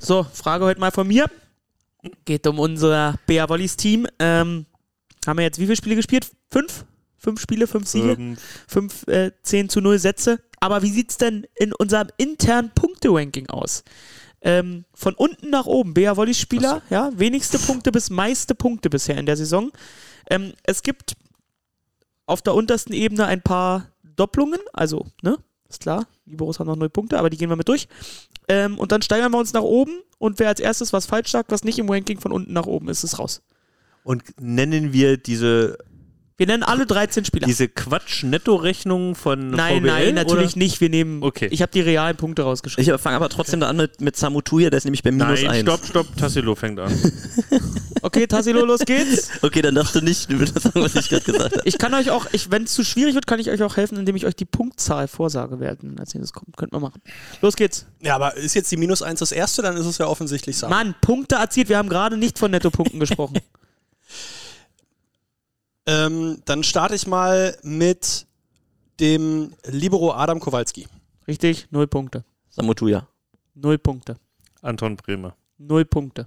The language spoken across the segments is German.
So, Frage heute mal von mir. Geht um unser Bea Wollis Team. Ähm, haben wir jetzt wie viele Spiele gespielt? Fünf? Fünf Spiele, fünf Siege, Ähm, fünf äh, 10 zu 0 Sätze. Aber wie sieht es denn in unserem internen Punkte-Ranking aus? Ähm, von unten nach oben, Bea Wollis Spieler, ja, wenigste Punkte bis meiste Punkte bisher in der Saison. Ähm, es gibt auf der untersten Ebene ein paar Doppelungen, also, ne, ist klar, die Boros haben noch null Punkte, aber die gehen wir mit durch. Ähm, und dann steigern wir uns nach oben und wer als erstes was falsch sagt, was nicht im Ranking von unten nach oben ist, ist raus. Und nennen wir diese, Wir nennen alle 13 Spieler. diese Quatsch-Netto-Rechnung von nein, VBL, nein, natürlich oder? nicht. Wir nehmen, Okay. ich habe die realen Punkte rausgeschrieben. Ich fange aber trotzdem da an mit, mit Samutuya, der ist nämlich bei minus Nein, 1. stopp, stopp, Tassilo fängt an. Okay, Tassilo, los geht's. Okay, dann darfst du nicht sagen, was ich gerade gesagt habe. Ich kann euch auch, wenn es zu schwierig wird, kann ich euch auch helfen, indem ich euch die Punktzahl vorsage, wer denn als nächstes kommt. Könnt wir machen. Los geht's. Ja, aber ist jetzt die minus 1 das erste, dann ist es ja offensichtlich Sam. Mann, Punkte erzielt. Wir haben gerade nicht von Nettopunkten gesprochen. Ähm, dann starte ich mal mit dem Libero Adam Kowalski. Richtig, null Punkte. Samutuya. Null Punkte. Anton Bremer. Null Punkte.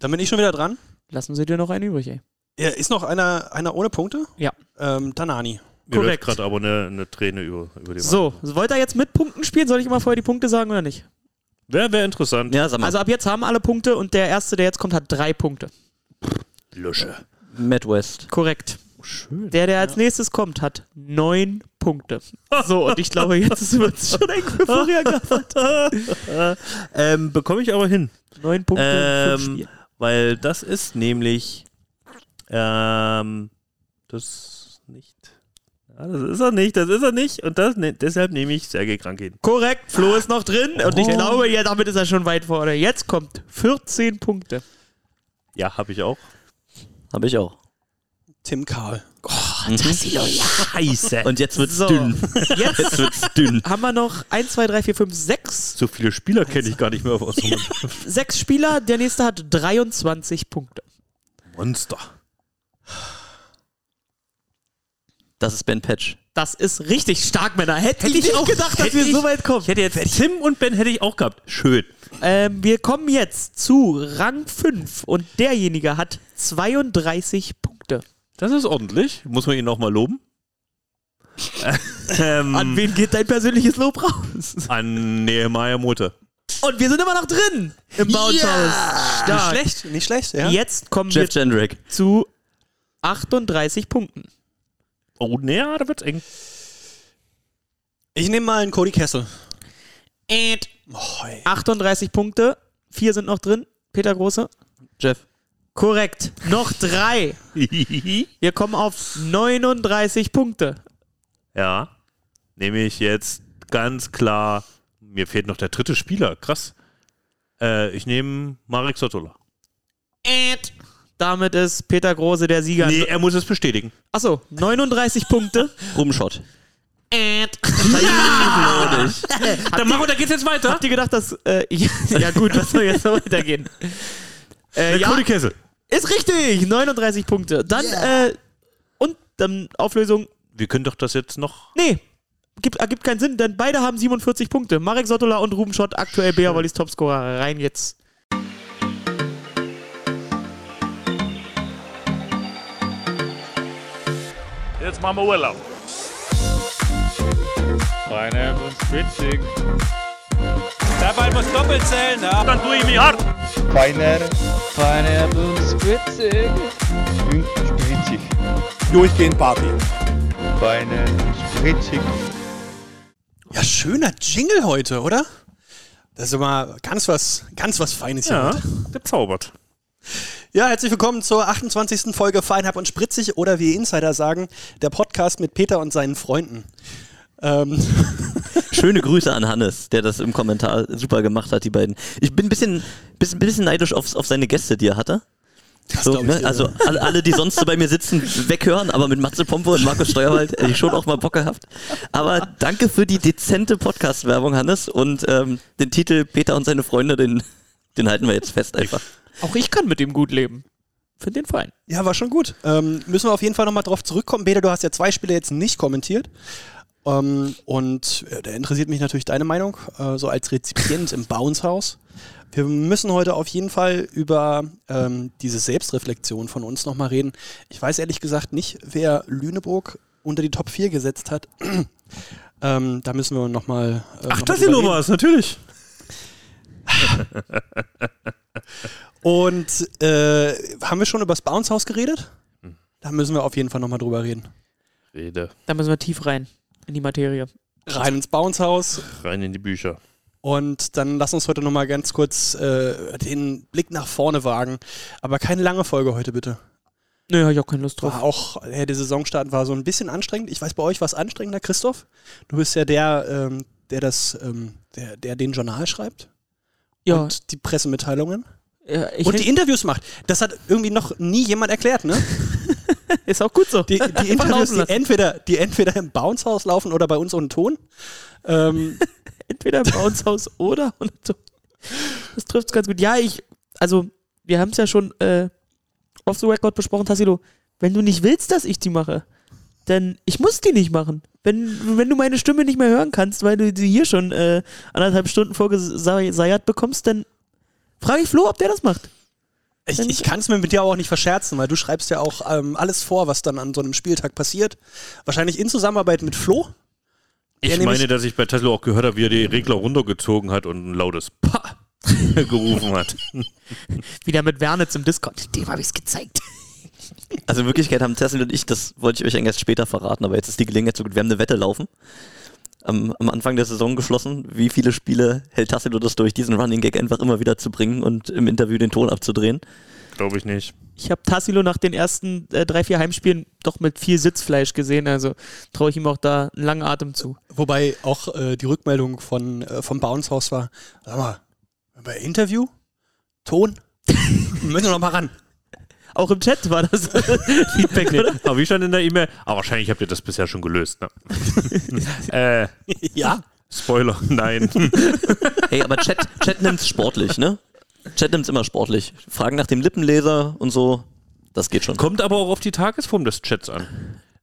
Dann bin ich schon wieder dran. Lassen Sie dir noch einen übrig, ey. Ja, ist noch einer, einer ohne Punkte? Ja. Ähm, Tanani. Mir läuft Korrekt. gerade aber eine, eine Träne über, über die So, wollt ihr jetzt mit Punkten spielen? Soll ich immer vorher die Punkte sagen oder nicht? Wäre wär interessant. Ja, sag mal. Also ab jetzt haben alle Punkte und der Erste, der jetzt kommt, hat drei Punkte. Lösche. Matt West. Korrekt. Schön. Der, der als nächstes kommt, hat neun Punkte. So, und ich glaube, jetzt wird es schon eng für Florian. Ähm, bekomme ich aber hin. Neun Punkte Ähm, weil das ist nämlich ähm, das nicht. Ja, das ist er nicht, das ist er nicht. Und das, ne, deshalb nehme ich Sergei Krankin. Korrekt, Flo ist noch drin und ich Oh. glaube, ja, damit ist er schon weit vorne. Jetzt kommt 14 Punkte. Ja, habe ich auch. Habe ich auch. Tim Karl. Scheiße. Und jetzt wird's So. dünn. Jetzt Jetzt wird's dünn. haben wir noch 1, 2, 3, 4, 5, 6. so viele Spieler kenne ich gar nicht mehr auf Mannschaft. Sechs Spieler, der nächste hat 23 Punkte. Monster. Das ist Ben Patch. Das ist richtig stark, Männer. Hätte, ich nicht gedacht, dass hätte wir ich- so weit kommen. Ich hätte jetzt Tim und Ben hätte ich auch gehabt. Schön. Ähm, wir kommen jetzt zu Rang 5 und derjenige hat 32 Punkte. Das ist ordentlich. Muss man ihn noch mal loben. ähm, An wen geht dein persönliches Lob raus? an Nehemiah Mutter. Und wir sind immer noch drin im Bounce Nicht Stark. schlecht, nicht schlecht, ja. Jetzt kommen Jeff wir Jendrick. zu 38 Punkten. Oh, nee, ja, da wird's eng. Ich nehme mal einen Cody Kessel. Und Oh, ey. 38 Punkte. Vier sind noch drin. Peter Große. Jeff. Korrekt. Noch drei. Wir kommen auf 39 Punkte. ja. Nehme ich jetzt ganz klar. Mir fehlt noch der dritte Spieler. Krass. Äh, ich nehme Marek Sotola. Und damit ist Peter Große der Sieger. Nee, er muss es bestätigen. Achso, 39 Punkte. Rumschott. Dann machen wir, da geht's jetzt weiter. Habt ihr gedacht, dass. Äh, ja, ja, gut, was soll jetzt noch weitergehen? Äh, ja, Kessel. ist richtig! 39 Punkte. Dann, äh, und dann Auflösung. Wir können doch das jetzt noch. Nee, gibt, ergibt keinen Sinn, denn beide haben 47 Punkte. Marek Sottola und Ruben Schott, aktuell Bea Wollis Topscorer. Rein jetzt. Jetzt machen wir Urlaub. Spritzig. Der Ball muss doppelt zählen, ja. Dann tue ich mich hart. Feiner. Spritzig. Und spritzig. Durchgehend Party. Feiner Spritzig. Ja, schöner Jingle heute, oder? Das ist immer ganz was, ganz was Feines hier. Ja, heute. gezaubert. Ja, herzlich willkommen zur 28. Folge Feinhab und Spritzig oder wie Insider sagen, der Podcast mit Peter und seinen Freunden. Ähm, Schöne Grüße an Hannes, der das im Kommentar super gemacht hat, die beiden. Ich bin ein bisschen, bisschen, bisschen neidisch auf, auf seine Gäste, die er hatte. So, ne? Also alle, alle, die sonst so bei mir sitzen, weghören, aber mit Matze Pompe und Markus Steuerwald hätte ich schon auch mal Bock gehabt. Aber danke für die dezente Podcast-Werbung, Hannes. Und ähm, den Titel Peter und seine Freunde, den, den halten wir jetzt fest einfach. Auch ich kann mit dem gut leben. Finde den fein. ja, war schon gut. Ähm, müssen wir auf jeden Fall nochmal drauf zurückkommen. Peter, du hast ja zwei Spiele jetzt nicht kommentiert. Ähm, und äh, da interessiert mich natürlich deine Meinung, äh, so als Rezipient im Bounce-Haus. Wir müssen heute auf jeden Fall über ähm, diese Selbstreflexion von uns nochmal reden. Ich weiß ehrlich gesagt nicht, wer Lüneburg unter die Top 4 gesetzt hat. ähm, da müssen wir nochmal. Äh, Ach, noch das hier nur was, natürlich. Und äh, haben wir schon über das Bounce-Haus geredet? Da müssen wir auf jeden Fall nochmal drüber reden. Rede. Da müssen wir tief rein in die Materie. Rein ins Bounce-Haus. Rein in die Bücher. Und dann lass uns heute nochmal ganz kurz äh, den Blick nach vorne wagen. Aber keine lange Folge heute, bitte. Nö, hab ich auch keine Lust drauf. War auch, ja, der Saisonstart war so ein bisschen anstrengend. Ich weiß, bei euch war es anstrengender, Christoph. Du bist ja der, ähm, der das, ähm, der, der den Journal schreibt Ja, und die Pressemitteilungen ja ich und die Interviews macht. Das hat irgendwie noch nie jemand erklärt, ne? ist auch gut so. Die, die Interviews, die entweder, die entweder im Bounce-Haus laufen oder bei uns ohne Ton. Ähm, Entweder im Bounce-Haus oder und so. Das trifft es ganz gut. Ja, ich, also, wir haben es ja schon äh, off the record besprochen, Tassilo. Wenn du nicht willst, dass ich die mache, dann ich muss die nicht machen. Wenn, wenn du meine Stimme nicht mehr hören kannst, weil du sie hier schon äh, anderthalb Stunden vorgeseiert bekommst, dann frage ich Flo, ob der das macht. Ich ich kann es mir mit dir auch nicht verscherzen, weil du schreibst ja auch ähm, alles vor, was dann an so einem Spieltag passiert. Wahrscheinlich in Zusammenarbeit mit Flo. Ich meine, dass ich bei Tesla auch gehört habe, wie er die Regler runtergezogen hat und ein lautes Pa gerufen hat. Wieder mit Wernitz im Discord. Dem habe ich es gezeigt. Also in Wirklichkeit haben Tesla und ich, das wollte ich euch eigentlich erst später verraten, aber jetzt ist die Gelegenheit so gut. Wir haben eine Wette laufen. Am, am Anfang der Saison geschlossen. Wie viele Spiele hält Tassilo das durch, diesen Running Gag einfach immer wieder zu bringen und im Interview den Ton abzudrehen? Glaube ich nicht. Ich habe Tassilo nach den ersten äh, drei, vier Heimspielen doch mit viel Sitzfleisch gesehen, also traue ich ihm auch da einen langen Atem zu. Wobei auch äh, die Rückmeldung von, äh, vom Bounce-Haus war, sag mal, bei Interview? Ton? Wir müssen noch mal ran. Auch im Chat war das Feedback, oder? Aber wie stand in der E-Mail? Ah, wahrscheinlich habt ihr das bisher schon gelöst. Ne? äh, ja. Spoiler, nein. Hey, aber Chat, Chat nimmt's sportlich, ne? Chat nimmt's immer sportlich. Fragen nach dem Lippenleser und so, das geht schon. Kommt aber auch auf die Tagesform des Chats an.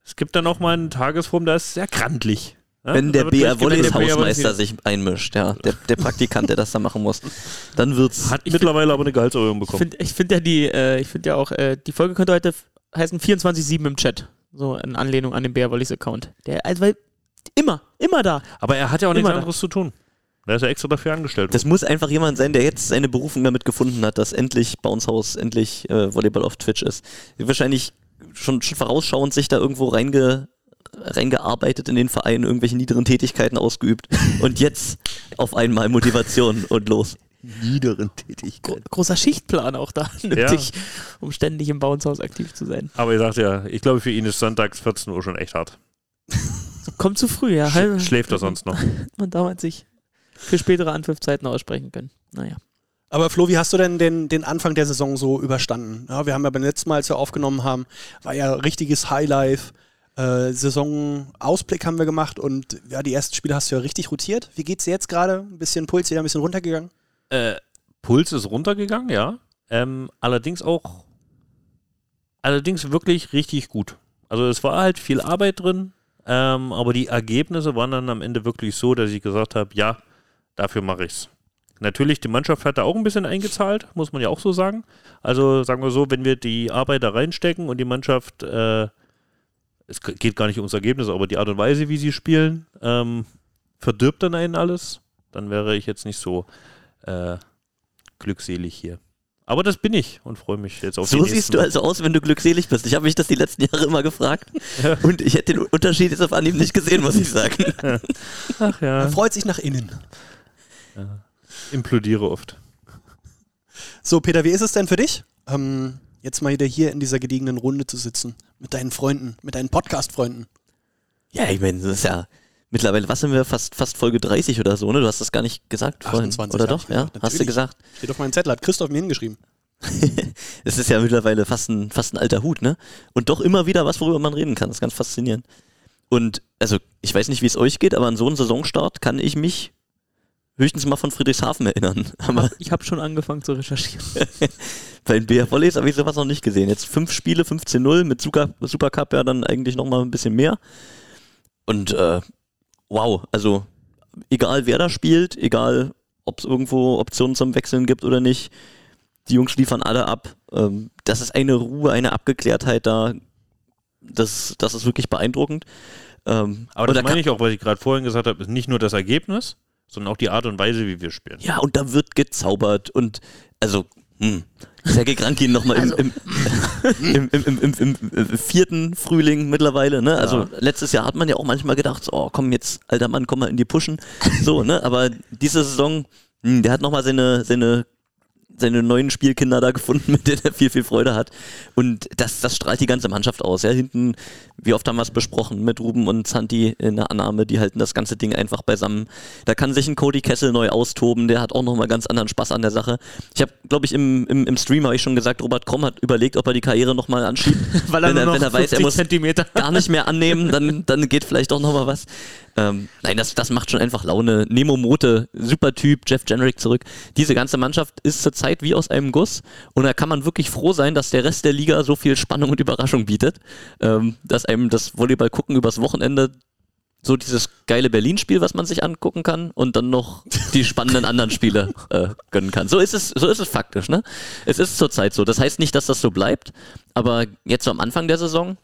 Es gibt dann auch mal eine Tagesform, da ist sehr grantlich. Ja? Wenn der Da BR genannt, der BR Hausmeister sich einmischt, ja, der, der Praktikant, der das da machen muss, dann wird's. Hat mittlerweile aber eine Gehaltserhöhung bekommen. finde ich find ja die, äh, ich finde ja auch, äh, die Folge könnte heute heißen 24-7 im Chat. So in Anlehnung an den Bear Wallis Account. Der, also weil, immer, immer da. Aber er hat ja auch nichts Immer da. anderes zu tun. Da ist er extra dafür angestellt. Das muss einfach jemand sein, der jetzt seine Berufung damit gefunden hat, dass endlich Bounce House, endlich äh, Volleyball auf Twitch ist. Wahrscheinlich schon, schon vorausschauend sich da irgendwo reinge, reingearbeitet in den Verein, irgendwelche niederen Tätigkeiten ausgeübt und jetzt auf einmal Motivation und los. Niederen Tätigkeiten. großer Schichtplan auch da nötig, um ständig im Bounce-Haus aktiv zu sein. aber ihr sagt ja, ich glaube, für ihn ist sonntags 14 Uhr schon echt hart. Kommt zu früh, ja. Halb- Schläft er sonst noch? Man damals sich für spätere Anpfiffzeiten aussprechen können. Naja. Aber Flo, wie hast du denn den, den Anfang der Saison so überstanden? Ja, wir haben ja beim letzten Mal, als wir aufgenommen haben, war ja richtiges Highlife. Äh, Saisonausblick haben wir gemacht und ja, die ersten Spiele hast du ja richtig rotiert. Wie geht's dir jetzt gerade? Ein bisschen Puls wieder ein bisschen runtergegangen? Äh, Puls ist runtergegangen, ja. Ähm, allerdings auch, allerdings wirklich richtig gut. Also es war halt viel Arbeit drin, ähm, aber die Ergebnisse waren dann am Ende wirklich so, dass ich gesagt habe, ja, dafür mache ich's. Natürlich, die Mannschaft hat da auch ein bisschen eingezahlt, muss man ja auch so sagen. Also sagen wir so, wenn wir die Arbeit da reinstecken und die Mannschaft, äh, es geht gar nicht ums Ergebnis, aber die Art und Weise, wie sie spielen, ähm, verdirbt dann einen alles, dann wäre ich jetzt nicht so äh, glückselig hier. Aber das bin ich und freue mich jetzt auf So die siehst nächsten. du also aus, wenn du glückselig bist. Ich habe mich das die letzten Jahre immer gefragt und ich hätte den Unterschied jetzt auf Anhieb nicht gesehen, muss ich sagen. Ach ja, Er freut sich nach innen. implodiere oft. So, Peter, wie ist es denn für dich, ähm, jetzt mal wieder hier in dieser gediegenen Runde zu sitzen? Mit deinen Freunden, mit deinen Podcast-Freunden? Ja, ich meine, das ist ja mittlerweile, was sind wir, fast, fast Folge 30 oder so, ne? Du hast das gar nicht gesagt vorhin, 28 oder hab doch? Ja, gesagt, hast du natürlich. gesagt. Steht auf meinem Zettel, hat Christoph mir hingeschrieben. Es ist ja mittlerweile fast ein, fast ein alter Hut, ne? Und doch immer wieder was, worüber man reden kann. Das ist ganz faszinierend. Und, also, ich weiß nicht, wie es euch geht, aber an so einen Saisonstart kann ich mich höchstens mal von Friedrichshafen erinnern. Aber Ich habe schon angefangen zu recherchieren. bei den BR Volleys habe ich sowas noch nicht gesehen. Jetzt fünf Spiele, 15-0, mit Super, Supercup ja dann eigentlich nochmal ein bisschen mehr. Und äh, wow, also egal wer da spielt, egal ob es irgendwo Optionen zum Wechseln gibt oder nicht, die Jungs liefern alle ab. Ähm, das ist eine Ruhe, eine Abgeklärtheit da. Das, das ist wirklich beeindruckend. Ähm, Aber das meine ich auch, was ich gerade vorhin gesagt habe, ist nicht nur das Ergebnis, sondern auch die Art und Weise, wie wir spielen. Ja, und da wird gezaubert und also, hm, Sergei Krankin nochmal im, im, im, im, im, im, im vierten Frühling mittlerweile, ne? Also letztes Jahr hat man ja auch manchmal gedacht, so, oh komm jetzt, alter Mann, komm mal in die Pushen. So, ne? Aber diese Saison, hm, der hat nochmal seine, seine seine neuen Spielkinder da gefunden, mit denen er viel, viel Freude hat. Und das, das strahlt die ganze Mannschaft aus. Ja, hinten, wie oft haben wir es besprochen, mit Ruben und Santi in der Annahme, die halten das ganze Ding einfach beisammen. Da kann sich ein Cody Kessel neu austoben, der hat auch nochmal ganz anderen Spaß an der Sache. Ich habe, glaube ich, im, im, im Stream habe ich schon gesagt, Robert Kromm hat überlegt, ob er die Karriere nochmal anschiebt. Weil er wenn er, noch wenn er weiß, er 50 muss Zentimeter. gar nicht mehr annehmen, dann, dann geht vielleicht doch nochmal was. Ähm, nein, das, das macht schon einfach Laune. Nemo Mote, super Typ, Jeff Generick zurück. Diese ganze Mannschaft ist zurzeit wie aus einem Guss und da kann man wirklich froh sein, dass der Rest der Liga so viel Spannung und Überraschung bietet, ähm, dass einem das Volleyball gucken übers Wochenende so dieses geile Berlin-Spiel, was man sich angucken kann und dann noch die spannenden anderen Spiele äh, gönnen kann. So ist es, so ist es faktisch, ne? Es ist zurzeit so. Das heißt nicht, dass das so bleibt, aber jetzt so am Anfang der Saison,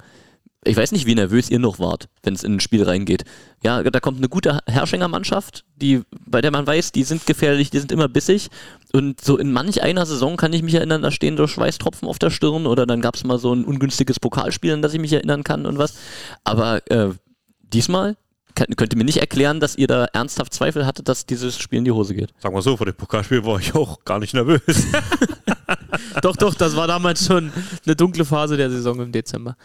ich weiß nicht, wie nervös ihr noch wart, wenn es in ein Spiel reingeht. Ja, da kommt eine gute Herrschinger Mannschaft, die, bei der man weiß, die sind gefährlich, die sind immer bissig. Und so in manch einer Saison kann ich mich erinnern, da stehen so Schweißtropfen auf der Stirn oder dann gab es mal so ein ungünstiges Pokalspiel, an das ich mich erinnern kann und was. Aber äh, diesmal kann, könnt ihr mir nicht erklären, dass ihr da ernsthaft Zweifel hattet, dass dieses Spiel in die Hose geht. Sagen wir so, vor dem Pokalspiel war ich auch gar nicht nervös. Doch, doch, das war damals schon eine dunkle Phase der Saison im Dezember.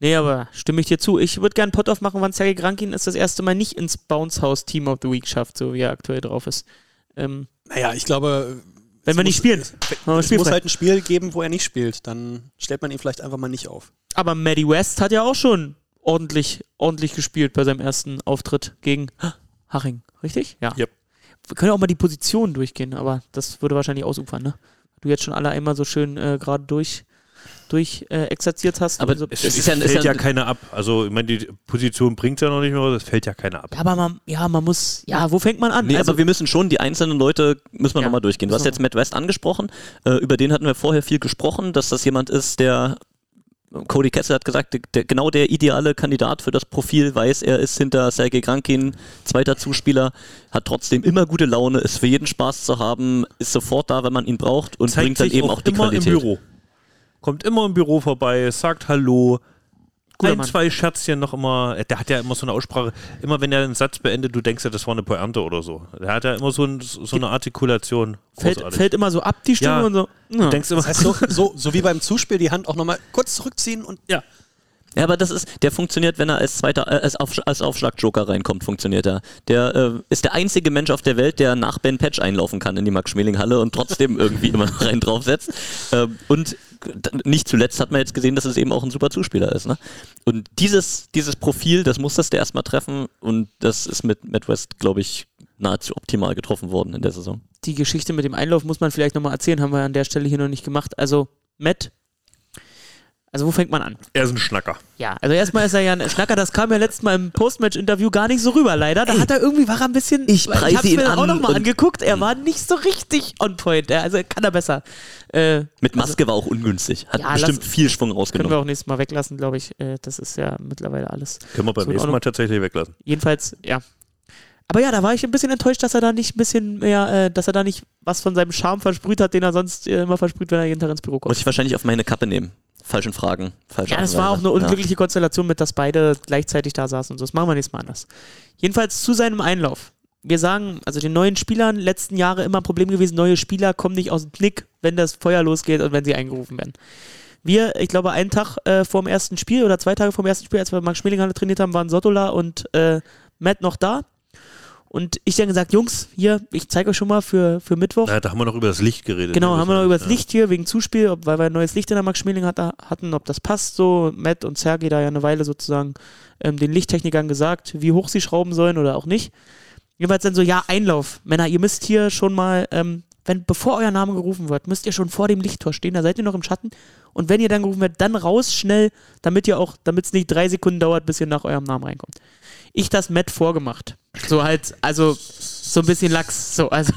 Nee, aber stimme ich dir zu. Ich würde gerne Pot aufmachen, wann Sergei Krankin es das erste Mal nicht ins Bounce House Team of the Week schafft, so wie er aktuell drauf ist. Ähm, Naja, ich glaube. Wenn wir nicht spielen. Es, wir es muss halt ein Spiel geben, wo er nicht spielt. Dann stellt man ihn vielleicht einfach mal nicht auf. aber Maddie West hat ja auch schon ordentlich, ordentlich gespielt bei seinem ersten Auftritt gegen Haching, richtig? Ja. Yep. Wir können ja auch mal die Positionen durchgehen, aber das würde wahrscheinlich ausufern, ne? Du jetzt schon alle einmal so schön äh, gerade durch, durch äh, exerziert hast. Aber Also, es Es ist ja- fällt ist ja, ja- keiner ab. Also, ich meine, die Position bringt ja noch nicht mehr, das fällt ja keiner ab. Ja, aber man, ja, man muss, ja, wo fängt man an? Nee, also, aber wir müssen schon die einzelnen Leute, müssen wir Ja, nochmal durchgehen. Du hast jetzt Matt West angesprochen, äh, über den hatten wir vorher viel gesprochen, dass das jemand ist, der Cody Kessel hat gesagt, der, der, genau der ideale Kandidat für das Profil, weiß, er ist hinter Sergei Krankin, zweiter Zuspieler, hat trotzdem immer gute Laune, ist für jeden Spaß zu haben, ist sofort da, wenn man ihn braucht und bringt dann eben auch die immer Qualität. im Büro. Kommt immer im Büro vorbei, sagt Hallo. Guter ein, Mann. zwei Scherzchen noch immer. äh, Der hat ja immer so eine Aussprache. Immer wenn er einen Satz beendet, du denkst ja, das war eine Pointe oder so. Der hat ja immer so, ein, so eine Artikulation. fällt, fällt immer so ab, die Stimme Ja. und so. Ja. Du denkst immer, Das heißt, so, so, so wie beim Zuspiel die Hand auch nochmal kurz zurückziehen und ja. Ja, aber das ist, der funktioniert, wenn er als zweiter, äh, als, Auf, als Aufschlag-Joker reinkommt, funktioniert er. Der äh, ist der einzige Mensch auf der Welt, der nach Ben Patch einlaufen kann in die Max-Schmeling-Halle und trotzdem irgendwie immer noch rein draufsetzt. Ähm, und nicht zuletzt hat man jetzt gesehen, dass es eben auch ein super Zuspieler ist. Ne? Und dieses, dieses Profil, das musstest du erstmal treffen und das ist mit Matt West, glaube ich, nahezu optimal getroffen worden in der Saison. die Geschichte mit dem Einlauf muss man vielleicht nochmal erzählen, haben wir an der Stelle hier noch nicht gemacht. Also, Matt, also wo fängt man an? Er ist ein Schnacker. Ja, also erstmal ist er ja ein Schnacker, das kam ja letztes Mal im Postmatch-Interview gar nicht so rüber, leider. Da hat er irgendwie, war er ein bisschen, ich hab's ihn mir auch nochmal angeguckt, er war nicht so richtig on point, also kann er besser. Äh, Mit Maske war auch ungünstig. Hat Ja, bestimmt lass- viel Schwung können wir rausgenommen. auch nächstes Mal weglassen, glaube ich. Äh, das ist ja mittlerweile alles. Können wir beim So nächsten Mal tatsächlich weglassen. Jedenfalls, ja. Aber ja, da war ich ein bisschen enttäuscht, dass er da nicht ein bisschen mehr, äh, dass er da nicht was von seinem Charme versprüht hat, den er sonst äh, immer versprüht, wenn er jeden Tag ins Büro kommt. Muss ich wahrscheinlich auf meine Kappe nehmen. Falschen Fragen. Falsche Ja, das war auch eine unglückliche Konstellation mit, dass beide gleichzeitig da saßen und so. Das machen wir nächstes Mal anders. Jedenfalls zu seinem Einlauf. Wir sagen, also den neuen Spielern letzten Jahre immer ein Problem gewesen, neue Spieler kommen nicht aus dem Knick, wenn das Feuer losgeht und wenn sie eingerufen werden. Wir, ich glaube, einen Tag äh, vor dem ersten Spiel oder zwei Tage vor dem ersten Spiel, als wir Max Schmelinghalle trainiert haben, waren Sottola und äh, Matt noch da. Und ich dann gesagt, Jungs, hier, ich zeige euch schon mal für, für Mittwoch. Na, da haben wir noch über das Licht geredet. Genau, ne? haben wir noch über das Licht hier wegen Zuspiel, ob, weil wir ein neues Licht in der Max Schmeling hat, hatten, ob das passt so. Matt und Sergei da ja eine Weile sozusagen ähm, den Lichttechnikern gesagt, wie hoch sie schrauben sollen oder auch nicht. Jedenfalls dann so, ja, Einlauf. Männer, ihr müsst hier schon mal ähm, wenn, bevor euer Name gerufen wird, müsst ihr schon vor dem Lichttor stehen, da seid ihr noch im Schatten. Und wenn ihr dann gerufen werdet, dann raus schnell, damit ihr auch, damit es nicht drei Sekunden dauert, bis ihr nach eurem Namen reinkommt. Ich das Matt vorgemacht. So halt, also so ein bisschen Lachs. So, also,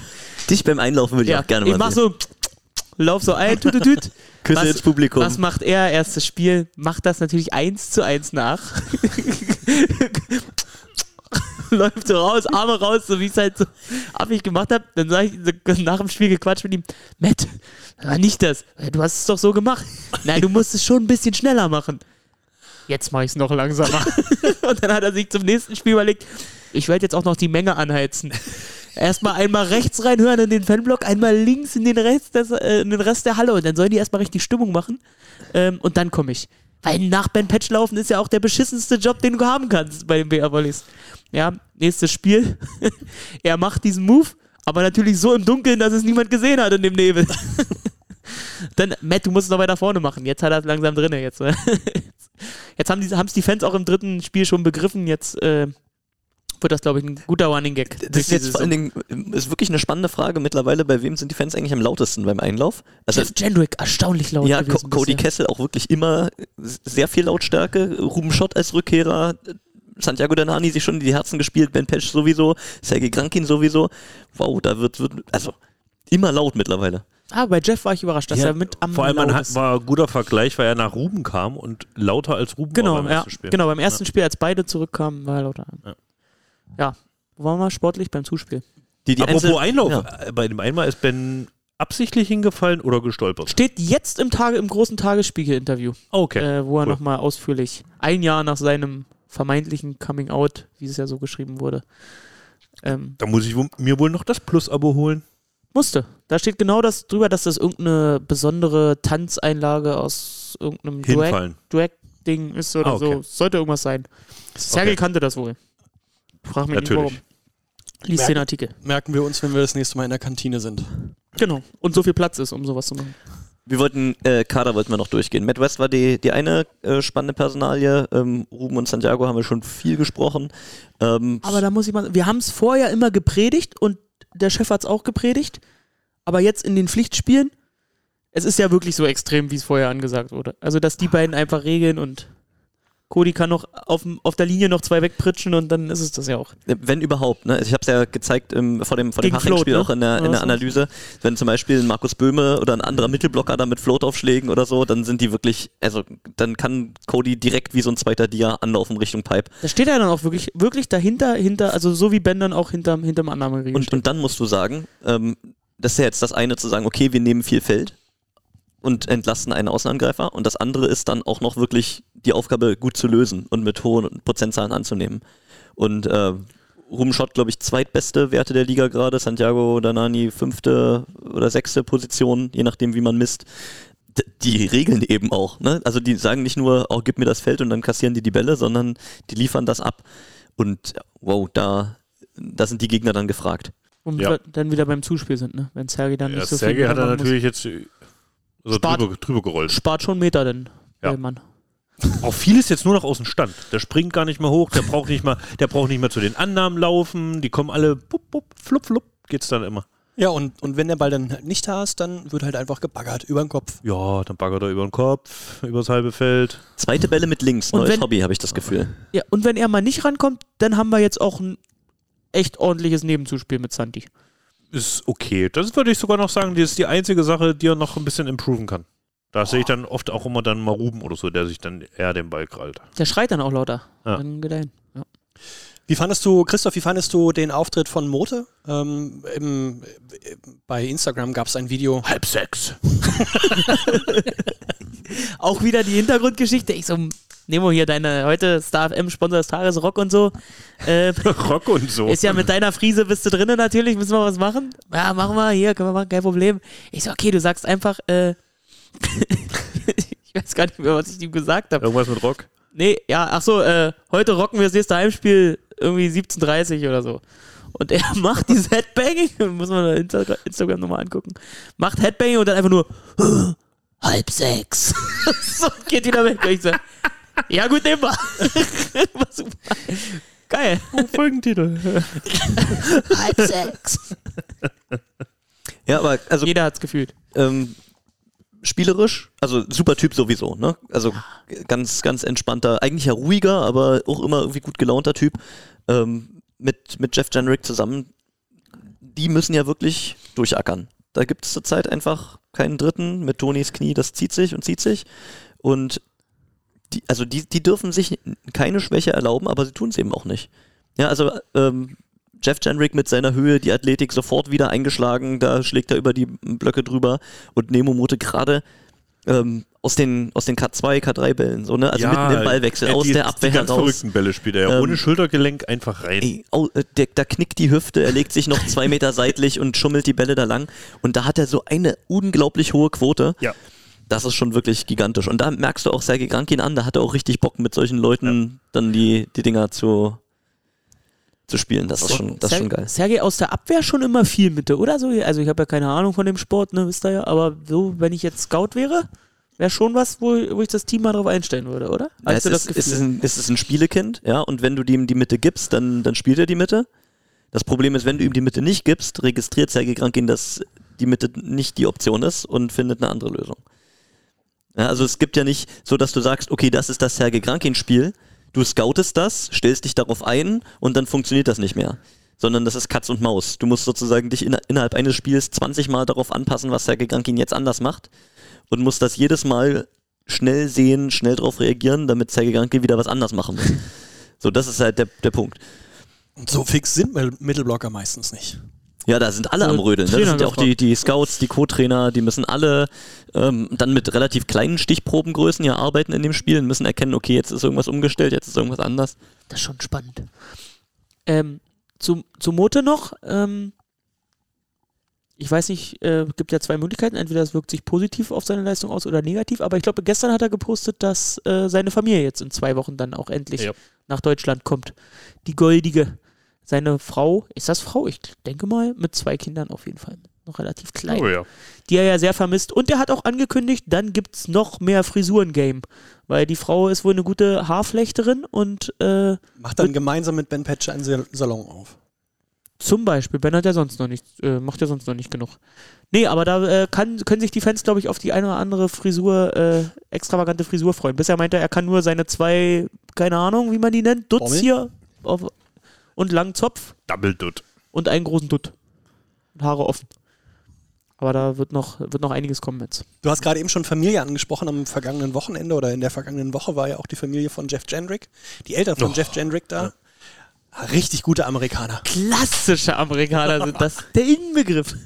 Dich beim Einlaufen würde ich ja, auch gerne ich mal mach sehen. so, lauf so ein, tut, tut, tut. Küsse ins Publikum. Was macht er? Erstes Spiel, macht das natürlich eins zu eins nach. Läuft so raus, Arme raus, so wie ich es halt so affig gemacht habe. Dann sage ich so nach dem Spiel gequatscht mit ihm, Matt, war nicht das. Du hast es doch so gemacht. Nein, du musst es schon ein bisschen schneller machen. Jetzt mache ich es noch langsamer. Und dann hat er sich zum nächsten Spiel überlegt, ich werde jetzt auch noch die Menge anheizen. Erstmal einmal rechts reinhören in den Fanblock, einmal links in den Rest, des, äh, in den Rest der Halle und dann sollen die erstmal richtig Stimmung machen. Ähm, und dann komme ich. Weil nach Ben Patch laufen ist ja auch der beschissenste Job, den du haben kannst bei den BR Volleys. Ja, nächstes Spiel. er macht diesen Move, aber natürlich so im Dunkeln, dass es niemand gesehen hat in dem Nebel. dann, Matt, du musst es noch weiter vorne machen. Jetzt hat er es langsam drin. Jetzt, äh, jetzt haben es die, die Fans auch im dritten Spiel schon begriffen. Jetzt äh, wird das, glaube ich, ein guter Running Gag. Das ist jetzt vor allen Dingen ist wirklich eine spannende Frage mittlerweile, bei wem sind die Fans eigentlich am lautesten beim Einlauf? Also Jeff Jendrick, erstaunlich laut. ja, Co Cody. Kessel auch wirklich immer sehr viel Lautstärke, Ruben Schott als Rückkehrer, Santiago Danani sich schon in die Herzen gespielt, Ben Pesch sowieso, Sergei Grankin sowieso. Wow, da wird, wird also immer laut mittlerweile. Ah, bei Jeff war ich überrascht, dass Ja, er mit am Vor allem man hat, war ein guter Vergleich, weil er nach Ruben kam und lauter als Ruben war Genau, beim ja, ersten Spiel. genau, beim ersten Spiel, als beide zurückkamen, war er lauter. Ja. Ja. Wo waren wir sportlich beim Zuspiel? Die, die Apropos Einzel- Einlauf, Ja. äh, bei dem einmal ist Ben absichtlich hingefallen oder gestolpert? Steht jetzt im, Tage, im großen Tagesspiegel-Interview, Okay. äh, wo er cool. nochmal ausführlich, ein Jahr nach seinem vermeintlichen Coming-out, wie es ja so geschrieben wurde, ähm, da muss ich mir wohl noch das Plus-Abo holen. musste. Da steht genau das drüber, dass das irgendeine besondere Tanzeinlage aus irgendeinem Drag- Hinfallen. Drag-Ding ist oder Ah, okay. so. Sollte irgendwas sein. Sergei Okay. kannte das wohl. Frag mich nicht warum. Natürlich. Lies den Artikel. Merken wir uns, wenn wir das nächste Mal in der Kantine sind. Genau. Und so viel Platz ist, um sowas zu machen. Wir wollten, äh, Kader wollten wir noch durchgehen. Matt West war die, die eine äh, spannende Personalie. Ähm, Ruben und Santiago haben wir schon viel gesprochen. Ähm, Aber da muss ich mal, wir haben es vorher immer gepredigt und der Chef hat es auch gepredigt. Aber jetzt in den Pflichtspielen, es ist ja wirklich so extrem, wie es vorher angesagt wurde. Also, dass die beiden einfach regeln und Cody kann noch auf, auf der Linie noch zwei wegpritschen und dann ist es das ja auch. Wenn überhaupt, ne? Ich habe es ja gezeigt im, vor dem, vor dem Haching-Spiel Float, auch in der, in der. Analyse. Wenn zum Beispiel ein Markus Böhme oder ein anderer Mittelblocker da mit Float-Aufschlägen oder so, dann sind die wirklich, also dann kann Cody direkt wie so ein zweiter Dia anlaufen Richtung Pipe. Da steht er dann auch wirklich, wirklich dahinter, hinter, also so wie Ben dann auch hinterm, hinterm Annahmeregel Und, steht. und dann musst du sagen, ähm, das ist ja jetzt das eine zu sagen, okay, wir nehmen viel Feld und entlasten einen Außenangreifer. Und das andere ist dann auch noch wirklich die Aufgabe gut zu lösen und mit hohen Prozentzahlen anzunehmen. Und äh, Ruben Schott, glaube ich, zweitbeste Werte der Liga gerade. Santiago Danani fünfte oder sechste Position, je nachdem, wie man misst. D die regeln eben auch. Ne? Also die sagen nicht nur, oh, gib mir das Feld und dann kassieren die die Bälle, sondern die liefern das ab. Und wow, da, da sind die Gegner dann gefragt. Womit Ja. dann wieder beim Zuspiel sind, ne? Wenn Sergei dann Ja, nicht so Sergei viel hat er machen muss. natürlich jetzt äh, so Spart. drüber, drüber gerollt. Spart schon Meter denn, Ja. der Mann. Auch vieles jetzt nur noch aus dem Stand. Der springt gar nicht mehr hoch, der braucht nicht mal, der braucht nicht mehr zu den Annahmen laufen, die kommen alle bup, bup, flup, flup, geht's dann immer. Ja, und, und wenn der Ball dann halt nicht da ist, dann wird halt einfach gebaggert über den Kopf. Ja, dann baggert er über den Kopf, übers halbe Feld. Zweite Bälle mit links, Und neues wenn- Hobby, habe ich das Gefühl. Ja, und wenn er mal nicht rankommt, dann haben wir jetzt auch ein echt ordentliches Nebenzuspiel mit Santi. Ist okay. Das würde ich sogar noch sagen, die ist die einzige Sache, die er noch ein bisschen improven kann. Da sehe ich dann oft auch immer dann mal Ruben oder so, der sich dann eher den Ball krallt. Der schreit dann auch lauter. Ja. Dann geht er hin. Ja. Wie fandest du, Christoph, wie fandest du den Auftritt von Mote? Ähm, im, bei Instagram gab es ein Video. Halb sechs. Auch wieder die Hintergrundgeschichte. Ich so, Nemo hier, deine heute Star FM Sponsor des Tages Rock und so. Äh, Rock und so. ist ja mit deiner Friese bist du drinnen natürlich, müssen wir was machen. Ja, machen wir, hier, können wir machen, kein Problem. Ich so, okay, du sagst einfach, äh, ich weiß gar nicht mehr, was ich ihm gesagt habe. Irgendwas mit Rock? Nee, ja, ach so, äh, heute rocken wir das nächste Heimspiel irgendwie 17.30 oder so. Und er macht dieses Headbanging, muss man Insta Instagram nochmal angucken, macht Headbanging und dann einfach nur halb sechs. so, geht wieder weg. Und ich so, ja gut, nehmen wir. War super. Geil. Folgentitel. halb sechs. Ja, aber also Jeder hat's gefühlt. ähm, spielerisch, also super Typ sowieso, ne? Also ganz, ganz entspannter, eigentlich ja ruhiger, aber auch immer irgendwie gut gelaunter Typ. Ähm, mit, mit Jeff Jenrick zusammen, die müssen ja wirklich durchackern. Da gibt es zurzeit einfach keinen Dritten mit Tonys Knie, das zieht sich und zieht sich. Und die, also die, die dürfen sich keine Schwäche erlauben, aber sie tun es eben auch nicht. Ja, also ähm, Jeff Jenrick mit seiner Höhe, die Athletik sofort wieder eingeschlagen, da schlägt er über die Blöcke drüber und Nemo Mote gerade ähm, aus den, aus den K2, K3-Bällen, so, ne? Also mitten im Ballwechsel, äh, aus die, der Abwehr die ganz heraus. verrückten Bälle spielt er ja. Ähm, ohne Schultergelenk einfach rein. Ey, äh, der, da knickt die Hüfte, er legt sich noch zwei Meter seitlich und schummelt die Bälle da lang. Und da hat er so eine unglaublich hohe Quote. Ja. Das ist schon wirklich gigantisch. Und da merkst du auch Sergei Grankin an, da hat er auch richtig Bock, mit solchen Leuten dann die, die Dinger zu, zu spielen. Das ist schon, das ist schon geil. Sergei aus der Abwehr schon immer viel Mitte, oder so? Also ich habe ja keine Ahnung von dem Sport, ne, wisst ihr ja. Aber so, wenn ich jetzt Scout wäre, wäre schon was, wo, wo ich das Team mal drauf einstellen würde, oder? Ja, es, du das ist, es, ist ein, es ist ein Spielekind, ja, und wenn du ihm die Mitte gibst, dann, dann spielt er die Mitte. Das Problem ist, wenn du ihm die Mitte nicht gibst, registriert Sergei Grankin, dass die Mitte nicht die Option ist und findet eine andere Lösung. Ja, also es gibt ja nicht so, dass du sagst, okay, das ist das Sergei Grankin-Spiel, du scoutest das, stellst dich darauf ein und dann funktioniert das nicht mehr. Sondern das ist Katz und Maus. Du musst sozusagen dich in, innerhalb eines Spiels 20 Mal darauf anpassen, was Sergei Grankin jetzt anders macht und musst das jedes Mal schnell sehen, schnell darauf reagieren, damit Sergei Grankin wieder was anders machen muss. So, das ist halt der, der Punkt. Und so fix sind Mittelblocker meistens nicht. Ja, da sind alle So am Rödeln. ne? Das sind ja auch die, die Scouts, die Co-Trainer, die müssen alle ähm, dann mit relativ kleinen Stichprobengrößen ja arbeiten in dem Spiel und müssen erkennen, okay, jetzt ist irgendwas umgestellt, jetzt ist irgendwas anders. Das ist schon spannend. Ähm, zu, zu Mote noch. Ähm, ich weiß nicht, äh, gibt ja zwei Möglichkeiten. Entweder es wirkt sich positiv auf seine Leistung aus oder negativ. Aber ich glaube, gestern hat er gepostet, dass äh, seine Familie jetzt in zwei Wochen dann auch endlich Ja. nach Deutschland kommt. Die goldige. Seine Frau, ist das Frau? Ich denke mal, mit zwei Kindern auf jeden Fall. Noch relativ klein. Oh ja. die er ja sehr vermisst. Und er hat auch angekündigt, dann gibt es noch mehr Frisuren-Game. Weil die Frau ist wohl eine gute Haarflechterin und äh, Macht dann gemeinsam mit Ben Patcher einen Sal- Salon auf. zum Beispiel, Ben hat ja sonst noch nicht, äh, macht ja sonst noch nicht genug. Nee, aber da äh, kann, können sich die Fans, glaube ich, auf die eine oder andere Frisur, äh, extravagante Frisur freuen. Bisher meinte er, er kann nur seine zwei, keine Ahnung, wie man die nennt, Dutz Bommel? hier auf, und langen Zopf Double Dutt. und einen großen Dutt. Und Haare offen. Aber da wird noch, wird noch einiges kommen jetzt. Du hast gerade eben schon Familie angesprochen. Am vergangenen Wochenende oder in der vergangenen Woche war ja auch die Familie von Jeff Jendrick. Die Eltern von Oh. Jeff Jendrick da. Richtig gute Amerikaner. klassische Amerikaner sind das. Der Inbegriff.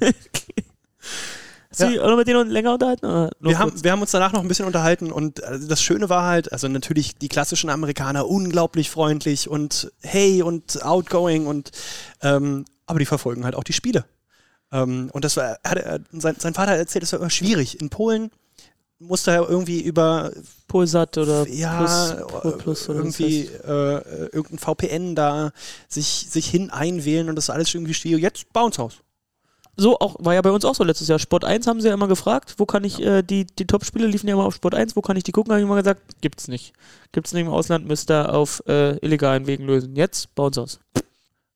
Dich auch noch mit denen länger unterhalten? Oder Wir haben, wir haben uns danach noch ein bisschen unterhalten und äh, das Schöne war halt, also natürlich die klassischen Amerikaner unglaublich freundlich und hey und outgoing und ähm, aber die verfolgen halt auch die Spiele. Ähm, und das war, er hat, er, sein, sein Vater erzählt, es war immer schwierig. In Polen musste er irgendwie über Polsat oder ja, Plus, äh, Plus oder irgendwie äh, äh, irgendein VPN da sich, sich hin einwählen und das ist alles irgendwie schwierig. Jetzt Bounce House. So auch, war ja bei uns auch so letztes Jahr. Sport 1 haben sie ja immer gefragt, wo kann ich, äh, die, die Top-Spiele liefen ja immer auf Sport 1, wo kann ich die gucken? Habe ich immer gesagt, gibt's nicht. Gibt's nicht im Ausland, müsst ihr auf äh, illegalen Wegen lösen. Jetzt bei uns aus.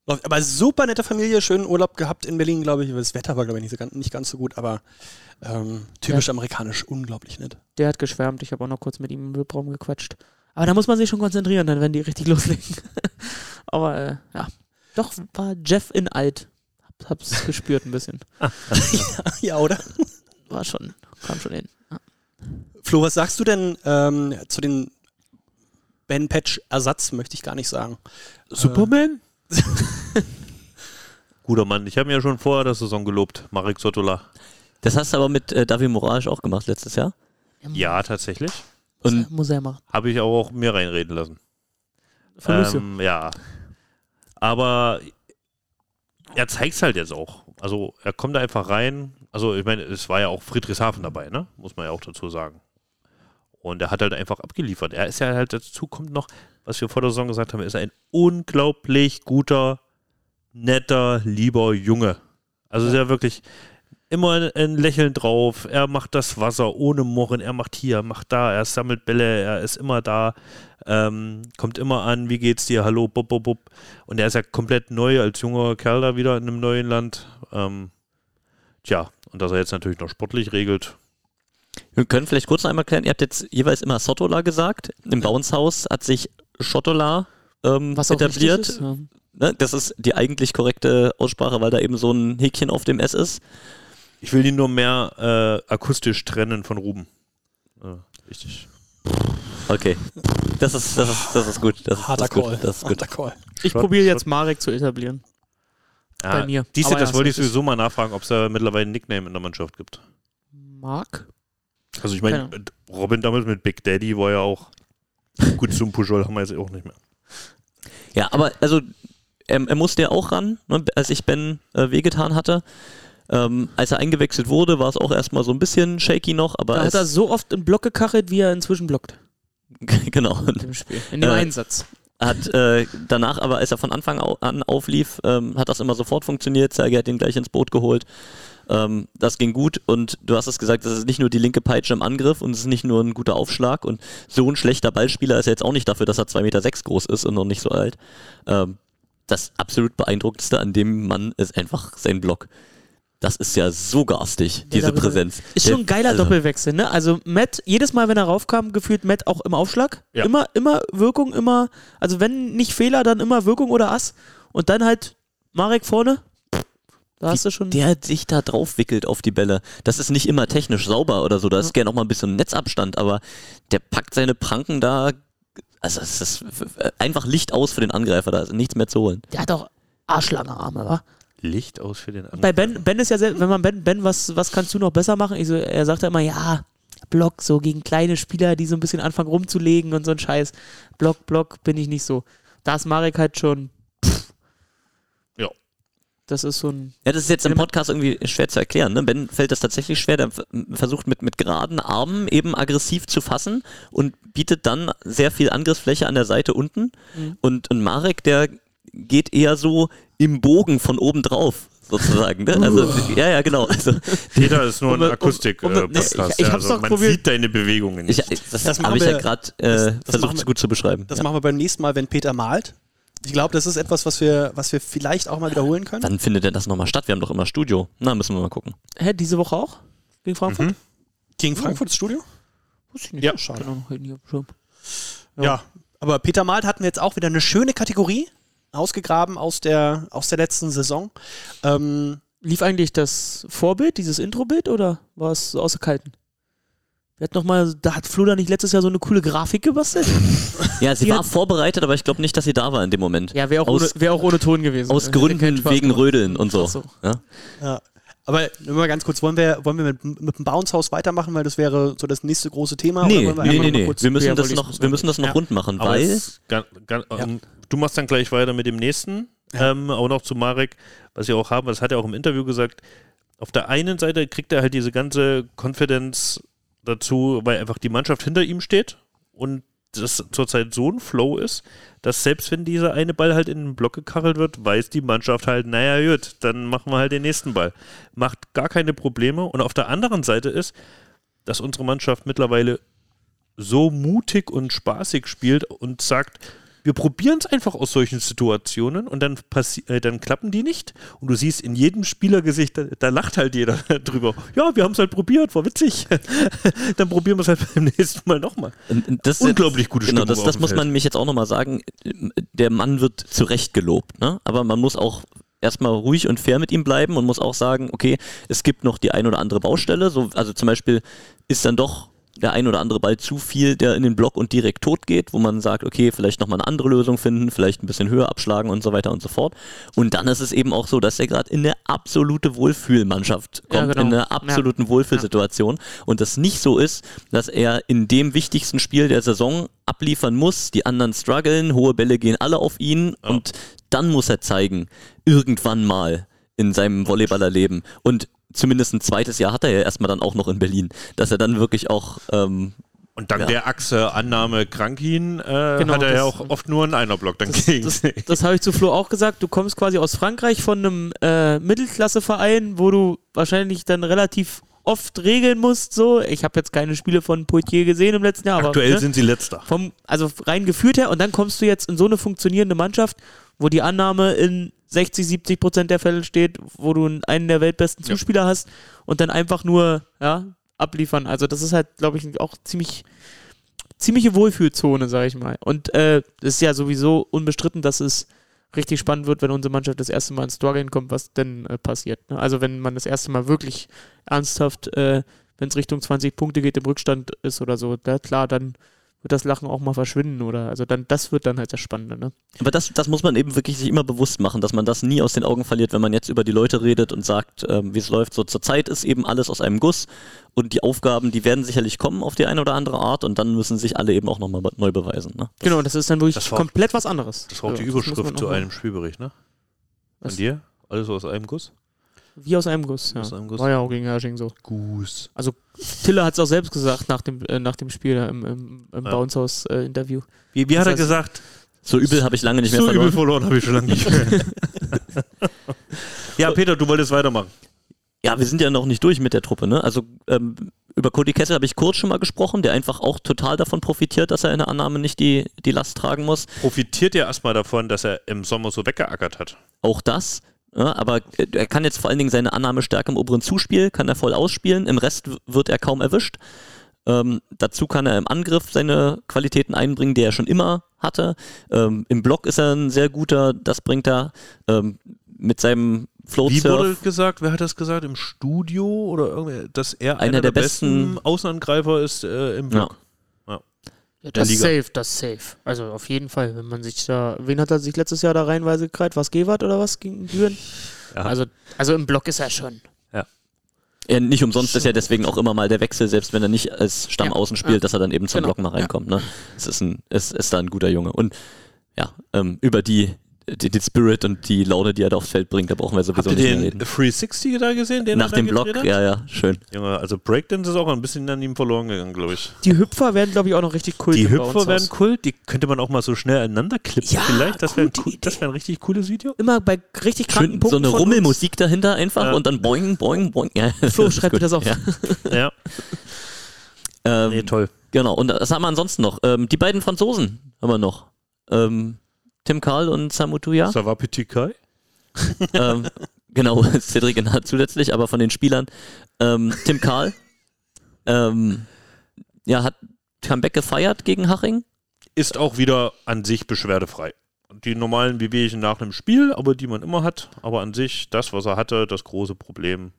Aber super nette Familie, schönen Urlaub gehabt in Berlin, glaube ich. Das Wetter war, glaube ich, nicht, so ganz, nicht ganz so gut, aber ähm, typisch amerikanisch, unglaublich nett. Der hat geschwärmt, ich habe auch noch kurz mit ihm im Webraum gequatscht. Aber da muss man sich schon konzentrieren, dann werden die richtig loslegen. Aber äh, ja, doch war Jeff in alt. Hab, hab's gespürt ein bisschen. ja, oder? War schon, kam schon hin. Ja. Flo, was sagst du denn ähm, zu den Ben Patch-Ersatz, möchte ich gar nicht sagen. Superman? Guter Mann. Ich habe mir ja schon vorher der Saison gelobt. Marek Sotola. Das hast du aber mit äh, David Moraes auch gemacht letztes Jahr. Ja, tatsächlich. Und muss er machen. Habe ich auch mir reinreden lassen. Ähm, ja. Aber er zeigt es halt jetzt auch. Also er kommt da einfach rein. Also ich meine, es war ja auch Friedrichshafen dabei, ne? Muss man ja auch dazu sagen. Und er hat halt einfach abgeliefert. Er ist ja halt dazu kommt noch, was wir vor der Saison gesagt haben, er ist ein unglaublich guter, netter, lieber Junge. Also ist ja wirklich immer ein, ein Lächeln drauf. Er macht das Wasser ohne Murren. Er macht hier, macht da. Er sammelt Bälle. Er ist immer da. Ähm, kommt immer an. Wie geht's dir? Hallo, bub, bub, bub. Und er ist ja komplett neu als junger Kerl da wieder in einem neuen Land. Ähm, tja, Und dass er jetzt natürlich noch sportlich regelt. Wir können vielleicht kurz noch einmal klären, ihr habt jetzt jeweils immer Sottola gesagt. Im Bounce-Haus hat sich Schottola ähm, Was etabliert. ist. Ja. Ne? Das ist die eigentlich korrekte Aussprache, weil da eben so ein Häkchen auf dem S ist. Ich will ihn nur mehr äh, akustisch trennen von Ruben. Äh, richtig. Okay. Das ist, das ist, das ist gut. Das ist, Harter das Call. gut. Das ist gut. Harter Call. Ich probiere jetzt Marek zu etablieren. Bei mir. Diese, das ja, wollte ich sowieso mal nachfragen, ob es da mittlerweile einen Nickname in der Mannschaft gibt. Mark? Also ich meine, Keine Robin damals mit Big Daddy war ja auch gut zum Pujol haben wir jetzt auch nicht mehr. Ja, aber also er, er musste ja auch ran, ne, als ich Ben äh, wehgetan hatte. Ähm, als er eingewechselt wurde, war es auch erstmal so ein bisschen shaky noch, aber Da hat er so oft einen Block gekachelt, wie er inzwischen blockt. genau. In dem Spiel. In dem Äh, Einsatz. Hat äh, danach aber, als er von Anfang an auflief, ähm, hat das immer sofort funktioniert. Sergei hat ihn gleich ins Boot geholt. Ähm, das ging gut und du hast es gesagt, das ist nicht nur die linke Peitsche im Angriff und es ist nicht nur ein guter Aufschlag und so ein schlechter Ballspieler ist er jetzt auch nicht dafür, dass er 2,6 Meter sechs groß ist und noch nicht so alt. Ähm, das absolut beeindruckendste an dem Mann ist einfach sein Block. Das ist ja so garstig, diese Präsenz. Ist schon ein geiler also, Doppelwechsel, ne? Also Matt, jedes Mal, wenn er raufkam, gefühlt Matt auch im Aufschlag. Ja. Immer, immer Wirkung, immer, also wenn nicht Fehler, dann immer Wirkung oder Ass. Und dann halt Marek vorne. Da hast du schon. der sich da drauf wickelt auf die Bälle. Das ist nicht immer technisch sauber oder so, da ist gerne noch mal ein bisschen Netzabstand, aber der packt seine Pranken da, also es ist einfach Licht aus für den Angreifer, da ist nichts mehr zu holen. Der hat auch arschlange Arme, wa? Licht aus für den anderen. Bei Ben, Ben ist ja, sehr, wenn man Ben, Ben, was, was kannst du noch besser machen? Ich so, er sagt ja immer, ja, Block, so gegen kleine Spieler, die so ein bisschen anfangen rumzulegen und so ein Scheiß. Block, Block, bin ich nicht so. Da ist Marek halt schon. Pff. Ja. Das ist so ein. Ja, das ist jetzt im Podcast irgendwie schwer zu erklären. Ne? Ben fällt das tatsächlich schwer, der versucht mit, mit geraden Armen eben aggressiv zu fassen und bietet dann sehr viel Angriffsfläche an der Seite unten. Mhm. Und, und Marek, der geht eher so im Bogen von oben drauf, sozusagen. Ne? Also, ja, ja, genau. Also, Peter ist nur ein Um- um- Akustik um- äh, ich- ich ja, hab's also man probiert. sieht deine Bewegungen ich, nicht. das Das habe ich ja gerade äh, versucht, wir- gut zu beschreiben. Das ja. machen wir beim nächsten Mal, wenn Peter malt. Ich glaube, das ist etwas, was wir, was wir vielleicht auch mal wiederholen können. Wann findet denn das nochmal statt? Wir haben doch immer Studio. Na, müssen wir mal gucken. Hä, diese Woche auch? Gegen Frankfurt? Mhm. Gegen Frankfurt das Studio? Wusste ich nicht. Ja, schade. Genau, Schirm. Ja. Aber Peter Malt hatten wir jetzt auch wieder eine schöne Kategorie ausgegraben aus der, aus der letzten Saison. Ähm, Lief eigentlich das Vorbild, dieses Introbild, oder war es so aus der Kalten? Wir hatten noch mal, da hat Flo da nicht letztes Jahr so eine coole Grafik gebastelt? Ja, sie Die war vorbereitet, aber ich glaube nicht, dass sie da war in dem Moment. Ja, wäre auch, Aus- ohne, wär auch ohne Ton gewesen. Aus keinen Gründen wegen. Rödeln und so. So. Ja? ja. Aber nur mal ganz kurz, wollen wir, wollen wir mit, mit dem Bounce-Haus weitermachen, weil das wäre so das nächste große Thema? Nee, Oder wollen wir nee, nee, nee. Wir müssen, Ja, das noch, wir müssen das noch Ja. rund machen, Aber weil. ganz, ganz, ähm, du machst dann gleich weiter mit dem nächsten, ähm, auch noch zu Marek, was wir auch haben, das hat er auch im Interview gesagt. Auf der einen Seite kriegt er halt diese ganze Confidence dazu, weil einfach die Mannschaft hinter ihm steht und das zurzeit so ein Flow ist, dass selbst wenn dieser eine Ball halt in den Block gekachelt wird, weiß die Mannschaft halt, naja, gut, dann machen wir halt den nächsten Ball. Macht gar keine Probleme. Und auf der anderen Seite ist, dass unsere Mannschaft mittlerweile so mutig und spaßig spielt und sagt, wir probieren es einfach aus solchen Situationen und dann, äh, dann klappen die nicht. Und du siehst in jedem Spielergesicht, da, da lacht halt jeder drüber. Ja, wir haben es halt probiert, war witzig. dann probieren wir es halt beim nächsten Mal nochmal. Das ist Unglaublich jetzt, gute Genau, Stimmung das, auf das dem muss Feld. man nämlich jetzt auch nochmal sagen. Der Mann wird zu Recht gelobt, ne? aber man muss auch erstmal ruhig und fair mit ihm bleiben und muss auch sagen, okay, es gibt noch die ein oder andere Baustelle. So, also zum Beispiel ist dann doch der ein oder andere Ball zu viel, der in den Block und direkt tot geht, wo man sagt, okay, vielleicht nochmal eine andere Lösung finden, vielleicht ein bisschen höher abschlagen und so weiter und so fort. Und dann ist es eben auch so, dass er gerade in eine absolute Wohlfühlmannschaft Ja, kommt, genau. in einer Ja. absoluten Wohlfühlsituation und das nicht so ist, dass er in dem wichtigsten Spiel der Saison abliefern muss, die anderen strugglen, hohe Bälle gehen alle auf ihn und dann muss er zeigen, irgendwann mal in seinem Volleyballerleben und zumindest ein zweites Jahr hat er ja erstmal dann auch noch in Berlin, dass er dann wirklich auch ähm, Und dank Ja. der Achse Annahme Krankin äh, Genau, hat er ja das- auch oft nur einen Einerblock dann Das, gegen. das, das habe ich zu Flo auch gesagt. Du kommst quasi aus Frankreich von einem äh, Mittelklasseverein, wo du wahrscheinlich dann relativ oft regeln musst. So, ich habe jetzt keine Spiele von Poitier gesehen im letzten Jahr, aber Aktuell ne, sind sie letzter. vom, also rein geführt her. Und dann kommst du jetzt in so eine funktionierende Mannschaft, wo die Annahme in 60, 70 Prozent der Fälle steht, wo du einen der weltbesten Zuspieler hast und dann einfach nur ja, abliefern. Also das ist halt, glaube ich, auch ziemlich ziemliche Wohlfühlzone, sage ich mal. Und äh, es ist ja sowieso unbestritten, dass es richtig spannend wird, wenn unsere Mannschaft das erste Mal ins Struggeln kommt, was denn äh, passiert. Ne? Also wenn man das erste Mal wirklich ernsthaft, äh, wenn es Richtung 20 Punkte geht, im Rückstand ist oder so, da, klar, dann wird das Lachen auch mal verschwinden oder also dann das wird dann halt das Spannende, ne? Aber das, das muss man eben wirklich sich immer bewusst machen, dass man das nie aus den Augen verliert, wenn man jetzt über die Leute redet und sagt, ähm, wie es läuft. So zur Zeit ist eben alles aus einem Guss und die Aufgaben, die werden sicherlich kommen auf die eine oder andere Art und dann müssen sich alle eben auch nochmal neu beweisen. Ne? Genau, das ist dann wirklich auch- komplett was anderes. Das war auch die Überschrift zu einem Spielbericht, ne? Von Was? dir? Alles aus einem Guss? Wie aus einem Guss, ja. Aus einem Guss. War ja auch gegen Hersching so. Guss. Also Tille hat es auch selbst gesagt nach dem, äh, nach dem Spiel im, im, im Ja. Bounce-House-Interview. Wie, wie hat er heißt- gesagt? So übel habe ich lange nicht mehr so verloren. übel verloren habe ich schon lange nicht mehr. ja, Peter, du wolltest weitermachen. Ja, wir sind ja noch nicht durch mit der Truppe, ne? Also ähm, über Cody Kessel habe ich kurz schon mal gesprochen, der einfach auch total davon profitiert, dass er in der Annahme nicht die, die Last tragen muss. Profitiert er erstmal davon, dass er im Sommer so weggeackert hat? Auch das. Ja, aber äh, er kann jetzt vor allen Dingen seine Annahmestärke im oberen Zuspiel, kann er voll ausspielen. Im Rest wird er kaum erwischt. Ähm, dazu kann er im Angriff seine Qualitäten einbringen, die er schon immer hatte. Ähm, Im Block ist er ein sehr guter, das bringt er. Ähm, mit seinem Float Wie wurde gesagt, wer hat das gesagt? Im Studio oder irgendwie, dass er einer, der der, besten, besten- Außenangreifer ist äh, im. Block? Ja, Der das Liga. safe, das safe. Also auf jeden Fall, wenn man sich da. Wen hat er sich letztes Jahr da reihenweise gekreit? Was Gewart oder was gegen Büren? Ja. Also, also im Block ist er schon. Ja, nicht umsonst ist ja deswegen auch immer mal der Wechsel, selbst wenn er nicht als Stammaußen Ja. spielt, dass er dann eben zum Genau. Block mal reinkommt. Ne? Es ist, ein, es ist da ein guter Junge. Und ja, ähm, über die, die, die Spirit und die Laune, die er da aufs Feld bringt, da brauchen wir Habt sowieso ihr nicht mehr den reden. 360 da gesehen? Den Nach er dem da Block, gedreht hat? ja, ja, schön. Junge, also Breakdance ist auch ein bisschen an ihm verloren gegangen, glaube ich. Die Hüpfer werden, glaube ich, auch noch richtig cool. Die Hüpfer werden Kult, die könnte man auch mal so schnell aneinander klippen Ja, vielleicht. Das wäre ein, gute cool, das wär ein richtig cooles Video. Immer bei richtig kranken Schön, Punkten. so eine von uns. Rummelmusik dahinter einfach Ja. und dann boing, boing, boing. Ja, Flo, ist schreib dir gut. das auf. Ja. Ja, Ähm, nee, toll. Genau, und was haben wir ansonsten noch? Ähm, die beiden Franzosen haben wir noch. Ähm, Tim Karl und Samu Tuya. Ça va, Petit Kai? ähm, genau, Cedric Enat zusätzlich, aber von den Spielern. Ähm, Tim Karl ähm, ja, hat Comeback gefeiert gegen Haching. Ist auch wieder an sich beschwerdefrei. Die normalen Wehwehchen nach einem Spiel, aber die man immer hat. Aber an sich, das, was er hatte, das große Problem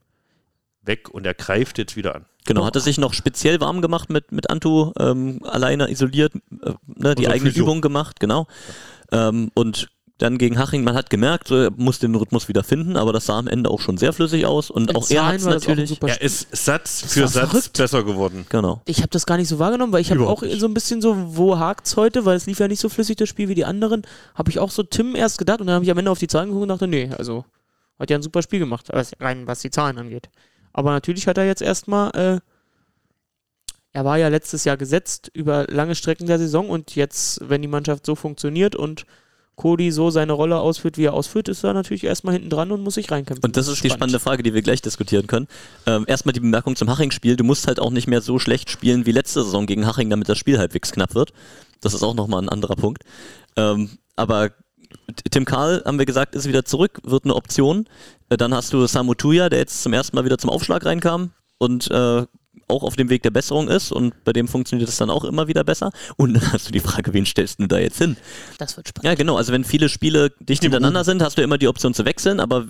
weg und er greift jetzt wieder an. Genau, hatte sich noch speziell warm gemacht mit, mit Antu, ähm, alleine isoliert, äh, ne, die eigene Physio. Übung gemacht, genau. Ähm, und dann gegen Haching, man hat gemerkt, so, er muss den Rhythmus wieder finden, aber das sah am Ende auch schon sehr flüssig aus und In auch er hat natürlich. super Er ist Satz für Satz verrückt. besser geworden. Genau. Ich habe das gar nicht so wahrgenommen, weil ich habe auch so ein bisschen so, wo hakt's heute, weil es lief ja nicht so flüssig das Spiel wie die anderen, habe ich auch so Tim erst gedacht und dann habe ich am Ende auf die Zahlen geguckt und dachte, nee, also hat ja ein super Spiel gemacht, was- rein was die Zahlen angeht. Aber natürlich hat er jetzt erstmal, äh, er war ja letztes Jahr gesetzt über lange Strecken der Saison und jetzt, wenn die Mannschaft so funktioniert und Cody so seine Rolle ausführt, wie er ausführt, ist er natürlich erstmal hinten dran und muss sich reinkämpfen. Und das ist die spannende Frage, die wir gleich diskutieren können. Ähm, erstmal die Bemerkung zum Haching-Spiel. Du musst halt auch nicht mehr so schlecht spielen wie letzte Saison gegen Haching, damit das Spiel halbwegs knapp wird. Das ist auch nochmal ein anderer Punkt. Ähm, aber Tim Karl, haben wir gesagt, ist wieder zurück, wird eine Option. Äh, dann hast du Samu Tuya, der jetzt zum ersten Mal wieder zum Aufschlag reinkam und äh, auch auf dem Weg der Besserung ist und bei dem funktioniert es dann auch immer wieder besser. Und dann hast du die Frage, wen stellst du da jetzt hin? Das wird spannend. Ja, genau. Also wenn viele Spiele dicht hintereinander sind, hast du immer die Option zu wechseln. Aber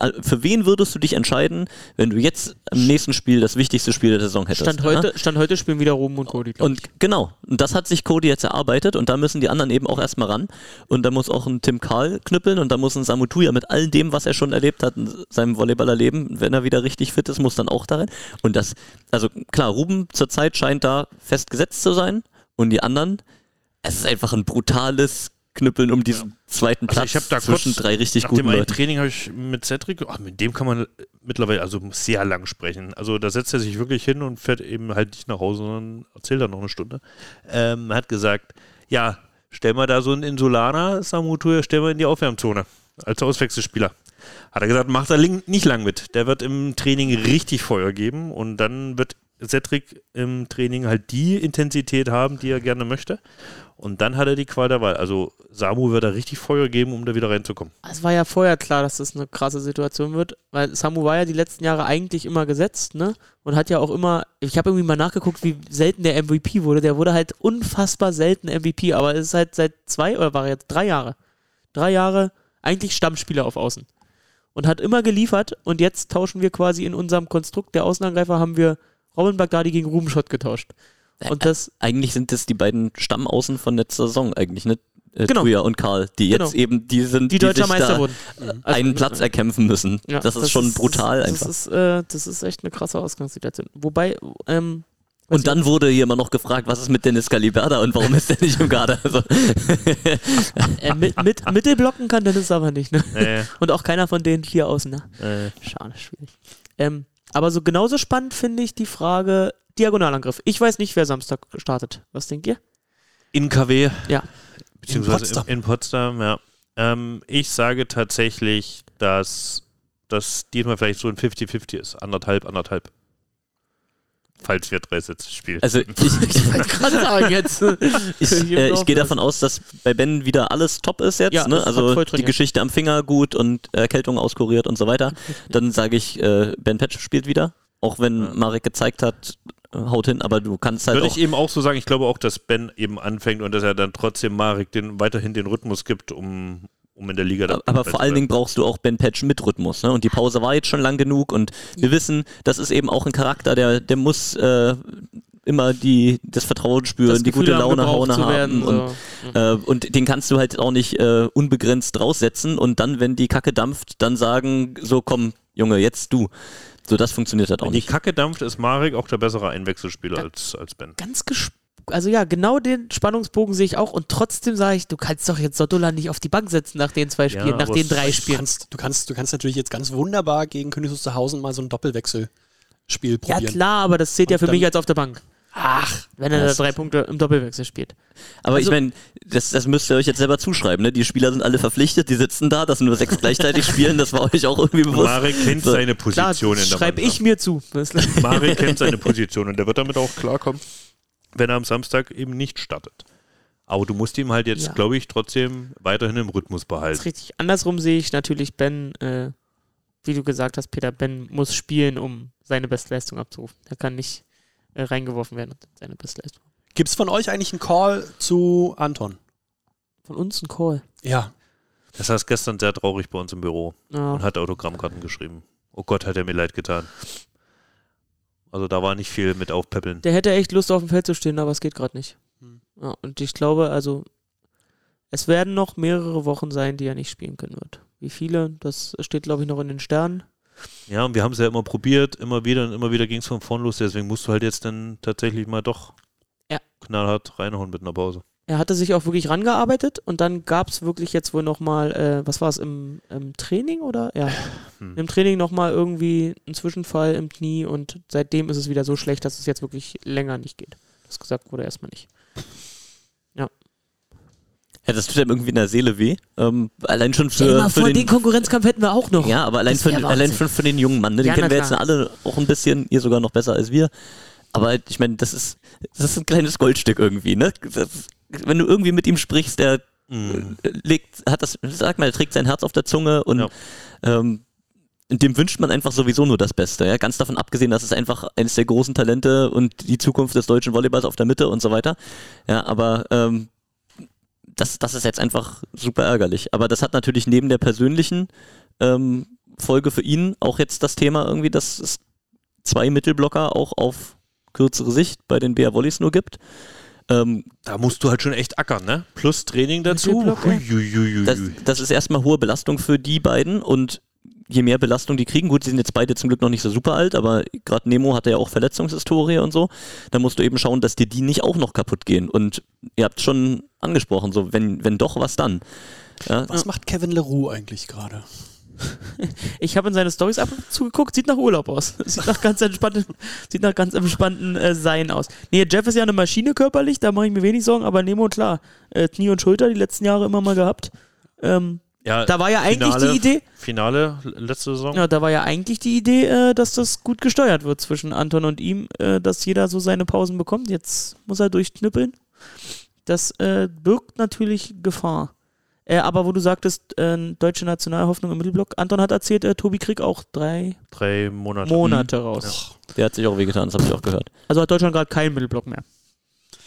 äh, für wen würdest du dich entscheiden, wenn du jetzt im nächsten Spiel das wichtigste Spiel der Saison hättest? Stand heute, Stand heute spielen wieder Ruben und Cody. Glaub ich. Und genau, und das hat sich Cody jetzt erarbeitet und da müssen die anderen eben auch erstmal ran. Und da muss auch ein Tim Karl knüppeln und da muss ein Samu Tuya mit all dem, was er schon erlebt hat in seinem Volleyballerleben, wenn er wieder richtig fit ist, muss dann auch da rein. Und das, also klar, Ruben zurzeit scheint da festgesetzt zu sein und die anderen, es ist einfach ein brutales Knüppeln um diesen zweiten Also Platz ich habe da zwischen kurz, drei richtig nach guten dem Leuten. Training habe ich mit Cedric, ach, mit dem kann man mittlerweile also sehr lang sprechen. Also da setzt er sich wirklich hin und fährt eben halt nicht nach Hause, sondern erzählt dann noch eine Stunde. Ähm, hat gesagt, ja, stell mal da so einen Insulana, Samutur, stell mal in die Aufwärmzone als Auswechselspieler. Hat er gesagt, macht er nicht lang mit. Der wird im Training richtig Feuer geben und dann wird Cedric im Training halt die Intensität haben, die er gerne möchte. Und dann hat er die Qual der Wahl. Also Samu wird da richtig Feuer geben, um da wieder reinzukommen. Es war ja vorher klar, dass das eine krasse Situation wird, weil Samu war ja die letzten Jahre eigentlich immer gesetzt, ne? Und hat ja auch immer, ich habe irgendwie mal nachgeguckt, wie selten der MVP wurde. Der wurde halt unfassbar selten MVP, aber es ist halt seit zwei oder war jetzt drei Jahre. Drei Jahre eigentlich Stammspieler auf Außen. Und hat immer geliefert und jetzt tauschen wir quasi in unserem Konstrukt der Außenangreifer haben wir Robin Bagdadi gegen Ruben Schott getauscht. Und das, Eigentlich sind das die beiden Stammaußen von letzter Saison eigentlich, ne? Äh, Genau. Tuya und Karl, die jetzt Genau. eben die sind, die deutscher sich Meister wurden. Also- einen Platz erkämpfen müssen. Ja, das ist schon brutal das einfach. Ist, äh, das ist echt eine krasse Ausgangssituation. Wobei, ähm, und dann wurde hier immer noch gefragt, was ist mit Dennis Caliberda und warum ist der nicht im Kader? Also, äh, mit, mit, Mittelblocken kann Dennis aber nicht, ne? Äh, Und auch keiner von den vier außen, ne? äh, Schade, schwierig. Ähm, aber so genauso spannend finde ich die Frage Diagonalangriff. Ich weiß nicht, wer Samstag startet. Was denkt ihr? in KW. Ja. Beziehungsweise Potsdam. in Potsdam, ja. Ähm, ich sage tatsächlich, dass das diesmal vielleicht so ein 50-50 ist. Anderthalb, anderthalb. Falls wir drei Sätze spielen. also ich, ich, Gerade sagen jetzt. ich, äh, ich gehe davon aus, dass bei Ben wieder alles top ist jetzt. Ja, ne? Also die. Geschichte am Finger gut und Erkältung auskuriert und so weiter. Dann sage ich, äh, Ben Patch spielt wieder. Auch wenn Marek gezeigt hat, äh, haut hin, aber du kannst halt Würde ich eben auch so sagen, ich glaube auch, dass Ben eben anfängt und dass er dann trotzdem Marek den, weiterhin den Rhythmus gibt, um, um in der Liga dann Aber dabei vor allen Dingen brauchst du auch Ben Patch mit Rhythmus. Ne? Und die Pause war jetzt schon lang genug. Und wir wissen, das ist eben auch ein Charakter, der, der muss äh, immer die, das Vertrauen spüren, Das die Gefühl gute haben, Laune zu haben. werden, und, so. äh, und den kannst du halt auch nicht äh, unbegrenzt draussetzen und dann, wenn die Kacke dampft, dann sagen, so komm, Junge, jetzt du. So, das funktioniert halt auch Wenn die nicht. Kacke dampft, ist Marek auch der bessere Einwechselspieler als, als Ben. Ganz gesp also ja, genau den Spannungsbogen sehe ich auch und trotzdem sage ich, du kannst doch jetzt Sottola nicht auf die Bank setzen nach den zwei Spielen, nach aber den drei Du Spielen. kannst, du, kannst, du kannst natürlich jetzt ganz wunderbar gegen Königs Wusterhausen mal so ein Doppelwechselspiel Ja probieren. klar, aber das zählt ja Und für dann- mich als auf der Bank. Ach, Wenn er da drei Punkte im Doppelwechsel spielt. Aber also- ich meine, das, das müsst ihr euch jetzt selber zuschreiben. Ne? Die Spieler sind alle verpflichtet, die sitzen da, dass nur sechs gleichzeitig spielen, das war euch auch irgendwie bewusst. Marek kennt So. seine Klar, Position in der schreibe ich mir zu. Marek kennt seine Position und der wird damit auch klarkommen, wenn er am Samstag eben nicht startet. Aber du musst ihm halt jetzt, Ja. glaube ich, trotzdem weiterhin im Rhythmus Das ist behalten. richtig. Andersrum sehe ich natürlich Ben, äh, wie du gesagt hast, Peter, Ben muss spielen, um seine Bestleistung abzurufen. Er kann nicht äh, reingeworfen werden und seine Bestleistung. Gibt es von euch eigentlich einen Call zu Anton? Von uns ein Call. Ja. Das heißt gestern sehr traurig bei uns im Büro Ja. und hat Autogrammkarten geschrieben. Oh Gott, hat er mir leid getan. Also da war nicht viel mit aufpäppeln. Der hätte echt Lust auf dem Feld zu stehen, aber es geht gerade nicht. Hm. Ja, und ich glaube, also es werden noch mehrere Wochen sein, die er nicht spielen können wird. Wie viele, das steht, glaube ich, noch in den Sternen. Ja, und wir haben es ja immer probiert, immer wieder und immer wieder ging es von vorn los. Deswegen musst du halt jetzt dann tatsächlich mal doch Ja. knallhart reinhauen mit einer Pause. Er hatte sich auch wirklich rangearbeitet und dann gab es wirklich jetzt wohl nochmal, äh, was war es, im, im Training oder? Ja, Hm. im Training nochmal irgendwie ein Zwischenfall im Knie und seitdem ist es wieder so schlecht, dass es jetzt wirklich länger nicht geht. Das gesagt wurde erstmal nicht. Ja, das tut einem irgendwie in der Seele weh. Ähm, allein schon Stell für, mal für vor, den, den Konkurrenzkampf hätten wir auch noch. Ja, aber allein, für, allein Wahnsinn. für, für den jungen Mann, ne? den Ja, kennen wir jetzt alle auch ein bisschen, ihr sogar noch besser als wir. Aber ich meine, das ist, das ist ein kleines Goldstück irgendwie, ne? Das, wenn du irgendwie mit ihm sprichst, der Mhm. äh, legt, hat das, sag mal, er trägt sein Herz auf der Zunge und Ja. ähm, dem wünscht man einfach sowieso nur das Beste. Ja? Ganz davon abgesehen, dass es einfach eines der großen Talente und die Zukunft des deutschen Volleyballs auf der Mitte und so weiter. Ja, aber ähm, das, das ist jetzt einfach super ärgerlich. Aber das hat natürlich neben der persönlichen ähm, Folge für ihn auch jetzt das Thema irgendwie, dass es zwei Mittelblocker auch auf kürzere Sicht bei den BR Volleys nur gibt. Ähm, Da musst du halt schon echt ackern, ne? Plus Training dazu. Das, das ist erstmal hohe Belastung für die beiden und je mehr Belastung die kriegen, gut, die sind jetzt beide zum Glück noch nicht so super alt, aber gerade Nemo hatte ja auch Verletzungshistorie und so, da musst du eben schauen, dass dir die nicht auch noch kaputt gehen und ihr habt schon angesprochen, so wenn, wenn doch, was dann? Ja, Was macht Kevin Leroux eigentlich gerade? Ich habe in seine Stories ab und zu geguckt, sieht nach Urlaub aus. Sieht nach ganz entspannten, sieht nach ganz entspannten äh, Sein aus. Nee, Jeff ist ja eine Maschine körperlich, da mache ich mir wenig Sorgen, aber Nemo, klar, äh, Knie und Schulter die letzten Jahre immer mal gehabt. Ähm, Ja, Da war ja eigentlich Finale, die Idee, Finale letzte Saison. ja, da war ja eigentlich die Idee, äh, dass das gut gesteuert wird zwischen Anton und ihm, äh, dass jeder so seine Pausen bekommt. Jetzt muss er durchknüppeln. Das äh, birgt natürlich Gefahr. Äh, aber wo du sagtest, äh, deutsche Nationalhoffnung im Mittelblock, Anton hat erzählt, äh, Tobi Krieg auch drei Drei Monate. Monate raus. Der hat sich auch wehgetan, das habe ich auch gehört. Also hat Deutschland gerade keinen Mittelblock mehr.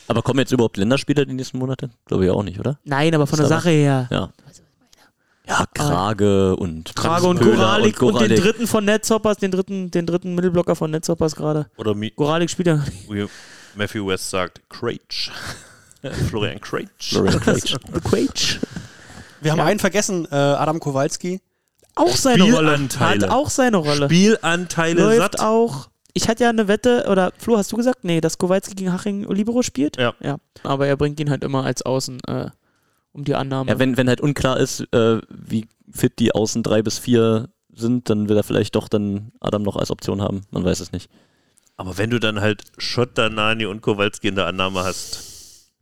Aber kommen jetzt überhaupt Länderspieler die nächsten Monate? Glaube ich auch nicht, oder? Nein, aber von der Sache her. Ja. Ja, Krage und Krage und Goralik und, den Goralik. dritten von Netzhoppers, den dritten, den dritten Mittelblocker von Netzhoppers gerade. Oder Mi Goralik spielt ja. Matthew West sagt Craig. Florian Craig. Florian Craig. The Quage. Wir haben Ja. einen vergessen, äh, Adam Kowalski. Auch seine Rolle. Spielanteile. Hat auch seine Rolle. Spielanteile Läuft satt. auch. Ich hatte ja eine Wette, oder Flo, hast du gesagt? Nee, dass Kowalski gegen Haching Libero spielt? Ja. Ja. Aber er bringt ihn halt immer als Außen äh, um die Annahme. Ja, wenn, wenn halt unklar ist, äh, wie fit die Außen drei bis vier sind, dann will er vielleicht doch dann Adam noch als Option haben. Man weiß es nicht. Aber wenn du dann halt Schotter, Nani und Kowalski in der Annahme hast.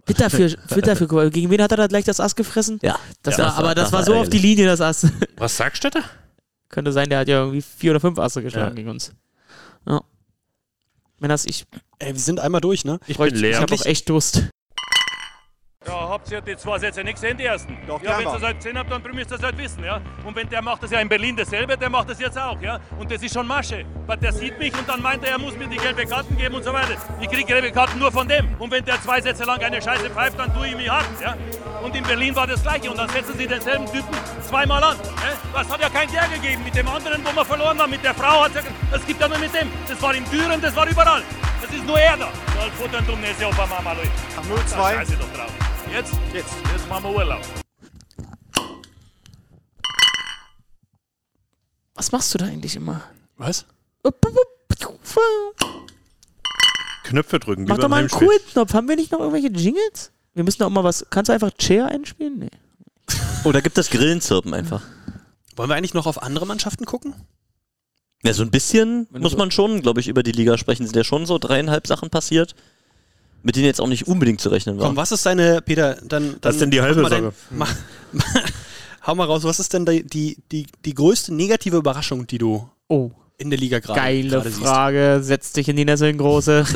Bitter für, bitter für Kowalski. Gegen wen hat er da gleich das Ass gefressen? Ja, Das ja, war, aber das, war so auf die. Linie, das Ass. Was sagst du da? Könnte sein, der hat ja irgendwie vier oder fünf Asse geschlagen Ja. gegen uns. Ja. Männers, ich, Ey, wir sind einmal durch, ne? Ich bräuchte- bin leer. ich habe auch echt Durst. Ja, habt ihr die zwei Sätze nicht gesehen, die ersten? Doch, ja, wenn ihr das halt gesehen habt, dann müsst ihr es halt wissen, ja. Und wenn der macht das ja in Berlin dasselbe, der macht das jetzt auch, ja. Und das ist schon Masche. Weil der sieht mich und dann meint er, er muss mir die gelbe Karten geben und so weiter. Ich kriege gelbe Karten nur von dem. Und wenn der zwei Sätze lang eine Scheiße pfeift, dann tue ich mich haken, ja. Und in Berlin war das Gleiche. Und dann setzen sie denselben Typen zweimal an. Ja? Das hat ja kein Der gegeben. Mit dem anderen, wo wir verloren haben, mit der Frau hat es ja... Es gibt ja nur mit dem. Das war in Düren, das war überall. Das ist nur er da. Soll futtern, dumm, ne, ist ja Opa Mama, Leute. 0-2. Scheiße doch drauf. Jetzt? Jetzt. Jetzt machen wir Urlaub. Was machst du da eigentlich immer? Was? Knöpfe drücken. wie Mach doch mal einen Heimspiel. Cool-Knopf. Haben wir nicht noch irgendwelche Jingles? Wir müssen doch mal was. Kannst du einfach Chair einspielen? Nee. Oh, da gibt es Grillenzirpen einfach. Wollen wir eigentlich noch auf andere Mannschaften gucken? Ja, so ein bisschen muss man schon, glaube ich, über die Liga sprechen. Sind ja schon so dreieinhalb Sachen passiert, mit denen jetzt auch nicht unbedingt zu rechnen war. Komm, was ist deine, Peter, dann. dann Was ist denn die halbe Sache? Mach, hau mal raus, was ist denn die, die, die, die größte negative Überraschung, die du Oh, in der Liga gerade geile siehst? Frage. Setz dich in die Nesseln, Große.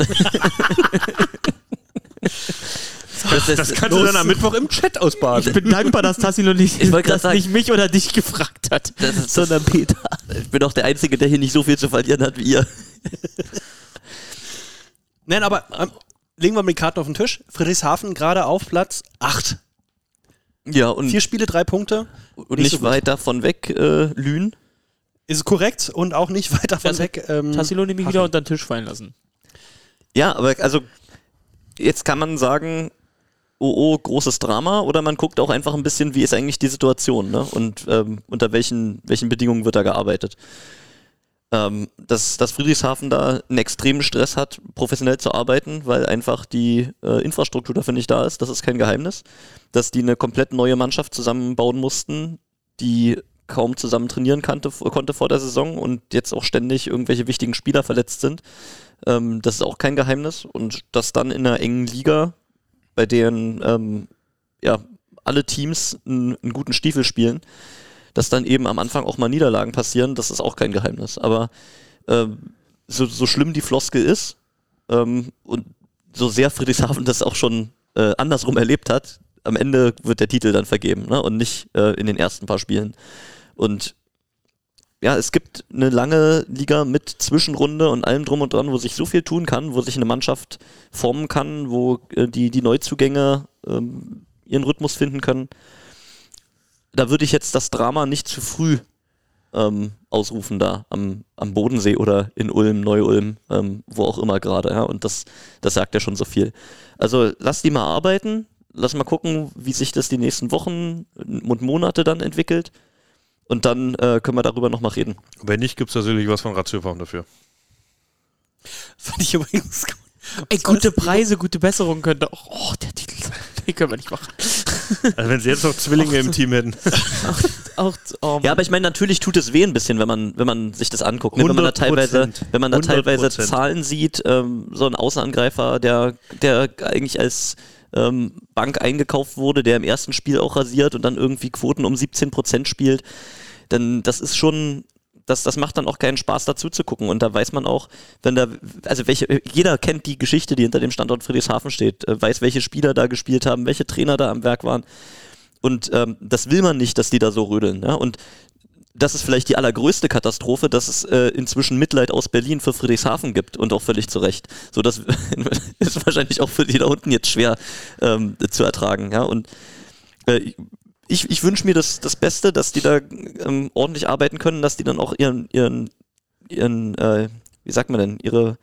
Das, das, Das kannst du dann am Mittwoch im Chat Ich ausbaden. bin dankbar, dass Tassilo nicht, Ich dass sagen- nicht mich oder dich gefragt hat, das ist, sondern Peter. ich bin auch der Einzige, der hier nicht so viel zu verlieren hat wie ihr. Nein, aber ähm, legen wir mal die Karten auf den Tisch. Friedrichshafen gerade auf Platz 8. Ja, und, Vier Spiele, drei Punkte. und nicht nicht so weit davon weg, äh, Lünen. Ist korrekt und auch nicht weit davon Das- weg. Ähm, Tassilo nämlich wieder unter den Tisch fallen lassen. Ja, aber also jetzt kann man sagen, oh, oh, großes Drama oder man guckt auch einfach ein bisschen, wie ist eigentlich die Situation ne? und ähm, unter welchen, welchen Bedingungen wird da gearbeitet. Ähm, dass, dass Friedrichshafen da einen extremen Stress hat, professionell zu arbeiten, weil einfach die äh, Infrastruktur dafür nicht da ist, das ist kein Geheimnis. Dass die eine komplett neue Mannschaft zusammenbauen mussten, die kaum zusammen trainieren kannte, konnte vor der Saison und jetzt auch ständig irgendwelche wichtigen Spieler verletzt sind. Ähm, das ist auch kein Geheimnis. Und das dann in einer engen Liga, bei deren ähm, ja, alle Teams einen, einen guten Stiefel spielen, dass dann eben am Anfang auch mal Niederlagen passieren, das ist auch kein Geheimnis. Aber ähm, so, so schlimm die Floskel ist ähm, und so sehr Friedrichshafen das auch schon äh, andersrum erlebt hat, am Ende wird der Titel dann vergeben ne? und nicht äh, in den ersten paar Spielen. Und ja, es gibt eine lange Liga mit Zwischenrunde und allem drum und dran, wo sich so viel tun kann, wo sich eine Mannschaft formen kann, wo äh, die, die Neuzugänge ähm, ihren Rhythmus finden können. Da würde ich jetzt das Drama nicht zu früh ähm, ausrufen da am, am Bodensee oder in Ulm, Neu-Ulm, ähm, wo auch immer gerade. Ja? Und das, das sagt ja schon so viel. Also lass die mal arbeiten, lass mal gucken, wie sich das die nächsten Wochen und Monate dann entwickelt. Und dann äh, können wir darüber nochmal reden. Wenn nicht, gibt es natürlich was von Ratiofarm dafür. Fand ich übrigens gut. Ey, gute Preise, gute Besserung könnte auch. Oh, der Titel. Den können wir nicht machen. Also wenn sie jetzt noch Zwillinge im Team hätten. Auch, oh, Ja, aber ich meine, natürlich tut es weh ein bisschen, wenn man, wenn man sich das anguckt. Ne? Wenn man da 100%. teilweise, wenn man da 100%. teilweise Zahlen sieht, ähm, so ein Außenangreifer, der, der eigentlich als ähm, Bank eingekauft wurde, der im ersten Spiel auch rasiert und dann irgendwie Quoten um 17% spielt, dann das ist schon, das, das macht dann auch keinen Spaß dazu zu gucken. Und da weiß man auch, wenn da, also welche, jeder kennt die Geschichte, die hinter dem Standort Friedrichshafen steht, äh, weiß, welche Spieler da gespielt haben, welche Trainer da am Werk waren. Und ähm, das will man nicht, dass die da so rödeln. Ja? Und das ist vielleicht die allergrößte Katastrophe, dass es äh, inzwischen Mitleid aus Berlin für Friedrichshafen gibt und auch völlig zu Recht. So, das ist wahrscheinlich auch für die da unten jetzt schwer ähm, zu ertragen. Ja? Und äh, ich, ich wünsche mir das, das Beste, dass die da ähm, ordentlich arbeiten können, dass die dann auch ihren, ihren, ihren äh, wie sagt man denn, ihre,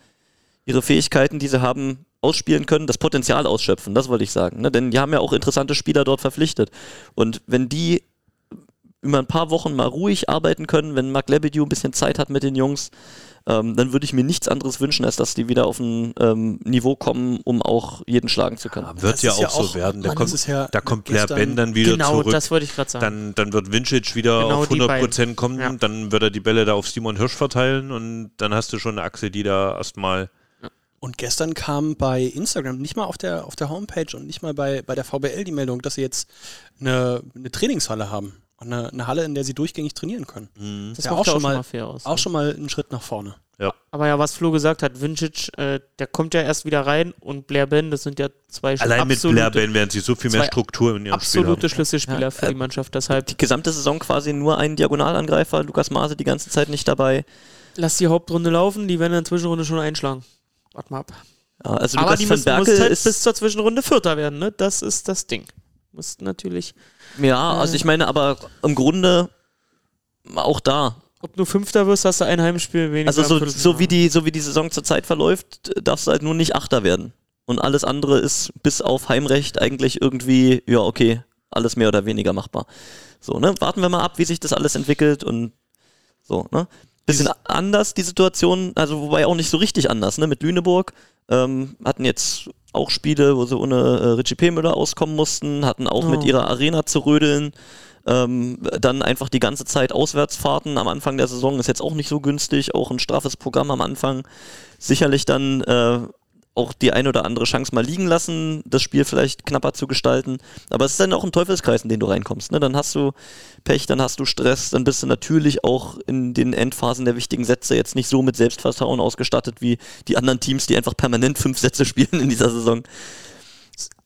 ihre Fähigkeiten, die sie haben, ausspielen können, das Potenzial ausschöpfen, das wollte ich sagen. Ne? Denn die haben ja auch interessante Spieler dort verpflichtet. Und wenn die über ein paar Wochen mal ruhig arbeiten können, wenn Mark Lebedew ein bisschen Zeit hat mit den Jungs, ähm, dann würde ich mir nichts anderes wünschen, als dass die wieder auf ein ähm, Niveau kommen, um auch jeden schlagen zu können. Wird Das ja auch ja so auch- werden. Da kommt, ja da kommt Blair Ben dann wieder genau, zurück. das wollte ich gerade sagen. Dann, dann wird Vincic wieder Genau auf die 100% kommen, Ja. dann wird er die Bälle da auf Simon Hirsch verteilen und dann hast du schon eine Achse, die da erstmal. Und gestern kam bei Instagram, nicht mal auf der, auf der Homepage und nicht mal bei, bei der VBL die Meldung, dass sie jetzt eine, eine Trainingshalle haben. Und eine, eine Halle, in der sie durchgängig trainieren können. Mhm. das ja macht auch ja schon mal- fair aus. Auch ne? schon mal einen Schritt nach vorne. Aber ja, was Flo gesagt hat, Vincic, äh, der kommt ja erst wieder rein und Blair Ben, das sind ja zwei Allein mit absolute, Blair Ben werden sie so viel mehr Struktur in ihrem Spiel absolute. Schlüsselspieler Ja, für äh, die Mannschaft. Deshalb Die gesamte Saison quasi nur ein Diagonalangreifer, Lukas Maase die ganze Zeit nicht dabei. lass die Hauptrunde laufen, die werden in der Zwischenrunde schon einschlagen. Warte mal ab. Ja, also Aber Lukas die van müssen, muss Berkel halt ist bis zur Zwischenrunde Vierter werden, ne? Das ist das Ding. Muss natürlich, Ja, also ich meine, aber im Grunde auch da. ob du Fünfter wirst, hast du ein Heimspiel weniger. Also so, so, wie die, so wie die Saison zurzeit verläuft, darfst du halt nur nicht Achter werden. Und alles andere ist bis auf Heimrecht eigentlich irgendwie, ja, okay, alles mehr oder weniger machbar. So, ne? Warten wir mal ab, wie sich das alles entwickelt und so, ne? Bisschen anders die Situation, also wobei auch nicht so richtig anders, ne? Mit Lüneburg ähm, hatten jetzt auch Spiele, wo sie ohne äh, Richie P. Müller auskommen mussten, hatten auch mit Oh. ihrer Arena zu rödeln. Ähm, dann einfach die ganze Zeit Auswärtsfahrten am Anfang der Saison ist jetzt auch nicht so günstig, auch ein straffes Programm am Anfang. Sicherlich dann äh, auch die ein oder andere Chance mal liegen lassen, das Spiel vielleicht knapper zu gestalten. Aber es ist dann auch ein Teufelskreis, in den du reinkommst. Ne? Dann hast du Pech, dann hast du Stress, dann bist du natürlich auch in den Endphasen der wichtigen Sätze jetzt nicht so mit Selbstvertrauen ausgestattet wie die anderen Teams, die einfach permanent fünf Sätze spielen in dieser Saison.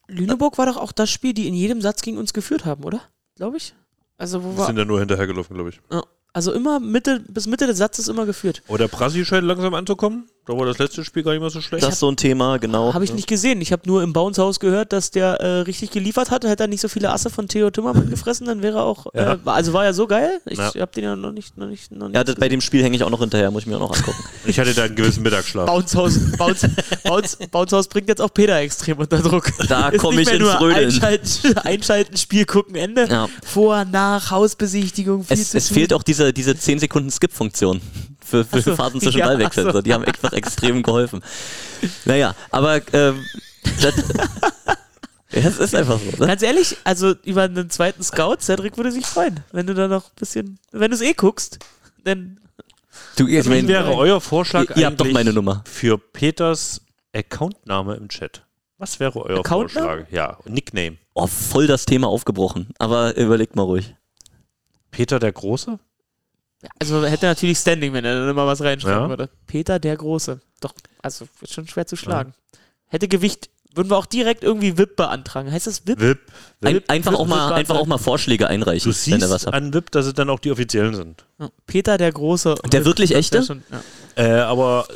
Lüneburg war doch auch das Spiel, die in jedem Satz gegen uns geführt haben, oder? Glaube ich. Also wo Wir war. sind da nur hinterhergelaufen, glaube ich. Ja, also immer Mitte, bis Mitte des Satzes immer geführt. Aber der Prassi scheint langsam anzukommen. Da war das letzte Spiel gar nicht mehr so schlecht. Das ist so ein Thema, genau. Habe ich nicht gesehen. Ich habe nur im Bounce-Haus gehört, dass der äh, richtig geliefert hat. Hätte er nicht so viele Asse von Theo Timmermann gefressen, dann wäre er auch. Ja. Äh, also war er so geil. Ich Ja. habe den ja noch nicht. Noch nicht, noch nicht Ja, das, bei dem Spiel hänge ich auch noch hinterher, muss ich mir auch noch angucken. Ich hatte da einen gewissen Mittagsschlaf. Bounce-Haus Bounce, Bounce, Bounce bringt jetzt auch Peter extrem unter Druck. Da komme ich mehr ins nur Rödeln. Einschalten, einschalten, Spiel gucken, Ende. Ja. Vor, nach, Hausbesichtigung. Viel Es, zu es fehlt auch diese, diese 10 Sekunden Skip-Funktion für, für so, Phasen zwischen ja, Ballwechseln. so. Die haben einfach extrem geholfen. Naja, aber ähm, das, ja, es ist einfach so. Ne? Ganz ehrlich, also über einen zweiten Scout, Cedric würde sich freuen, wenn du da noch ein bisschen, wenn du es eh guckst, dann Du, ich Wie mein, wäre euer Vorschlag ihr, ihr habt doch eigentlich meine Nummer. für Peters Accountname im Chat? Was wäre euer Accountname? Vorschlag? Ja, Nickname. Oh, voll das Thema aufgebrochen. Aber überlegt mal ruhig. Peter der Große? Also hätte er natürlich Standing, wenn er dann immer was reinschreiben Ja. würde. Peter der Große. Doch, also ist schon schwer zu schlagen. Hätte Gewicht, würden wir auch direkt irgendwie VIP beantragen. Heißt das VIP? VIP. Ein, Wip- einfach, Wip- auch mal, Wip- einfach auch mal Vorschläge einreichen, Du wenn ihr was siehst an VIP, dass es dann auch die offiziellen sind. Ja. Peter der Große. Der wirklich Das wär echte? Schon, ja. Äh, aber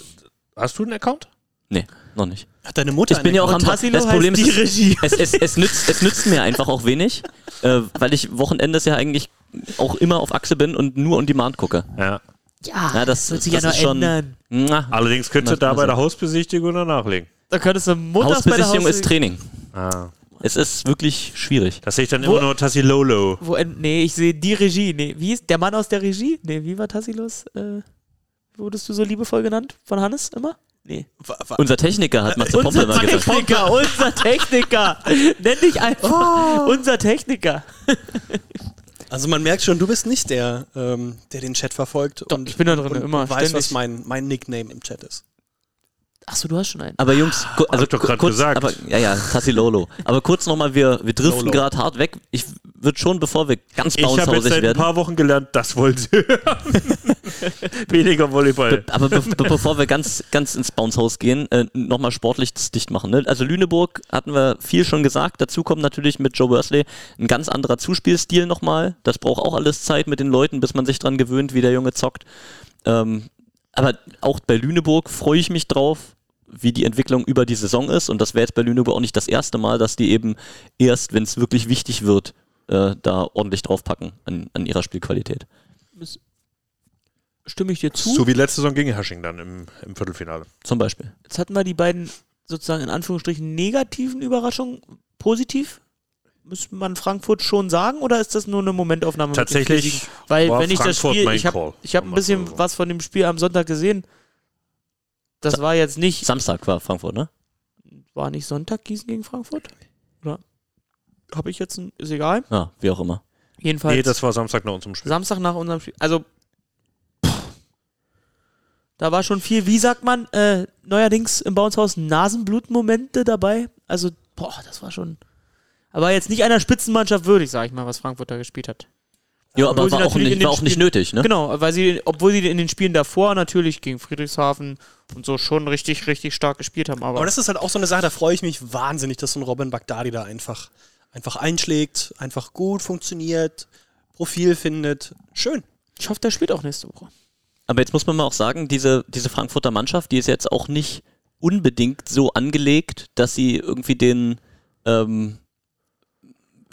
hast du einen Account? Nee, noch nicht. Hat deine Mutter Ich bin ja auch am Tassilo Das Problem ist, die Regie. es, es, es, nützt, es nützt mir einfach auch wenig, äh, weil ich Wochenendes ja eigentlich auch immer auf Achse bin und nur on Demand gucke. Ja. Ja, Ja, das, wird sich das ja noch ist schon. ändern. Na, Allerdings könntest du Na, da bei also- der Hausbesichtigung noch nachlegen. Da könntest du montags bei der Hausbesichtigung ist Training. Ah. Es ist wirklich schwierig. Das sehe ich dann Wo- immer nur Tassilolo. Wo, en- nee, ich sehe die Regie. Nee, wie ist der Mann aus der Regie? Nee, wie war Tassilos? Äh, wurdest du so liebevoll genannt? Von Hannes immer? Nee. Unser Techniker hat Matze Pompel Unser mal gesagt. Techniker, unser Techniker. Nenn dich einfach unser Techniker. Also man merkt schon, du bist nicht der, ähm, der den Chat verfolgt. Doch, ich bin da drin, und immer, und weiß, ständig. was mein, mein Nickname im Chat ist. Achso, du hast schon einen. Aber Jungs, also ich doch grad kurz, gesagt. aber ja, ja, Tassi Lolo. Aber kurz nochmal, wir, wir driften gerade hart weg. Ich würde schon, bevor wir ganz Ich habe jetzt bouncehausig seit ein werden. paar Wochen gelernt, das wollen sie hören. Weniger Volleyball. Aber be be bevor wir ganz, ganz ins Bouncehaus gehen, äh, nochmal sportlich das dicht machen. Ne? Also Lüneburg hatten wir viel schon gesagt. Dazu kommt natürlich mit Joe Worsley ein ganz anderer Zuspielstil nochmal. Das braucht auch alles Zeit mit den Leuten, bis man sich dran gewöhnt, wie der Junge zockt. Ähm, aber auch bei Lüneburg freue ich mich drauf, wie die Entwicklung über die Saison ist. Und das wäre jetzt bei Lüneburg auch nicht das erste Mal, dass die eben erst, wenn es wirklich wichtig wird, äh, da ordentlich draufpacken an, an ihrer Spielqualität. Stimme ich dir zu? So wie letzte Saison gegen Hersching dann im, im Viertelfinale. Zum Beispiel. Jetzt hatten wir die beiden sozusagen in Anführungsstrichen negativen Überraschungen. Positiv? Muss man Frankfurt schon sagen oder ist das nur eine Momentaufnahme? Tatsächlich? Weil war wenn ich das Frankfurt Spiel, mein ich habe ich hab ein bisschen so. was von dem Spiel am Sonntag gesehen. Das war jetzt nicht, Samstag war Frankfurt, ne? war nicht Sonntag Gießen gegen Frankfurt? Habe ich jetzt ein, ist egal. Ja, wie auch immer. Jedenfalls Nee, das war Samstag nach unserem Spiel. Samstag nach unserem Spiel. Also pff, da war schon viel, wie sagt man, äh, neuerdings im Bouncehaus Nasenblutmomente dabei. Also, boah, das war schon. Aber jetzt nicht einer Spitzenmannschaft würdig, sag ich mal, was Frankfurt da gespielt hat. Ja, Obwohl aber war auch, nicht, war auch nicht Spielen- nötig, ne? Genau, weil sie, obwohl sie in den Spielen davor natürlich gegen Friedrichshafen und so schon richtig, richtig stark gespielt haben. Aber, Aber das ist halt auch so eine Sache, da freue ich mich wahnsinnig, dass so ein Robin Bagdadi da einfach, einfach einschlägt, einfach gut funktioniert, Profil findet. Schön. ich hoffe, der spielt auch nächste Woche. Aber jetzt muss man mal auch sagen, diese, diese Frankfurter Mannschaft, die ist jetzt auch nicht unbedingt so angelegt, dass sie irgendwie den, ähm,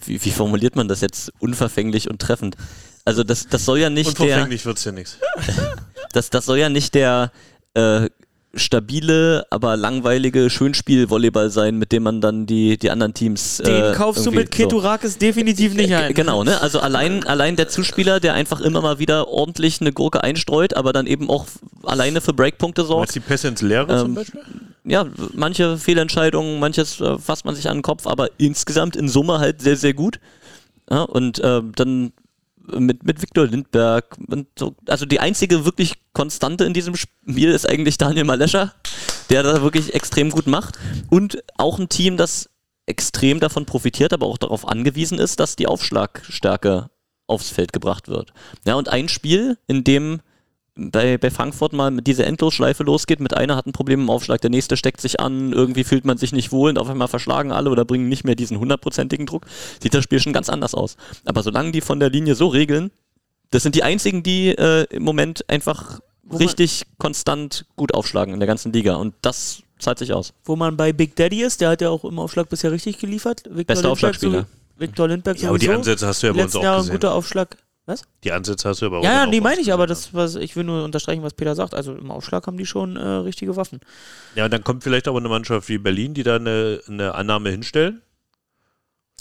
wie, wie formuliert man das jetzt, unverfänglich und treffend? Also das, das soll ja nicht der, Unverfänglich wird's ja nichts. das, das soll ja nicht der äh, stabile, aber langweilige Schönspiel-Volleyball sein, mit dem man dann die, die anderen Teams. Den äh, kaufst du mit Keturakis definitiv nicht Äh, ein. Genau, ne? Also allein, allein der Zuspieler, der einfach immer mal wieder ordentlich eine Gurke einstreut, aber dann eben auch alleine für Breakpunkte Meinst sorgt. du die Pässe ins Leere zum Ähm, Beispiel? Ja, manche Fehlentscheidungen, manches äh, fasst man sich an den Kopf, aber insgesamt in Summe halt sehr, sehr gut. Ja, und äh, dann mit, mit Viktor Lindberg. So, also die einzige wirklich Konstante in diesem Spiel ist eigentlich Daniel Malescher, der das wirklich extrem gut macht. Und auch ein Team, das extrem davon profitiert, aber auch darauf angewiesen ist, dass die Aufschlagstärke aufs Feld gebracht wird. Ja, und ein Spiel, in dem bei, bei Frankfurt mal mit dieser Endlosschleife losgeht, mit einer hat ein Problem im Aufschlag, der nächste steckt sich an, irgendwie fühlt man sich nicht wohl und auf einmal verschlagen alle oder bringen nicht mehr diesen hundertprozentigen Druck, sieht das Spiel schon ganz anders aus. Aber solange die von der Linie so regeln, das sind die einzigen, die äh, im Moment einfach man- richtig konstant gut aufschlagen in der ganzen Liga und das zahlt sich aus. Wo man bei Big Daddy ist, der hat ja auch im Aufschlag bisher richtig geliefert. Viktor Bester Lindberg Aufschlagspieler. Viktor Lindberg Ja, aber die. Ansätze hast du ja bei uns auch Jahre ein gesehen. guter Aufschlag. Die Ansätze hast du uns Ja, ja, auch die meine ich, aber das, was ich will nur unterstreichen, was Peter sagt. Also im Aufschlag haben die schon äh, richtige Waffen. Ja, und dann kommt vielleicht aber eine Mannschaft wie Berlin, die da eine, eine Annahme hinstellen.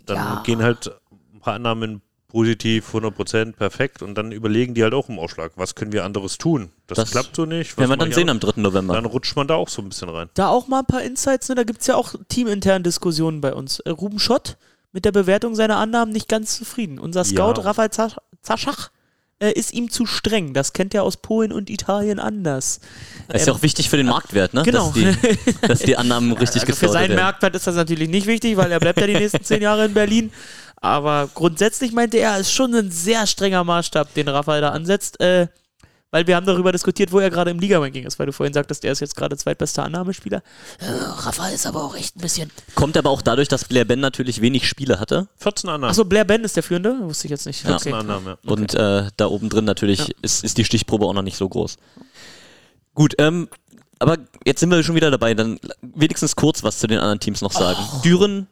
Dann Ja. gehen halt ein paar Annahmen positiv, 100% perfekt und dann überlegen die halt auch im Ausschlag, was können wir anderes tun? Das, Das klappt so nicht. was Werden wir dann sehen auch? am 3. November. Dann rutscht man da auch so ein bisschen rein. Da auch mal ein paar Insights, ne? da gibt es ja auch teaminterne Diskussionen bei uns. Äh, Ruben Schott mit der Bewertung seiner Annahmen nicht ganz zufrieden. Unser Scout Ja. Rafael Zasch- Zaschach äh, ist ihm zu streng. Das kennt er aus Polen und Italien anders. Das ist ja auch wichtig für den Marktwert, ne? Genau. Dass, die, dass die Annahmen richtig Also für seinen werden. Marktwert ist das natürlich nicht wichtig, weil er bleibt ja die nächsten zehn Jahre in Berlin. Aber grundsätzlich meinte er, ist schon ein sehr strenger Maßstab, den Rafael da ansetzt. Äh, weil wir haben darüber diskutiert, wo er gerade im Liga-Ranking ist, weil du vorhin sagtest, er ist jetzt gerade zweitbester Annahmespieler. Äh, Rafael ist aber auch echt ein bisschen. Kommt aber auch dadurch, dass Blair Ben natürlich wenig Spiele hatte 14 Annahmen. Achso, Blair Ben ist der Führende? Wusste ich jetzt nicht. 14 Okay. Annahmen, ja. und äh, da oben drin natürlich Ja. ist, ist die Stichprobe auch noch nicht so groß. Gut, ähm, aber jetzt sind wir schon wieder dabei. Dann wenigstens kurz was zu den anderen Teams noch sagen. Düren,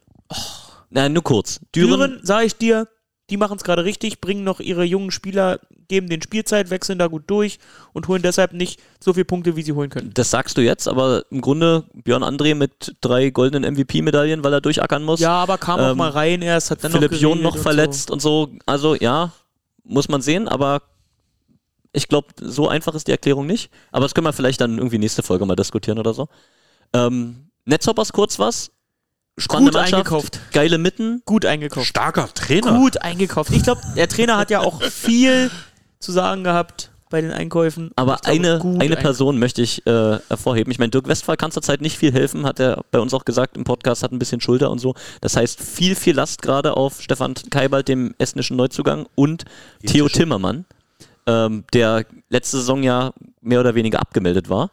nein, nur kurz. Düren, Düren, sage ich dir, die machen es gerade richtig, bringen noch ihre jungen Spieler, geben den Spielzeit, wechseln da gut durch und holen deshalb nicht so viele Punkte, wie sie holen können. das sagst du jetzt, aber im Grunde Björn André mit drei goldenen MVP-Medaillen, weil er durchackern muss. Ja, aber kam auch Ähm, mal rein erst, hat dann Philipp noch John noch und verletzt und so. Also ja, muss man sehen, aber ich glaube, so einfach ist die Erklärung nicht. Aber das können wir vielleicht dann irgendwie nächste Folge mal diskutieren oder so. Ähm, Netzhoppers kurz was. Spannende Gut Mannschaft, eingekauft. geile Mitten. Gut eingekauft. Starker Trainer. Gut eingekauft. Ich glaube, der Trainer hat ja auch viel zu sagen gehabt bei den Einkäufen. Aber glaube, eine, eine ein- Person möchte ich äh, hervorheben. Ich meine, Dirk Westphal kann zurzeit nicht viel helfen, hat er bei uns auch gesagt im Podcast, hat ein bisschen Schulter und so. Das heißt, viel, viel Last gerade auf Stefan Keibald, dem estnischen Neuzugang, und Theo Timmermann, ähm, der letzte Saison ja mehr oder weniger abgemeldet war.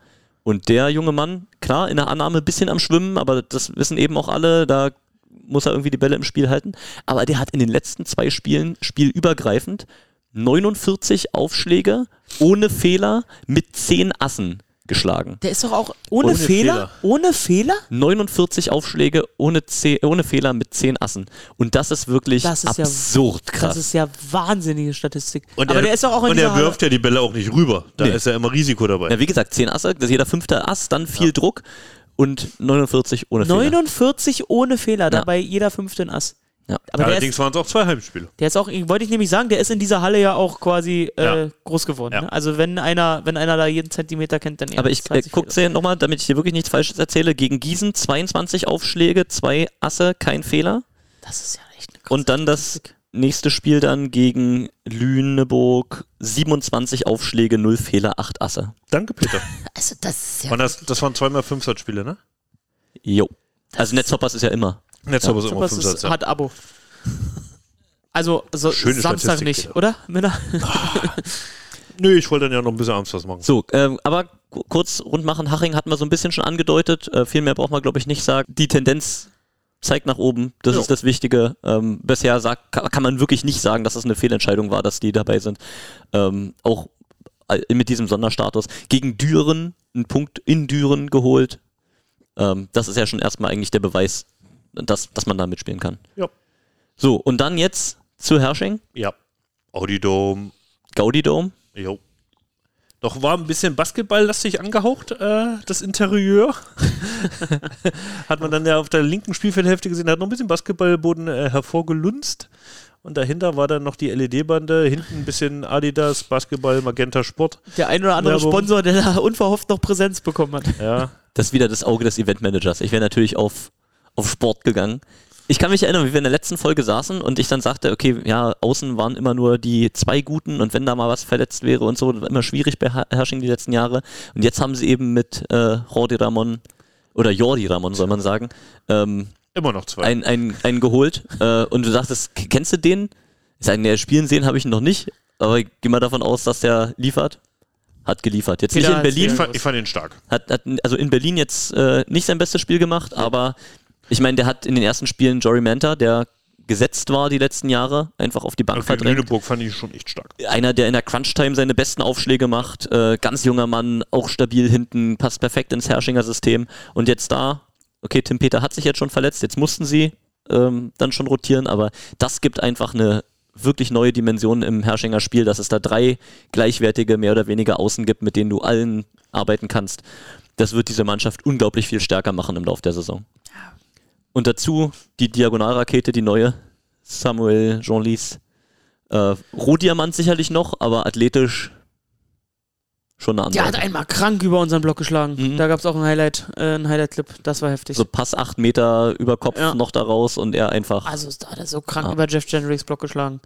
Und der junge Mann, klar, in der Annahme ein bisschen am Schwimmen, aber das wissen eben auch alle, da muss er irgendwie die Bälle im Spiel halten. Aber der hat in den letzten zwei Spielen, spielübergreifend, 49 Aufschläge ohne Fehler mit 10 Assen geschlagen. Der ist doch auch ohne, Ohne Fehler? Fehler. Ohne Fehler? 49 Aufschläge ohne, zeh- ohne Fehler mit 10 Assen. Und das ist wirklich Das ist ja- absurd krass. Das ist ja wahnsinnige Statistik. Und Aber er, der ist doch auch in Und er wirft ja die Bälle auch nicht rüber. Da Nee. ist ja immer Risiko dabei. ja, wie gesagt, 10 Asse, das ist jeder fünfte Ass, dann viel Druck und 49 ohne Fehler. 49 ohne Fehler, Ja. dabei jeder fünfte ein Ass. Ja. Allerdings waren es auch zwei Heimspiele. der ist auch, wollte ich nämlich sagen, der ist in dieser Halle ja auch quasi äh, Ja. groß geworden. Ja. Ne? Also wenn einer, wenn einer da jeden Zentimeter kennt, dann er. Aber ich äh, 20 guck's Fehler. dir nochmal, damit ich dir wirklich nichts Falsches erzähle. Gegen Gießen 22 Aufschläge, zwei Asse, kein Fehler. Das ist ja echt eine Und dann das nächste Spiel dann gegen Lüneburg 27 Aufschläge, 0 Fehler, 8 Asse. Danke, Peter. Also das ist ja. Und das, das waren zweimal Fünfsatzspiele, ne? Jo. Also Netzhoppers ist ja immer. Jetzt aber so immer Sowas ist, Fünfsatz. Ja. hat Abo. Also so Samstag nicht, Peter. oder? Männer? Nö, ich wollte dann ja noch ein bisschen abends was machen. So, ähm, aber ku- kurz rund machen. Haching hatten wir so ein bisschen schon angedeutet. Äh, viel mehr braucht man, glaube ich, nicht sagen. Die Tendenz zeigt nach oben. Das Ja. ist das Wichtige. Ähm, bisher sagt, kann, kann man wirklich nicht sagen, dass es eine Fehlentscheidung war, dass die dabei sind. Ähm, auch all- mit diesem Sonderstatus. Gegen Düren, einen Punkt in Düren geholt. Ähm, das ist ja schon erstmal eigentlich der Beweis, dass, dass man da mitspielen kann. Ja. So, und dann jetzt zu Hersching, Ja. Audi Dome. Gaudi Dome. Jo. Doch war ein bisschen basketballlastig angehaucht, äh, das Interieur. hat man dann ja auf der linken Spielfeldhälfte gesehen, hat noch ein bisschen Basketballboden äh, hervorgelunzt. Und dahinter war dann noch die LED-Bande, hinten ein bisschen Adidas, Basketball, Magenta Sport. Der ein oder andere Werbung. Sponsor, der da unverhofft noch Präsenz bekommen hat. Ja, Das ist wieder das Auge des Eventmanagers. Ich wäre natürlich auf, auf Sport gegangen. Ich kann mich erinnern, wie wir in der letzten Folge saßen und ich dann sagte, okay, ja, außen waren immer nur die zwei Guten und wenn da mal was verletzt wäre und so, immer schwierig bei Her- Hersching die letzten Jahre. Und jetzt haben sie eben mit äh, Jordi Ramon oder Jordi Ramon, soll man sagen, ähm, immer noch zwei. einen, einen, einen geholt. Äh, und du sagtest, kennst du den? Ich sage, nee, spielen sehen habe ich ihn noch nicht, aber ich gehe mal davon aus, dass der liefert. Hat geliefert. Jetzt Peter nicht in Berlin, ich, fand, ich fand ihn stark. hat, hat also in Berlin jetzt äh, nicht sein bestes Spiel gemacht, aber ich meine, der hat in den ersten Spielen Jory Manta, der gesetzt war die letzten Jahre, einfach auf die Bank Gegen verdrängt. Lüneburg fand ich schon echt stark. Einer, der in der Crunch-Time seine besten Aufschläge macht, äh, ganz junger Mann, auch stabil hinten, passt perfekt ins Herrschinger System. Und jetzt da, okay, Tim Peter hat sich jetzt schon verletzt, jetzt mussten sie ähm, dann schon rotieren, aber das gibt einfach eine wirklich neue Dimension im Herrschinger Spiel, dass es da drei gleichwertige, mehr oder weniger Außen gibt, mit denen du allen arbeiten kannst. Das wird diese Mannschaft unglaublich viel stärker machen im Laufe der Saison. Und dazu die Diagonalrakete, die neue, Samuel Jean-Lys. Äh, Rohdiamant sicherlich noch, aber athletisch schon eine Der andere. hat einmal krank über unseren Block geschlagen. Mhm. Da gab es auch ein Highlight, äh, ein Highlight-Clip. Das war heftig. so Pass 8 Meter über Kopf Ja. noch da raus und er einfach. Also da hat er so krank Ah. über Jeff Jendricks Block geschlagen.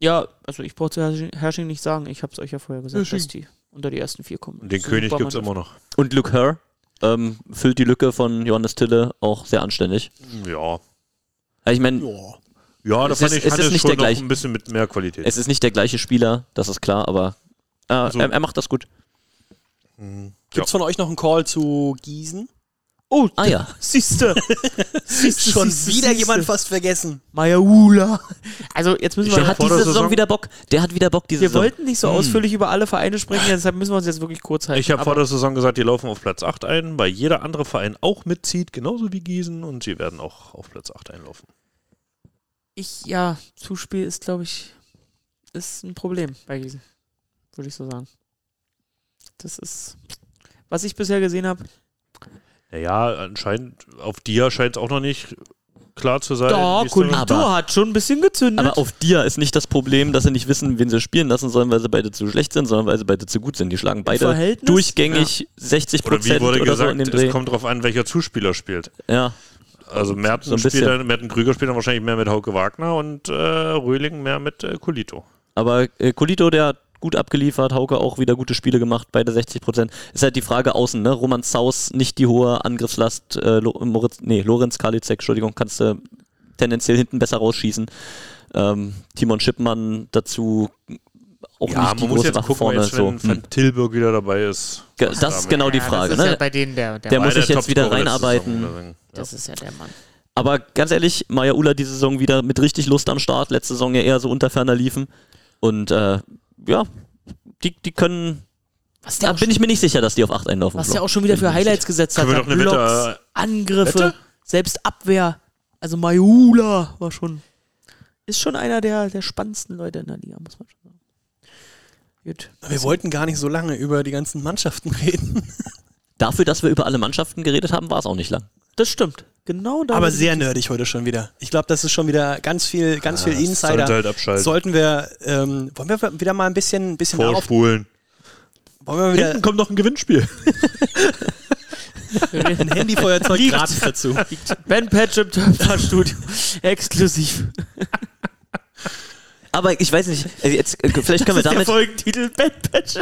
Ja, also ich brauche zu Hersching, Hersching nicht sagen. Ich habe es euch ja vorher gesagt, Hersching. dass die unter die ersten vier kommen. Und den Super König gibt es immer noch. Und Luke Herr ähm, füllt die Lücke von Johannes Tille auch sehr anständig. Ja. Also ich meine, Ja. Ja, da Es fand ist- ich es ist Hannes nicht schon der noch gleiche. ein bisschen mit mehr Qualität. es ist nicht der gleiche Spieler, das ist klar, aber äh, Also- er, er macht das gut. Gibt es von euch noch einen Call zu Gießen? Oh, Ah ja. siehste. siehste Schon siehste, wieder siehste. jemand fast vergessen. Mayaula. Also jetzt müssen Ich wir... Der hat vor diese der Saison, Saison- wieder Bock. Der hat wieder Bock diese wir Saison. wollten nicht so Hm. ausführlich über alle Vereine sprechen, deshalb müssen wir uns jetzt wirklich kurz halten. Ich habe vor der Saison gesagt, die laufen auf Platz 8 ein, weil jeder andere Verein auch mitzieht, genauso wie Gießen, und sie werden auch auf Platz 8 einlaufen. ich, ja, Zuspiel ist, glaube ich, ist ein Problem bei Gießen. Würde ich so sagen. Das ist, was ich bisher gesehen habe. Naja, anscheinend, auf Dia scheint es auch noch nicht klar zu sein. Kulito Aber- hat schon ein bisschen gezündet. Aber auf dir ist nicht das Problem, dass sie nicht wissen, wen sie spielen lassen sollen, weil sie beide zu schlecht sind, sondern weil sie beide zu gut sind. Die schlagen beide Verhältnis? durchgängig 60 Oder wie Prozent wurde oder so gesagt, dem es kommt darauf an, welcher Zuspieler spielt. Ja, Also Merten, So spielt dann, Merten Krüger spielt dann wahrscheinlich mehr mit Hauke Wagner und äh, Röhling mehr mit äh, Kulito. aber äh, Colito, der hat gut abgeliefert, Hauke auch wieder gute Spiele gemacht, beide 60 Prozent. Ist halt die Frage außen, ne? Roman Saus, nicht die hohe Angriffslast, äh, Moritz, nee, Lorenz Karliczek, Entschuldigung, kannst du tendenziell hinten besser rausschießen. Ähm, Timon Schippmann dazu auch Ja, nicht die man muss jetzt gucken, vorne. jetzt, so. wenn Hm. Van Tilburg wieder dabei ist. Das ist damit- genau die Ja, Frage. das ist Ne? ja bei denen der, der, Der muss sich jetzt wieder reinarbeiten. Das ist ja der Mann. Aber ganz ehrlich, Maya Ula die Saison wieder mit richtig Lust am Start. Letzte Saison ja eher so unter ferner liefen. Und äh, ja, die, die können. Was Da bin ich mir nicht sicher, dass die auf 8 einlaufen. was der auch schon wieder für Highlights gesetzt hat. Können wir doch eine Blocks, Wette, Angriffe, Wette? selbst Abwehr. Also Mayula war schon. Ist schon einer der, der spannendsten Leute in der Liga, muss man schon sagen. Gut. Wir wollten gar nicht so lange über die ganzen Mannschaften reden. Dafür, dass wir über alle Mannschaften geredet haben, war es auch nicht lang. Das stimmt. Genau da. Aber sehr nerdig heute schon wieder. Ich glaube, das ist schon wieder ganz viel, ganz viel Insider. Sollte halt abschalten. Sollten wir, ähm, wollen wir wieder mal ein bisschen, bisschen darauf, Vorspulen. wollen wir wieder Hinten kommt noch ein Gewinnspiel. ein Handyfeuerzeug Liegt. gratis dazu. Ben Patch im Studio. Exklusiv. Aber ich weiß nicht, äh, jetzt, äh, vielleicht können wir Das ist der damit, Folgentitel Ben Patch.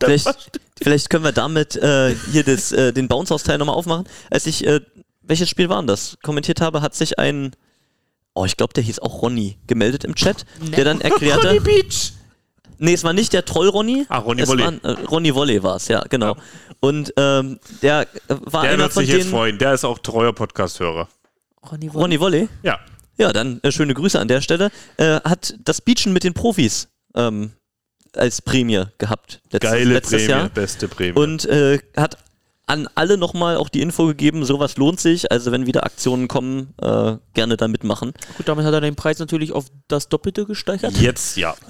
vielleicht, vielleicht können wir damit äh, hier das, äh, den Bounce-House-Teil nochmal aufmachen. Als ich, äh, welches Spiel war denn das? Kommentiert habe, hat sich ein, oh, ich glaube, der hieß auch Ronny, gemeldet im Chat, der dann erklärte, Ronny Beach. Nee, es war nicht der Troll-Ronny. Ah, Ronny es Wolle. War, äh, Ronny Wolle war es, ja, genau. Und ähm, der äh, war Der einer wird von sich jetzt denen. freuen. Der ist auch treuer Podcast-Hörer. Ronny Wolle. Ronny Wolle? Ja. Ja, dann äh, schöne Grüße an der Stelle. Äh, hat das Beachen mit den Profis ähm, als Prämie gehabt. Letztes, Geile letztes Prämie, Jahr. beste Prämie. Und äh, hat an alle nochmal auch die Info gegeben, sowas lohnt sich. Also wenn wieder Aktionen kommen, äh, gerne da mitmachen. Gut, damit hat er den Preis natürlich auf das Doppelte gesteigert. jetzt ja.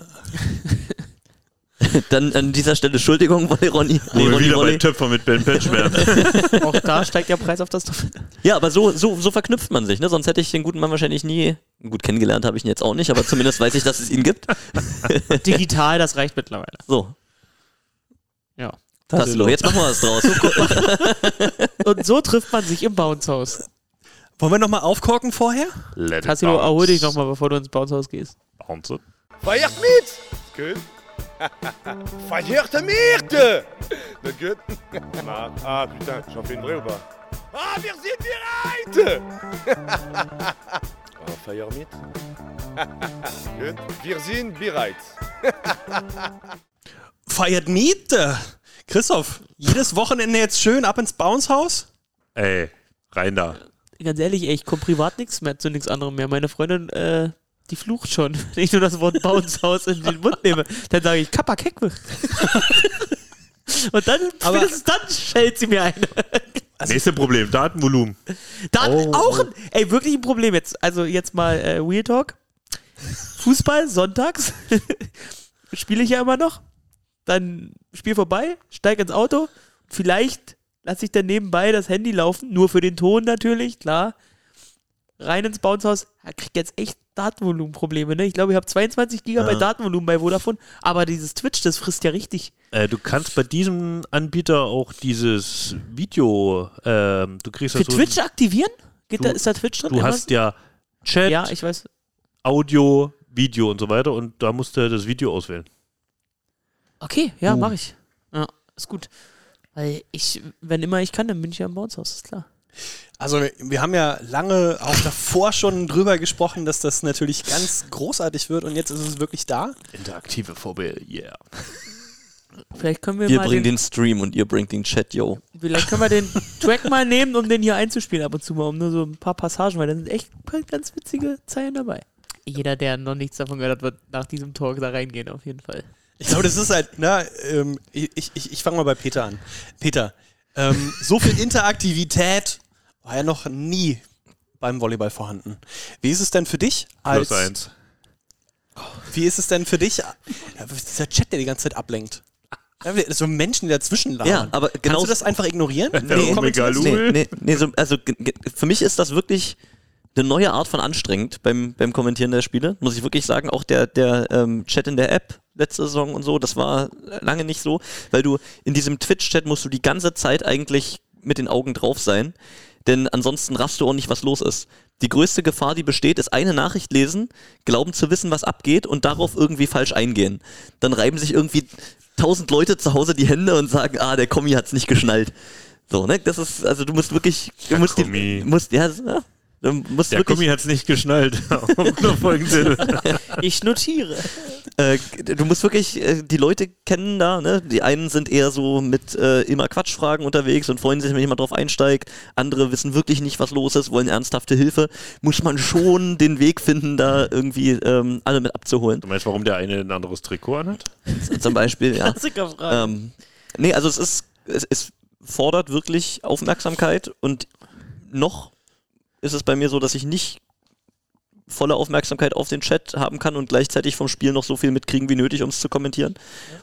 Dann an dieser Stelle Entschuldigung, Wolle, Ronny. Nee, Ronny wieder Wolle. bei Töpfer mit Ben Patch werden. Auch da steigt der Preis auf das Doppelte. Ja, aber so, so, so verknüpft man sich, ne? Sonst hätte ich den guten Mann wahrscheinlich nie. Gut, kennengelernt habe ich ihn jetzt auch nicht, aber zumindest weiß ich, dass es ihn gibt. Digital, das reicht mittlerweile. So. Ja. Tassilo, jetzt machen wir was draus. Und so trifft man sich im Bounce-Haus. Wollen wir nochmal aufkorken vorher? Let Tassilo, erhol dich nochmal, bevor du ins Bounce-Haus gehst. Bounce. Feiert mit! Gut. Feiert mit! Na gut. Na, ah, putain, j'en fais une vraie ou pas? Ah, wir sind bereit! ah, feier mit? gut. Wir sind bereit. Feiert Miete. Christoph, jedes Wochenende jetzt schön ab ins Bounce-Haus? Ey, rein da. Ganz ehrlich, ey, ich komme privat nichts mehr zu nichts anderem mehr. Meine Freundin, äh, die flucht schon, wenn ich nur das Wort Bounce-Haus in den Mund nehme. Dann sage ich, Kappa Kekwe. Und dann, Aber- spätestens dann schellt sie mir ein. Nächste Problem, Datenvolumen. Dann auch ein, ey, wirklich ein Problem jetzt. Also jetzt mal äh, Real Talk. Fußball, sonntags. Spiele ich ja immer noch. Dann Spiel vorbei, steig ins Auto. Vielleicht lasse ich dann nebenbei das Handy laufen, nur für den Ton natürlich, klar. Rein ins Bouncehaus. Ja, krieg jetzt echt Datenvolumenprobleme, ne? Ich glaube, ich habe 22 Gigabyte Datenvolumen bei Vodafone, aber dieses Twitch, das frisst ja richtig. Äh, du kannst bei diesem Anbieter auch dieses Video, ähm, du kriegst Für ja so, Twitch aktivieren? Geht du- da, ist da Twitch drin? du hast ja Chat, ja, ich weiß. Audio, Video und so weiter und da musst du das Video auswählen. Okay, ja, mache ich. Ja, ist gut. Weil ich, wenn immer ich kann, dann bin ich ja im Bouncehaus, ist klar. Also wir, wir haben ja lange auch davor schon drüber gesprochen, dass das natürlich ganz großartig wird und jetzt ist es wirklich da. Interaktive VB, yeah. Vielleicht können wir, Wir mal bringen den, den Stream und ihr bringt den Chat, yo. vielleicht können wir den Track mal nehmen, um den hier einzuspielen ab und zu mal, um nur so ein paar Passagen, weil da sind echt ein paar ganz witzige Zeilen dabei. Jeder, der noch nichts davon gehört hat, wird nach diesem Talk da reingehen, auf jeden Fall. Ich glaube, das ist halt, na, ähm, ich, ich, ich fange mal bei Peter an. Peter, ähm, so viel Interaktivität war ja noch nie beim Volleyball vorhanden. Wie ist es denn für dich als Plus eins. Wie ist es denn für dich? Dieser Chat, der die ganze Zeit ablenkt. So Menschen, die dazwischen labern. Ja, aber genau- Kannst du das einfach ignorieren? Nee. Nee, nee, nee, so, also für mich ist das wirklich eine neue Art von anstrengend beim, beim Kommentieren der Spiele, muss ich wirklich sagen. Auch der, der ähm, Chat in der App letzte Saison und so, das war lange nicht so, weil du in diesem Twitch-Chat musst du die ganze Zeit eigentlich mit den Augen drauf sein. denn ansonsten raffst du auch nicht, was los ist. Die größte Gefahr, die besteht, ist eine Nachricht lesen, glauben zu wissen, was abgeht und darauf irgendwie falsch eingehen. Dann reiben sich irgendwie tausend Leute zu Hause die Hände und sagen, ah, der Kommi hat's nicht geschnallt. So, ne? Das ist, also du musst wirklich, du musst die, musst, ja, musst Der Gummi hat's nicht geschnallt. Ich notiere. äh, du musst wirklich äh, die Leute kennen da, ne? Die einen sind eher so mit äh, immer Quatschfragen unterwegs und freuen sich, wenn jemand drauf einsteigt. Andere wissen wirklich nicht, was los ist, wollen ernsthafte Hilfe. Muss man schon den Weg finden, da irgendwie ähm, alle mit abzuholen. Du meinst, warum der eine ein anderes Trikot anhat? Zum Beispiel, ja. Klassikerfrage. Ähm, nee, also es ist, es, es fordert wirklich Aufmerksamkeit und noch ist es bei mir so, dass ich nicht volle Aufmerksamkeit auf den Chat haben kann und gleichzeitig vom Spiel noch so viel mitkriegen wie nötig, um es zu kommentieren.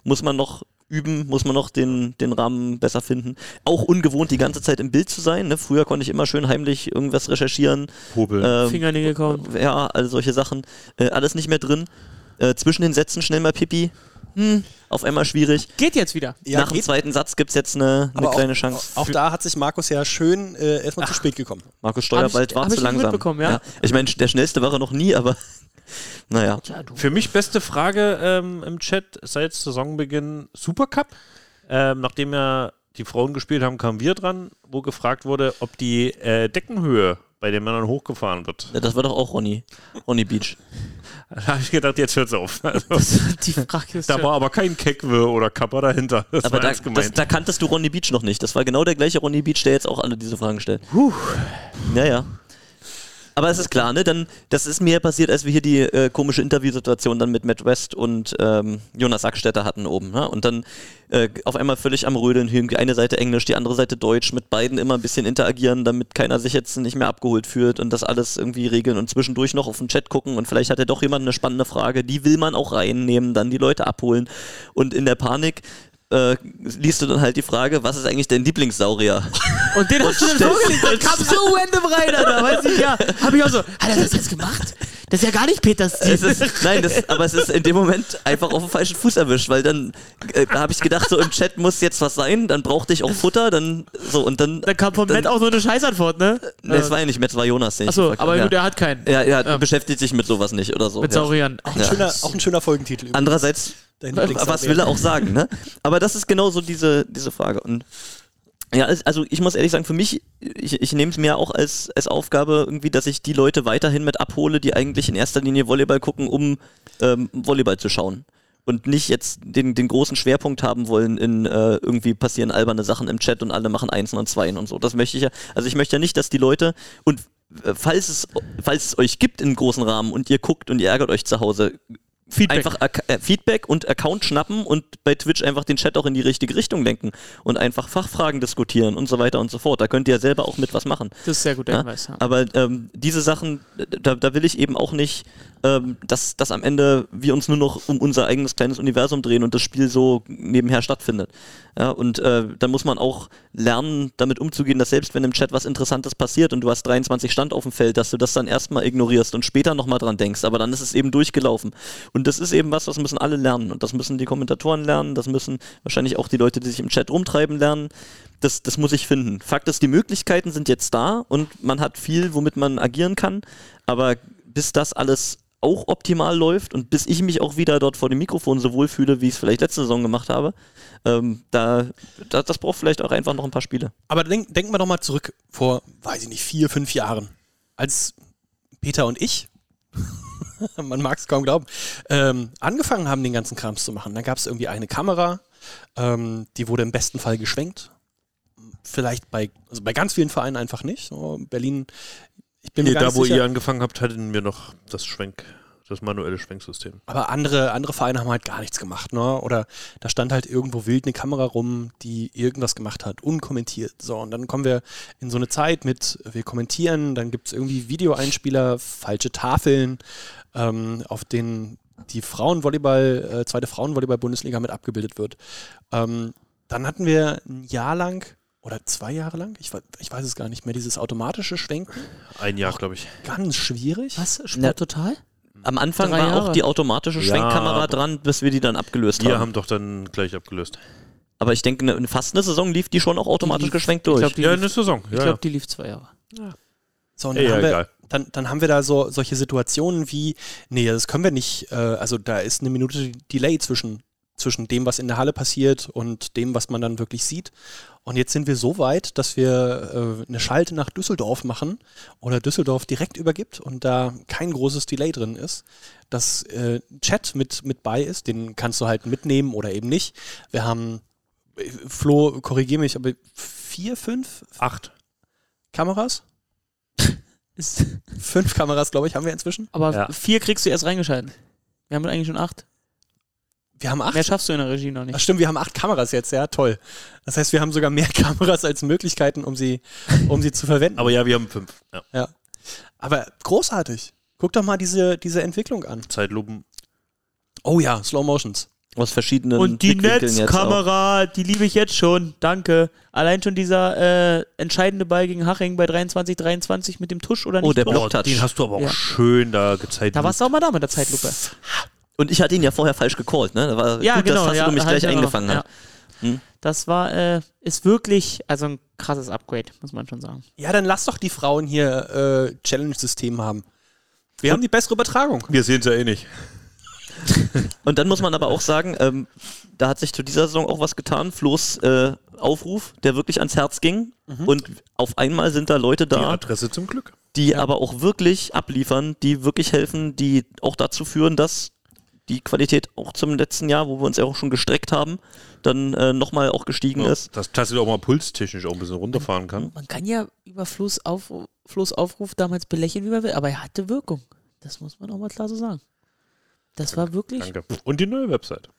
Muss man noch üben, muss man noch den, den Rahmen besser finden. Auch ungewohnt, die ganze Zeit im Bild zu sein. Ne? Früher konnte ich immer schön heimlich irgendwas recherchieren. Hobel. Ähm, Fingernägel kauen. ja, all solche Sachen. Äh, alles nicht mehr drin. Äh, zwischen den Sätzen schnell mal Pipi. Hm, auf einmal schwierig. Geht jetzt wieder. Ja, Nach dem geht. zweiten Satz gibt es jetzt eine, eine Aber kleine auch, Chance. Auch da hat sich Markus ja schön äh, erstmal zu spät gekommen. Markus Steuerwald war hab zu langsam. mitbekommen, ja. Ich meine, der schnellste war er noch nie, aber naja. Für mich beste Frage ähm, im Chat seit Saisonbeginn Supercup. Ähm, nachdem ja die Frauen gespielt haben, kamen wir dran, wo gefragt wurde, ob die äh, Deckenhöhe bei den Männern hochgefahren wird. Ja, Das war doch auch Ronny. Ronny Beach. Da habe ich gedacht, jetzt hört's auf. Also, Die Frage ist da war aber kein Kekwe oder Kappa dahinter. Das Aber war da, das, da kanntest du Ronny Beach noch nicht. Das war genau der gleiche Ronny Beach, der jetzt auch alle diese Fragen stellt. Ja, ja. Aber es ist klar, ne? Dann, das ist mir passiert, als wir hier die äh, komische Interviewsituation dann mit Matt West und ähm, Jonas Sackstetter hatten oben. Ne? Und dann äh, auf einmal völlig am Rödeln, irgendwie eine Seite Englisch, die andere Seite Deutsch, mit beiden immer ein bisschen interagieren, damit keiner sich jetzt nicht mehr abgeholt fühlt und das alles irgendwie regeln und zwischendurch noch auf den Chat gucken und vielleicht hat ja doch jemand eine spannende Frage, die will man auch reinnehmen, dann die Leute abholen und in der Panik äh, liest du dann halt die Frage, was ist eigentlich dein Lieblingssaurier? Und den hast du dann vorgelegt. Das kam so random rein, Alter. Weiß ich ja. Hab ich auch so. Hat er das jetzt gemacht? Das ist ja gar nicht Peters Stil. es ist, nein, das, aber es ist in dem Moment einfach auf den falschen Fuß erwischt, weil dann äh, habe ich gedacht, so im Chat muss jetzt was sein, dann brauchte ich auch Futter, dann so und dann. Dann kam von dann, Matt auch so eine Scheißantwort, ne? Nee, das war ja nicht Matt, das war Jonas, den ich Achso, aber habe, gut, ja. der hat keinen. ja, er Ja. beschäftigt sich mit sowas nicht oder so. Mit ja. Sauriern. Auch ein, schöner, auch ein schöner Folgentitel. übrigens. Andererseits, was will er auch sagen, ne? Aber das ist genau so diese, diese Frage. Und ja, also ich muss ehrlich sagen, für mich, ich, ich nehme es mir auch als, als Aufgabe irgendwie, dass ich die Leute weiterhin mit abhole, die eigentlich in erster Linie Volleyball gucken, um ähm, Volleyball zu schauen. Und nicht jetzt den, den großen Schwerpunkt haben wollen in äh, irgendwie passieren alberne Sachen im Chat und alle machen Einsen und Zweien und so. Das möchte ich ja. Also ich möchte ja nicht, dass die Leute und äh, falls es, falls es euch gibt in großen Rahmen und ihr guckt und ihr ärgert euch zu Hause, Feedback. einfach Ac- äh, Feedback und Account schnappen und bei Twitch einfach den Chat auch in die richtige Richtung lenken und einfach Fachfragen diskutieren und so weiter und so fort. Da könnt ihr ja selber auch mit was machen. Das ist sehr gut, der Ja? Hinweis. Ja. Aber ähm, diese Sachen, da, da will ich eben auch nicht, ähm, dass, dass am Ende wir uns nur noch um unser eigenes kleines Universum drehen und das Spiel so nebenher stattfindet. Ja, und äh, da muss man auch lernen, damit umzugehen, dass selbst wenn im Chat was Interessantes passiert und du hast 23 Stand auf dem Feld, dass du das dann erstmal ignorierst und später nochmal dran denkst, aber dann ist es eben durchgelaufen. Und das ist eben was, das müssen alle lernen. Und das müssen die Kommentatoren lernen, das müssen wahrscheinlich auch die Leute, die sich im Chat rumtreiben, lernen. Das, das muss ich finden. Fakt ist, die Möglichkeiten sind jetzt da und man hat viel, womit man agieren kann. Aber bis das alles auch optimal läuft und bis ich mich auch wieder dort vor dem Mikrofon so wohl fühle, wie ich es vielleicht letzte Saison gemacht habe, ähm, da, da, das braucht vielleicht auch einfach noch ein paar Spiele. Aber denk, denken wir doch mal zurück vor, weiß ich nicht, vier, fünf Jahren, als Peter und ich, man mag es kaum glauben, ähm, angefangen haben, den ganzen Krams zu machen. Dann gab es irgendwie eine Kamera, ähm, die wurde im besten Fall geschwenkt. Vielleicht bei, also bei ganz vielen Vereinen einfach nicht. So Berlin, ich bin Nee, da, wo sicher. ihr angefangen habt, hatten wir noch das Schwenk, das manuelle Schwenksystem. Aber andere, andere Vereine haben halt gar nichts gemacht, ne? Oder da stand halt irgendwo wild eine Kamera rum, die irgendwas gemacht hat, unkommentiert. So, und dann kommen wir in so eine Zeit mit, wir kommentieren, dann gibt es irgendwie Videoeinspieler, falsche Tafeln, ähm, auf denen die Frauenvolleyball, äh, zweite Frauenvolleyball-Bundesliga mit abgebildet wird. Ähm, dann hatten wir ein Jahr lang oder zwei Jahre lang, ich, ich weiß es gar nicht mehr, dieses automatische Schwenken, Ein Jahr, glaube ich. ganz schwierig. Was? Sport total? Am Anfang Drei war Jahre. auch die automatische Ja, Schwenkkamera aber dran, bis wir die dann abgelöst Wir haben. haben doch dann gleich abgelöst. Aber ich denke, ne, fast eine Saison lief die schon auch automatisch lief- geschwenkt ich durch. glaub, Ja, lief- eine Saison. Ich Ja, glaube, die lief zwei Jahre. So, und Ja, dann, ja, haben wir, egal. dann, dann haben wir da so solche Situationen wie, nee, das können wir nicht, äh, also da ist eine Minute Delay zwischen, zwischen dem, was in der Halle passiert und dem, was man dann wirklich sieht. Und jetzt sind wir so weit, dass wir äh, eine Schalte nach Düsseldorf machen oder Düsseldorf direkt übergibt und da kein großes Delay drin ist, dass äh, Chat mit, mit bei ist, den kannst du halt mitnehmen oder eben nicht. Wir haben, äh, Flo, korrigiere mich, aber vier, fünf Acht. Kameras? Fünf Kameras, glaube ich, haben wir inzwischen. aber Ja. vier kriegst du erst reingeschalten. Wir haben eigentlich schon acht. Wir haben acht. Mehr schaffst du in der Regie noch Ach nicht. stimmt, wir haben acht Kameras jetzt, ja, toll. Das heißt, wir haben sogar mehr Kameras als Möglichkeiten, um sie, um sie zu verwenden. Aber ja, wir haben fünf. Ja. Aber großartig. Guck doch mal diese, diese Entwicklung an. Zeitlupen. Oh ja, Slow Motions. Aus verschiedenen Und die. Netzkamera, die liebe ich jetzt schon. Danke. Allein schon dieser äh, entscheidende Ball gegen Haching bei 23, 23 mit dem Tusch oder nicht? Oh, der Tusch? Block- Oh, den hast du aber auch Ja. schön da gezeigt. Da warst du auch mal da mit der Zeitlupe. Und ich hatte ihn ja vorher falsch gecallt, ne? Da war Ja, gut, genau. dass ja, du mich gleich eingefangen hast. Ja. Hm? Das war, äh, ist wirklich, also ein krasses Upgrade, muss man schon sagen. Ja, dann lass doch die Frauen hier äh, Challenge-System haben. Wir haben die bessere Übertragung. Wir sehen es ja eh nicht. Und dann muss man aber auch sagen, ähm, da hat sich zu dieser Saison auch was getan. Flo's äh, Aufruf, der wirklich ans Herz ging. Und auf einmal sind da Leute Die da, Adresse zum Glück. die aber auch wirklich abliefern, die wirklich helfen, die auch dazu führen, dass die Qualität auch zum letzten Jahr, wo wir uns ja auch schon gestreckt haben, dann äh, nochmal auch gestiegen ist. Dass Tassi auch mal pulstechnisch auch ein bisschen runterfahren kann. Man kann ja über Flo's, auf, Flo's Aufruf damals belächeln, wie man will, aber er hatte Wirkung. Das muss man auch mal klar so sagen. Das war wirklich. Danke. Und die neue Website.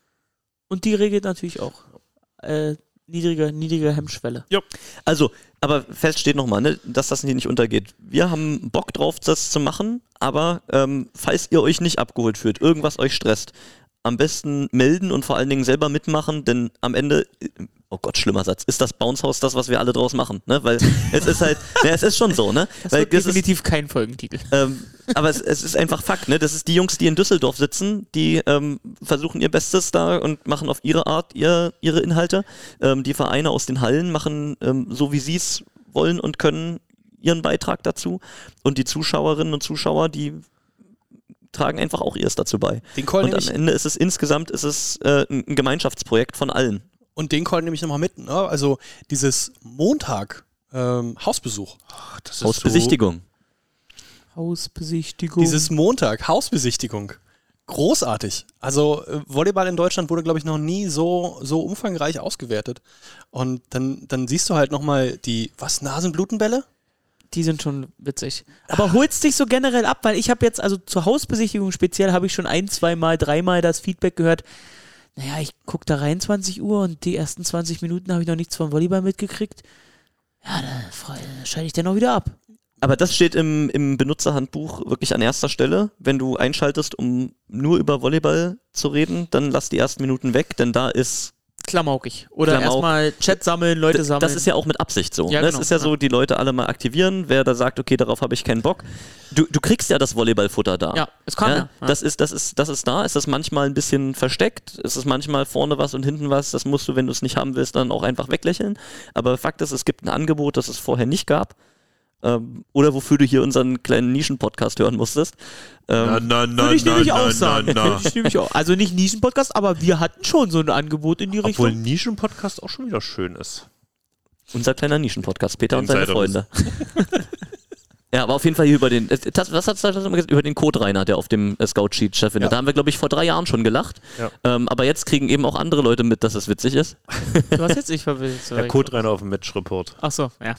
Und die regelt natürlich auch. Äh, niedrige, niedrige Hemmschwelle. Also, aber fest steht nochmal, ne, dass das hier nicht untergeht. Wir haben Bock drauf, das zu machen, aber ähm, falls ihr euch nicht abgeholt fühlt, irgendwas euch stresst, am besten melden und vor allen Dingen selber mitmachen, denn am Ende, äh, oh Gott, schlimmer Satz, ist das Bounce House das, was wir alle draus machen, ne? Weil es ist halt, ne, es ist schon so, ne? Das Weil wird das ist, definitiv kein Folgentitel. ähm, aber es, es ist einfach Fakt, ne? Das ist die Jungs, die in Düsseldorf sitzen, die ähm, versuchen ihr Bestes da und machen auf ihre Art ihr, ihre Inhalte. Ähm, die Vereine aus den Hallen machen ähm, so, wie sie es wollen und können, ihren Beitrag dazu. Und die Zuschauerinnen und Zuschauer, die tragen einfach auch ihres dazu bei. Den Call Und am Ende ist es insgesamt ist es äh, ein ein Gemeinschaftsprojekt von allen. und den Call nehme ich nochmal mit. Ne? Also dieses Montag ähm, Hausbesuch. Ach, das Hausbesichtigung. Hausbesichtigung. Dieses Montag Hausbesichtigung. Großartig. Also äh, Volleyball in Deutschland wurde, glaube ich, noch nie so, so umfangreich ausgewertet. Und dann, dann siehst du halt nochmal die, was, Nasenblutenbälle? Die sind schon witzig. Aber holst dich so generell ab, weil ich habe jetzt, also zur Hausbesichtigung speziell, habe ich schon ein, zweimal, dreimal das Feedback gehört. Naja, ich gucke da rein 20 Uhr und die ersten 20 Minuten habe ich noch nichts vom Volleyball mitgekriegt. Ja, da freu- da schalte ich dann auch wieder ab. Aber das steht im, im Benutzerhandbuch wirklich an erster Stelle. Wenn du einschaltest, um nur über Volleyball zu reden, dann lass die ersten Minuten weg, denn da ist Klamaukig. Oder Klamauk. erstmal Chat sammeln, Leute sammeln. Das ist ja auch mit Absicht so. Ja, ne? genau, Es ist ja so, die Leute alle mal aktivieren. Wer da sagt, okay, darauf habe ich keinen Bock. Du, du kriegst ja das Volleyballfutter da. Ja, es kann ja. ja. Das, ist, das, ist, das ist da. Es ist manchmal ein bisschen versteckt. Es ist manchmal vorne was und hinten was. Das musst du, wenn du es nicht haben willst, dann auch einfach weglächeln. Aber Fakt ist, es gibt ein Angebot, das es vorher nicht gab. Ähm, oder wofür du hier unseren kleinen Nischen-Podcast hören musstest. Ähm, Na, na, na, Würde ich nämlich na, auch sagen. na, na. Ich auch. Also nicht Nischen-Podcast, aber wir hatten schon so ein Angebot in die Obwohl Richtung. Nischen-Podcast auch schon wieder schön ist. Unser kleiner Nischen-Podcast, Peter und seine. Freunde. ja, aber auf jeden Fall hier über den, äh, das, was hast du das immer gesagt? Über den Code-Rainer, der auf dem äh, Scout-Sheet stattfindet. Ja. Da haben wir, glaube ich, vor drei Jahren schon gelacht. Ja. Ähm, aber jetzt kriegen eben auch andere Leute mit, dass es witzig ist. Du hast jetzt nicht verwirrt. Der Code rein auf dem Match-Report. Ach so, ja.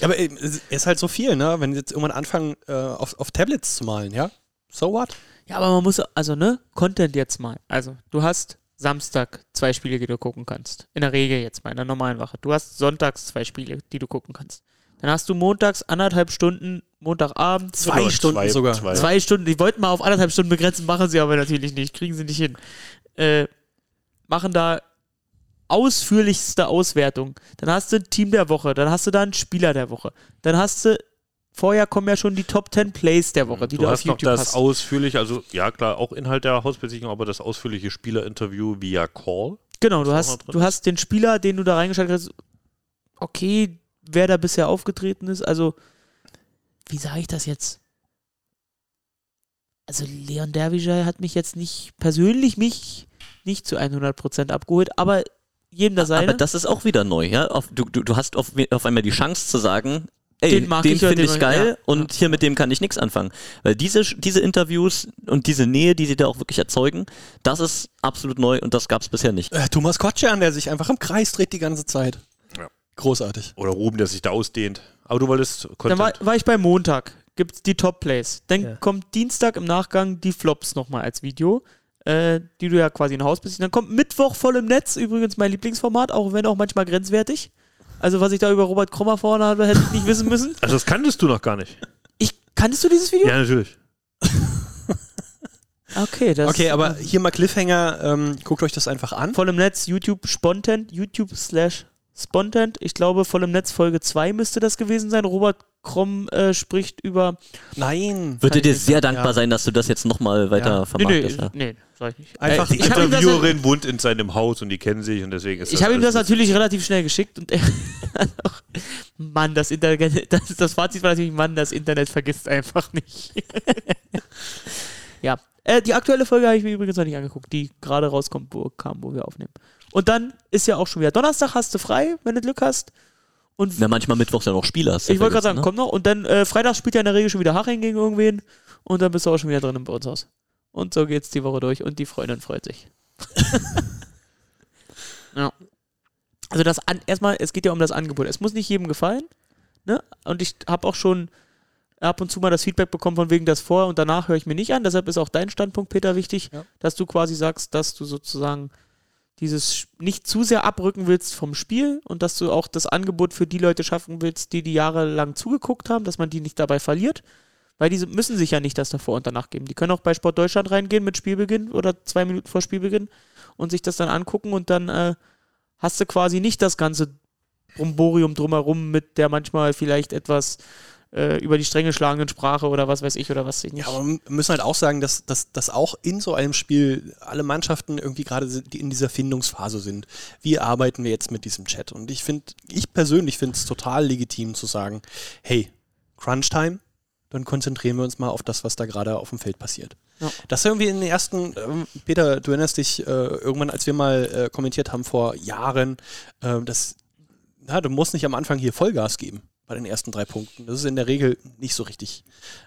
Ja, aber äh, es ist halt so viel, ne? Wenn jetzt irgendwann anfangen, äh, auf, auf Tablets zu malen, ja? So what? Ja, aber man muss, also ne, Content jetzt mal. Also, du hast Samstag zwei Spiele, die du gucken kannst. In der Regel jetzt mal, in der normalen Woche. Du hast sonntags zwei Spiele, die du gucken kannst. Dann hast du montags anderthalb Stunden, Montagabend, Zwei Oder Stunden sogar. Zwei. zwei Stunden. Die wollten mal auf anderthalb Stunden begrenzen, machen sie aber natürlich nicht. Kriegen sie nicht hin. Äh, machen da ausführlichste Auswertung. Dann hast du ein Team der Woche, dann hast du da einen Spieler der Woche. Dann hast du, vorher kommen ja schon die Top 10 Plays der Woche, die du, du auf hast noch YouTube das hast. ausführliche, also ja klar, auch Inhalt der Hausbesichtigung, aber das ausführliche Spielerinterview via Call. Genau, du noch hast, du hast den Spieler, den du da reingeschaltet hast, okay, wer da bisher aufgetreten ist, also, wie sage ich das jetzt? Also, Leon Dervischer hat mich jetzt nicht, persönlich mich nicht zu 100% abgeholt, aber jedem das seine. Aber das ist auch wieder neu, ja. Auf, du, du, du hast auf, auf einmal die Chance zu sagen, ey, Den den, ich finde ich geil ja. und hier mit dem kann ich nichts anfangen. Weil diese, diese Interviews und diese Nähe, die sie da auch wirklich erzeugen, das ist absolut neu und das gab es bisher nicht. Äh, Thomas Kotschan, der sich einfach im Kreis dreht die ganze Zeit. Ja. Großartig. Oder Ruben, der sich da ausdehnt. Aber du wolltest Dann Content. war, war ich bei Montag, gibt's die Top Plays. Dann Ja. kommt Dienstag im Nachgang die Flops nochmal als Video, äh, die du ja quasi in Haus bist. Dann kommt Mittwoch voll im Netz, übrigens mein Lieblingsformat, auch wenn auch manchmal grenzwertig. Also was ich da über Robert Krommer vorne hatte, hätte ich nicht wissen müssen. also das kanntest du noch gar nicht. Ich, kanntest du dieses Video? Ja, natürlich. Okay, das Okay, aber hier mal Cliffhanger, ähm, guckt euch das einfach an. voll im Netz, YouTube Spontent, YouTube slash Spontent. Ich glaube, voll im Netz Folge 2 müsste das gewesen sein. Robert Kromm äh, spricht über. Nein. Würde dir sehr sagen, dankbar ja. sein, dass du das jetzt nochmal weiter Ja. Nee, nee, vermarktest. ja. nee, sag ich nicht. Einfach- äh, Die ich habe ihm das, Interviewerin wohnt in seinem Haus und die kennen sich und deswegen ist ich hab ihm das natürlich relativ schnell geschickt und er hat auch, Mann, das Internet, das, das Fazit war natürlich, Mann, das Internet vergisst einfach nicht. ja, äh, die aktuelle Folge habe ich mir übrigens noch nicht angeguckt, die gerade rauskommt, wo kam, wo wir aufnehmen. Und dann ist ja auch schon wieder Donnerstag, hast du frei, wenn du Glück hast. Und Na, manchmal mittwochs ja noch Spieler. ich wollte gerade sagen, ne? komm noch. Und dann äh, Freitag spielt ja in der Regel schon wieder Haching gegen irgendwen. Und dann bist du auch schon wieder drin im Bauhaus. Und so geht's die Woche durch. Und die Freundin freut sich. ja. Also das an, erstmal, es geht ja um das Angebot. Es muss nicht jedem gefallen. Ne? Und ich habe auch schon ab und zu mal das Feedback bekommen von wegen das vor und danach höre ich mir nicht an. Deshalb ist auch dein Standpunkt, Peter, wichtig, Ja. dass du quasi sagst, dass du sozusagen dieses nicht zu sehr abrücken willst vom Spiel und dass du auch das Angebot für die Leute schaffen willst, die die jahrelang zugeguckt haben, dass man die nicht dabei verliert. Weil diese müssen sich ja nicht das davor und danach geben. Die können auch bei Sport Deutschland reingehen mit Spielbeginn oder zwei Minuten vor Spielbeginn und sich das dann angucken und dann äh, hast du quasi nicht das ganze Bromborium drumherum mit der manchmal vielleicht etwas äh, über die Stränge schlagenden Sprache oder was weiß ich oder was ich nicht. Ja, aber wir müssen halt auch sagen, dass, dass, dass auch in so einem Spiel alle Mannschaften irgendwie gerade in dieser Findungsphase sind. Wie arbeiten wir jetzt mit diesem Chat? Und ich finde, ich persönlich finde es total legitim zu sagen, hey, Crunch-Time, dann konzentrieren wir uns mal auf das, was da gerade auf dem Feld passiert. Ja. Das irgendwie in den ersten, ähm, Peter, du erinnerst dich, äh, irgendwann, als wir mal äh, kommentiert haben vor Jahren, äh, dass, na, du musst nicht am Anfang hier Vollgas geben bei den ersten drei Punkten. Das ist in der Regel nicht so richtig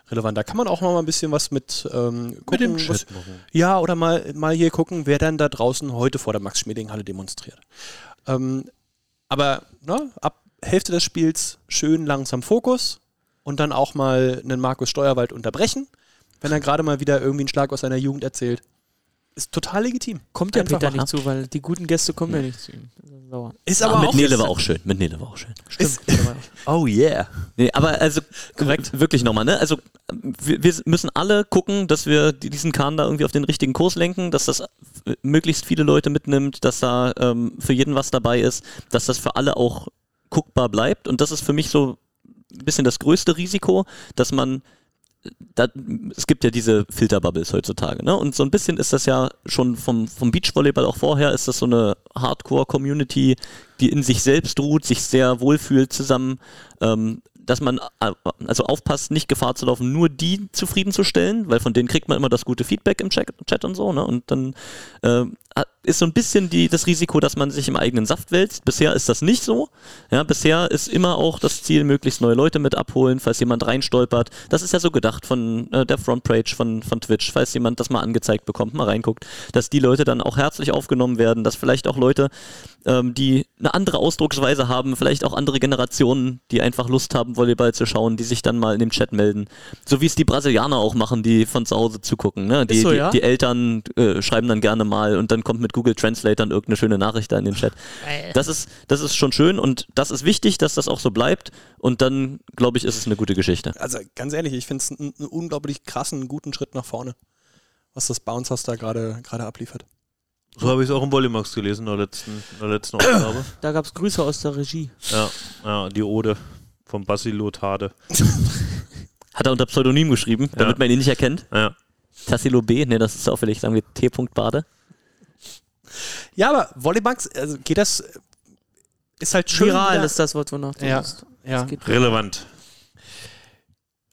relevant. Da kann man auch noch mal ein bisschen was mit ähm, gucken. Mit dem was, Chat machen. ja, oder mal, mal hier gucken, wer dann da draußen heute vor der Max-Schmeling-Halle demonstriert. Ähm, aber ne, ab Hälfte des Spiels schön langsam Fokus und dann auch mal einen Markus Steuerwald unterbrechen, wenn er gerade mal wieder irgendwie einen Schlag aus seiner Jugend erzählt. Ist total legitim. Kommt ja Einfach Peter machen. nicht zu, weil die guten Gäste kommen ja nicht zu ihm. Sauer. Ist Ah, aber mit auch Nele war auch schön. Mit Nele war auch schön. Stimmt. Oh yeah. Nee, aber also Korrekt. wirklich nochmal, ne? Also wir, wir müssen alle gucken, dass wir die- diesen Kahn da irgendwie auf den richtigen Kurs lenken, dass das möglichst viele Leute mitnimmt, dass da ähm, für jeden was dabei ist, dass das für alle auch guckbar bleibt. Und das ist für mich so ein bisschen das größte Risiko, dass man da, es gibt ja diese Filterbubbles heutzutage, ne? Und so ein bisschen ist das ja schon vom, vom Beachvolleyball auch vorher, ist das so eine Hardcore-Community, die in sich selbst ruht, sich sehr wohlfühlt zusammen, ähm, dass man äh, also aufpasst, nicht Gefahr zu laufen, nur die zufriedenzustellen, weil von denen kriegt man immer das gute Feedback im Chat, und so, ne? Und dann äh, ist so ein bisschen die, das Risiko, dass man sich im eigenen Saft wälzt. Bisher ist das nicht so. Ja, bisher ist immer auch das Ziel, möglichst neue Leute mit abholen, falls jemand reinstolpert. Das ist ja so gedacht von äh, der Frontpage von, von Twitch, falls jemand das mal angezeigt bekommt, mal reinguckt, dass die Leute dann auch herzlich aufgenommen werden, dass vielleicht auch Leute, ähm, die eine andere Ausdrucksweise haben, vielleicht auch andere Generationen, die einfach Lust haben, Volleyball zu schauen, die sich dann mal in dem Chat melden. So wie es die Brasilianer auch machen, die von zu Hause zugucken. Ne? Die, so, die, ja? die Eltern äh, schreiben dann gerne mal und dann kommt mit Google Translate dann irgendeine schöne Nachricht da in den Chat. Das ist, das ist schon schön und das ist wichtig, dass das auch so bleibt und dann, glaube ich, ist es eine gute Geschichte. Also ganz ehrlich, ich finde es einen, einen unglaublich krassen, guten Schritt nach vorne, was das Bounce House da gerade gerade abliefert. So habe ich es auch im Volleymax gelesen in der letzten, in der letzten Ausgabe. Da gab es Grüße aus der Regie. ja, ja, die Ode von Basilo Tade. Hat er unter Pseudonym geschrieben, damit Ja. man ihn nicht erkennt. Ja. Tassilo B, ne, das ist auffällig, sagen wir T. Bade. Ja, aber Volleybugs, also geht das, ist halt schön. Viral wieder- ist das Wort, wonach du Ja, suchst. ja. Relevant.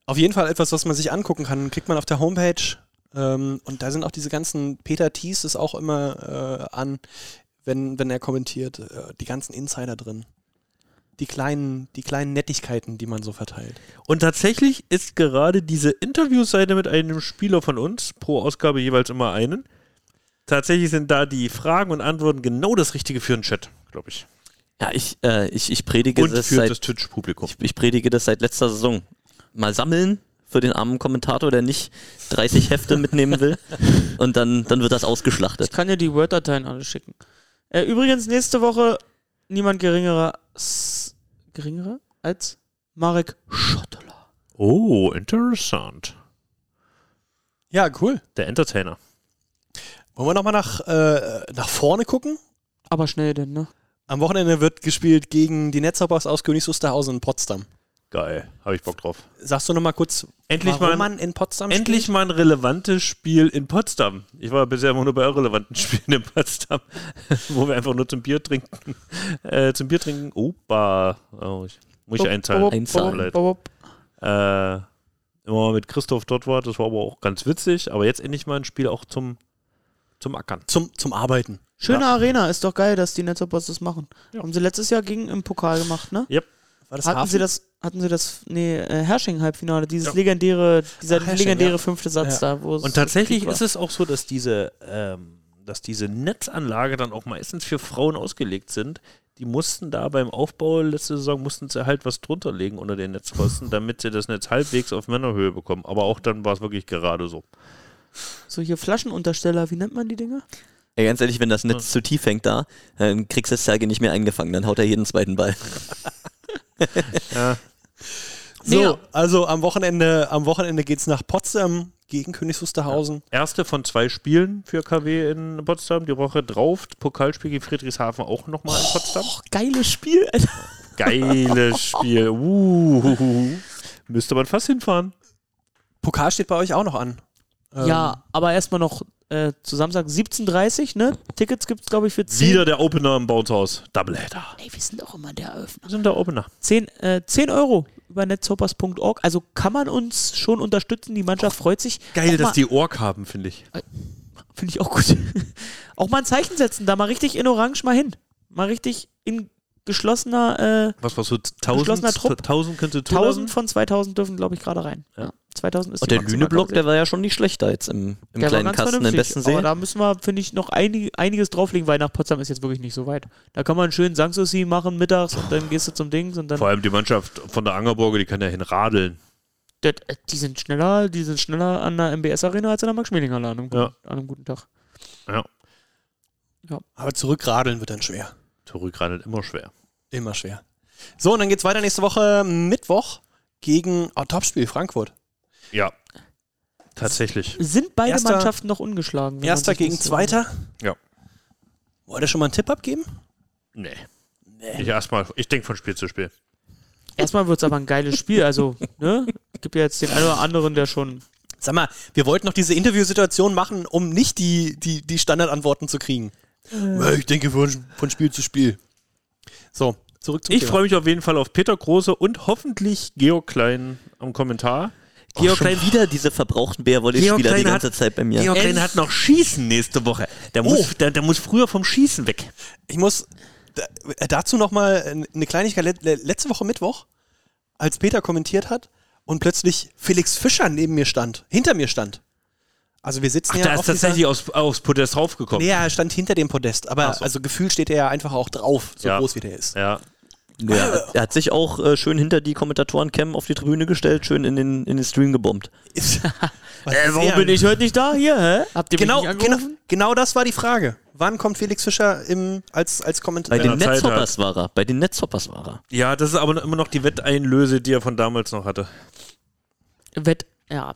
Auf jeden Fall etwas, was man sich angucken kann. Kriegt man auf der Homepage. Ähm, und da sind auch diese ganzen, Peter Thies ist auch immer äh, an, wenn, wenn er kommentiert, äh, die ganzen Insider drin. Die kleinen, die kleinen Nettigkeiten, die man so verteilt. Und tatsächlich ist gerade diese Interviewseite mit einem Spieler von uns, pro Ausgabe jeweils immer einen, tatsächlich sind da die Fragen und Antworten genau das Richtige für einen Chat, glaube ich. Ja, ich, äh, ich, ich predige Und das für seit das Twitch-Publikum. Ich, ich predige das seit letzter Saison. Mal sammeln für den armen Kommentator, der nicht 30 Hefte mitnehmen will. Und dann, dann wird das Ich ausgeschlachtet. kann dir die Word-Dateien alle schicken. Äh, übrigens, nächste Woche niemand geringerer, geringerer als Marek Schotteler. Oh, interessant. Ja, cool. Der Entertainer. Wollen wir nochmal nach, äh, nach vorne gucken? Aber schnell denn, ne? Am Wochenende wird gespielt gegen die Netzhoppers aus Königs Wusterhausen in Potsdam. Geil, habe ich Bock drauf. Sagst du nochmal kurz, Endlich warum mal, man in Potsdam endlich spielt? mal ein relevantes Spiel in Potsdam. Ich war bisher immer nur bei irrelevanten Spielen in Potsdam, wo wir einfach nur zum Bier trinken. Äh, zum Bier trinken. Opa. Oh, ich, muss ich einzahlen. Einzahlen. Äh, immer mit Christoph dort war, das war aber auch ganz witzig. Aber jetzt endlich mal ein Spiel auch zum, zum Ackern. Zum, zum Arbeiten. Schöne Arena, ist doch geil, dass die Netzhoppers das machen. Haben sie letztes Jahr gegen im Pokal gemacht, ne? War das Hatten Hafen? sie das, hatten sie das, nee, äh, Hersching-Halbfinale, dieses Ja. legendäre, dieser Ach, Hersching, legendäre ja. fünfte Satz Ja. da, wo es Und tatsächlich ist es auch so, dass diese, ähm, dass diese Netzanlage dann auch meistens für Frauen ausgelegt sind. Die mussten da beim Aufbau letzte Saison, mussten sie halt was drunter legen unter den Netzpfosten, damit sie das Netz halbwegs auf Männerhöhe bekommen. Aber auch dann war es wirklich gerade so. So hier Flaschenuntersteller, wie nennt man die Dinger? Ey, ganz ehrlich, wenn das Netz zu tief hängt da, dann kriegst du das Serge nicht mehr eingefangen. Dann haut er jeden zweiten Ball. So, Nee. also am Wochenende, am Wochenende geht es nach Potsdam gegen Königs Wusterhausen. Erste von zwei Spielen für KW in Potsdam. Die Woche drauf, Pokalspiel gegen Friedrichshafen auch nochmal in Potsdam. Och, geiles Spiel, Alter. Geiles Spiel. Uh, müsste man fast hinfahren. Pokal steht bei euch auch noch an. Ähm, Ja, aber erstmal noch äh, zu Samstag 17.30 ne? Tickets gibt es, glaube ich, für 10. Wieder der Opener im Bouncehaus. Doubleheader. Ey, wir sind auch immer der Eröffner. Wir sind der Opener. 10, äh, 10 Euro über netzhoppers.org. Also kann man uns schon unterstützen. Die Mannschaft freut sich. Geil, dass die Ork haben, finde ich. Finde ich auch gut. auch mal ein Zeichen setzen, da mal richtig in Orange mal hin. Mal richtig in geschlossener, äh, Was war so Geschlossener 1000? Trupp. 1000 könnte 1000 von 2000 dürfen, glaube ich, gerade rein. Ja. 2000 ist Und die der Lüneblock, der war ja schon nicht schlechter jetzt im, im kleinen Kasten in vernünftig, Bestensee. Aber da müssen wir, finde ich, noch einig, einiges drauflegen, weil nach Potsdam ist jetzt wirklich nicht so weit. Da kann man einen schönen Sanssouci machen mittags und dann gehst du zum Dings und dann. Vor allem die Mannschaft von der Angerburger, die kann ja hinradeln. Das, äh, die sind schneller, die sind schneller an der MBS-Arena als an der Max-Schmeling-Halle an, einem guten- Ja. an einem guten Tag. Aber zurückradeln wird dann schwer. Zurückradelt immer schwer. Immer schwer. So, und dann geht's weiter nächste Woche Mittwoch gegen oh, Topspiel Frankfurt. Ja. Tatsächlich. Sind beide Erster- Mannschaften noch ungeschlagen? Erster gegen Zweiter. Ja. Wollt ihr schon mal einen Tipp abgeben? Nee. Ich erstmal, ich denke von Spiel zu Spiel. Erstmal wird es aber ein geiles Spiel. Also, ne? Gibt ja jetzt den einen oder anderen, der schon. Sag mal, wir wollten noch diese Interviewsituation machen, um nicht die, die, die Standardantworten zu kriegen. Ja, Ich denke von, von Spiel zu Spiel. So, zurück zum Ich freue mich auf jeden Fall auf Peter Große und hoffentlich Georg Klein am Kommentar. Georg schon wieder diese verbrauchten Bärwolle-Spieler Georg die Klein ganze Zeit bei mir. Georg Klein hat noch Schießen nächste Woche. Der muss, Oh. der, der muss früher vom Schießen weg. Ich muss da, äh, dazu noch mal eine Kleinigkeit. Le- le- Letzte Woche Mittwoch, als Peter kommentiert hat und plötzlich Felix Fischer neben mir stand, hinter mir stand. Also wir sitzen Ach, ja da ist tatsächlich aus, aufs Podest raufgekommen. Nee, er stand hinter dem Podest, aber so. also gefühlt steht er ja einfach auch drauf, so Ja. groß wie der ist. Ja. Ja, er hat sich auch äh, schön hinter die Kommentatoren-Cam auf die Tribüne gestellt, schön in den, in den Stream gebombt. Äh, warum bin ich heute nicht da? Hier, hä? Habt ihr Genau, mich nicht genau, angerufen? genau das war die Frage. Wann kommt Felix Fischer im, als, als Bei Kommentator? den Zeit Netzhoppers war er. Bei den Netzhoppers war er. ja, das ist aber immer noch die Wetteinlöse, die er von damals noch hatte. Wett, ja.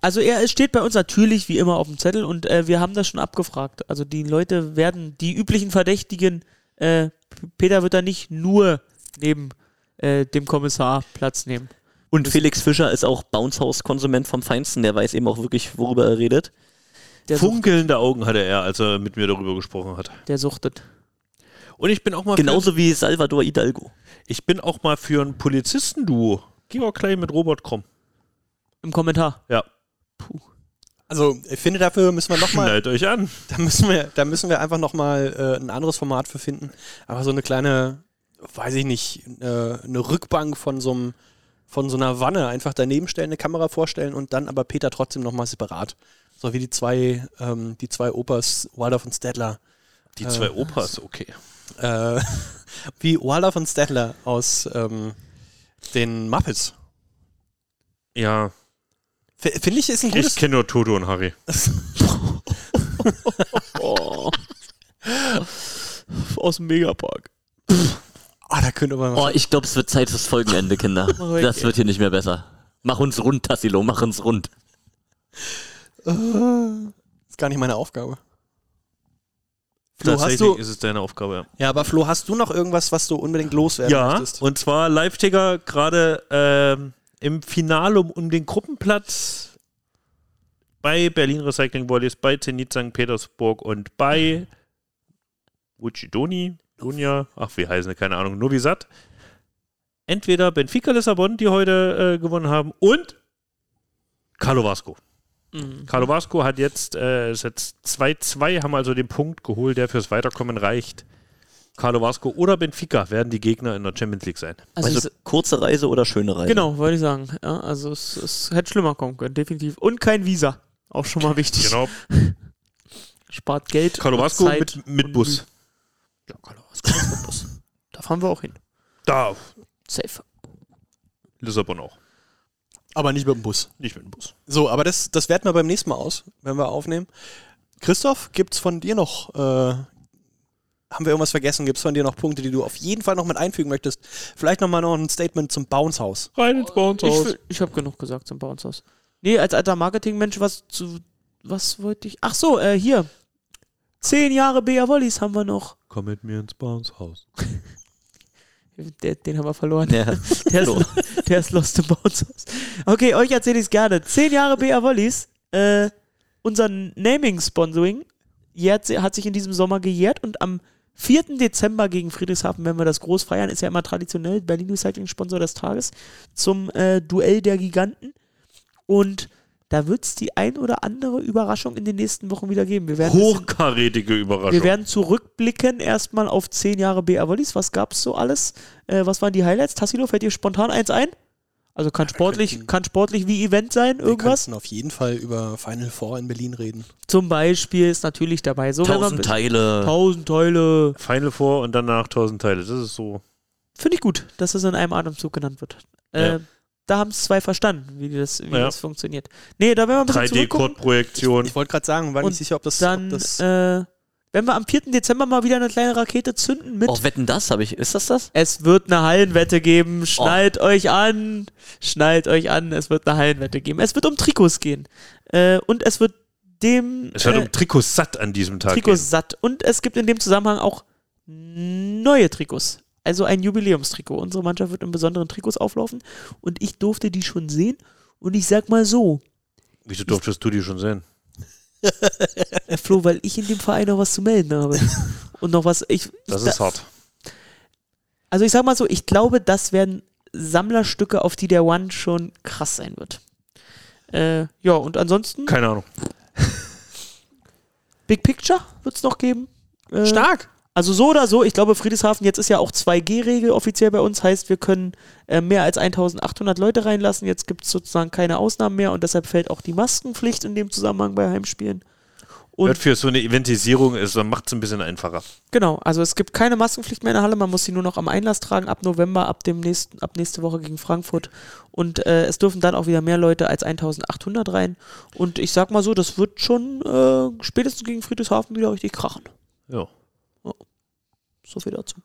Also er es steht bei uns natürlich wie immer auf dem Zettel und äh, wir haben das schon abgefragt. Also die Leute werden, die üblichen Verdächtigen, äh, Peter wird da nicht nur neben äh, dem Kommissar Platz nehmen. Und Felix Fischer ist auch Bounce-House-Konsument vom Feinsten. Der weiß eben auch wirklich, worüber er redet. Der, Funkelnde Augen hatte er, als er mit mir darüber gesprochen hat. der suchtet. Und ich bin auch mal Genauso wie Salvador Hidalgo. für, ich bin auch mal für ein Polizistenduo. Georg Klein mit Robert Krumm. Im Kommentar. Ja. Also ich finde, dafür müssen wir nochmal, Schnallt euch an. da müssen wir, da müssen wir einfach nochmal äh, ein anderes Format für finden. Aber so eine kleine, weiß ich nicht, äh, eine Rückbank von so einem, von so einer Wanne einfach daneben stellen, eine Kamera vorstellen und dann aber Peter trotzdem nochmal separat. So wie die zwei, ähm, die zwei Opas Waldorf und Stedler. Die Äh, zwei Opas, okay. Äh, wie Waldorf und Stedler aus ähm, den Muppets. Ja, Finde ich, ist ein ich gutes. kenne nur Toto und Harry. Oh. Aus dem Megapark. Ah, da könnte man. Oh, ich glaube, es wird Zeit fürs Folgenende, Kinder. Das wird hier nicht mehr besser. Mach uns rund, Tassilo, mach uns rund. ist gar nicht meine Aufgabe. Flo, hast Tatsächlich du, ist es deine Aufgabe, ja. ja, aber Flo, hast du noch irgendwas, was du unbedingt loswerden Ja, möchtest? und zwar Live-Ticker gerade ähm, im Finale um, um den Gruppenplatz bei Berlin Recycling Volleys, bei Zenit St. Petersburg und bei Ucidoni, Dunja, ach wie heißen sie, keine Ahnung, Novi Sad. Entweder Benfica Lissabon, die heute äh, gewonnen haben, und Carlo Vasco. Mhm. Carlo Vasco hat jetzt, äh, ist jetzt 2-2, haben also den Punkt geholt, der fürs Weiterkommen reicht. Carlo Vasco oder Benfica werden die Gegner in der Champions League sein. Also, Also, es, kurze Reise oder schöne Reise? genau, wollte ich sagen. Ja, also es, es hätte schlimmer kommen können, definitiv. Und kein Visa. Auch schon mal wichtig. Genau. Spart Geld. Carlo Vasco Zeit mit, mit Bus. Ja, Carlo Vasco mit Bus. Da fahren wir auch hin. Da. Safe. Lissabon auch. Aber nicht mit dem Bus. Nicht mit dem Bus. So, aber das, das werten wir beim nächsten Mal aus, wenn wir aufnehmen. Christoph, gibt's von dir noch, äh, haben wir irgendwas vergessen? Gibt's von dir noch Punkte, die du auf jeden Fall noch mit einfügen möchtest? Vielleicht nochmal noch ein Statement zum Bounce-Haus. Rein ins Ich, Bouncehaus. will- ich habe genug gesagt zum Bounce-Haus. Nee, als alter Marketingmensch, was zu. Was wollte ich. Ach so, äh, hier. Zehn Jahre BA Wollies haben wir noch. Komm mit mir ins Bouncehaus. Der, den haben wir verloren. Ja. Der ist, der ist Lost im Bouncehaus. Okay, euch erzähle ich es gerne. Zehn Jahre BA Wollies. Äh, unser Naming-Sponsoring hat sich in diesem Sommer gejährt und am 4. Dezember gegen Friedrichshafen, wenn wir das groß feiern, ist ja immer traditionell Berlin Recycling Sponsor des Tages zum äh, Duell der Giganten. Und da wird es die ein oder andere Überraschung in den nächsten Wochen wieder geben. Wir werden, Hochkarätige Überraschung. wir werden zurückblicken erstmal auf zehn Jahre BA Wollies. Was gab es so alles? Äh, was waren die Highlights? Tassilo, fällt dir spontan eins ein? Also kann sportlich, könnten- kann sportlich wie Event sein, Wir irgendwas? könnten auf jeden Fall über Final Four in Berlin reden. Zum Beispiel ist natürlich dabei. So, Tausend Teile. Tausend Teile. Final Four und danach 1000 Teile. Das ist so. Finde ich gut, dass das in einem Atemzug genannt wird. Äh, Ja. Da haben es zwei verstanden, wie das, wie Ja. das funktioniert. Nee, da werden wir ein bisschen zurückgucken. 3D-Code-Projektion. Ich wollte gerade sagen, war nicht sicher, ob das, Dann, ob das äh, wenn wir am 4. Dezember mal wieder eine kleine Rakete zünden mit Oh, wetten das habe ich. Ist das das? Es wird eine Hallenwette geben. Schnallt euch an. Schnallt euch an. Es wird eine Hallenwette geben. Es wird um Trikots gehen. Äh, und es wird dem Es wird äh, um Trikots satt an diesem Tag Trikots satt. Und es gibt in dem Zusammenhang auch neue Trikots. Also ein Jubiläumstrikot. Unsere Mannschaft wird in besonderen Trikots auflaufen. Und ich durfte die schon sehen. Und ich sag mal so, gehen. Wieso durftest du die schon sehen? Äh, Flo, weil ich in dem Verein noch was zu melden habe. Und noch was. Ich, Das ich, ist hart. Also ich sag mal so, ich glaube, das werden Sammlerstücke, auf die der One schon krass sein wird. Äh, ja, und ansonsten Keine Ahnung. Big Picture wird es noch geben. Äh, stark. Also so oder so, ich glaube Friedrichshafen, jetzt ist ja auch 2G-Regel offiziell bei uns, heißt wir können äh, mehr als 1800 Leute reinlassen. Jetzt gibt es sozusagen keine Ausnahmen mehr und deshalb fällt auch die Maskenpflicht in dem Zusammenhang bei Heimspielen. Und für so eine Eventisierung ist, dann macht es ein bisschen einfacher. Genau, also es gibt keine Maskenpflicht mehr in der Halle, man muss sie nur noch am Einlass tragen ab November, ab dem nächsten, ab nächste Woche gegen Frankfurt. Und äh, es dürfen dann auch wieder mehr Leute als 1800 rein. Und ich sag mal so, das wird schon äh, spätestens gegen Friedrichshafen wieder richtig krachen. Ja. So viel dazu.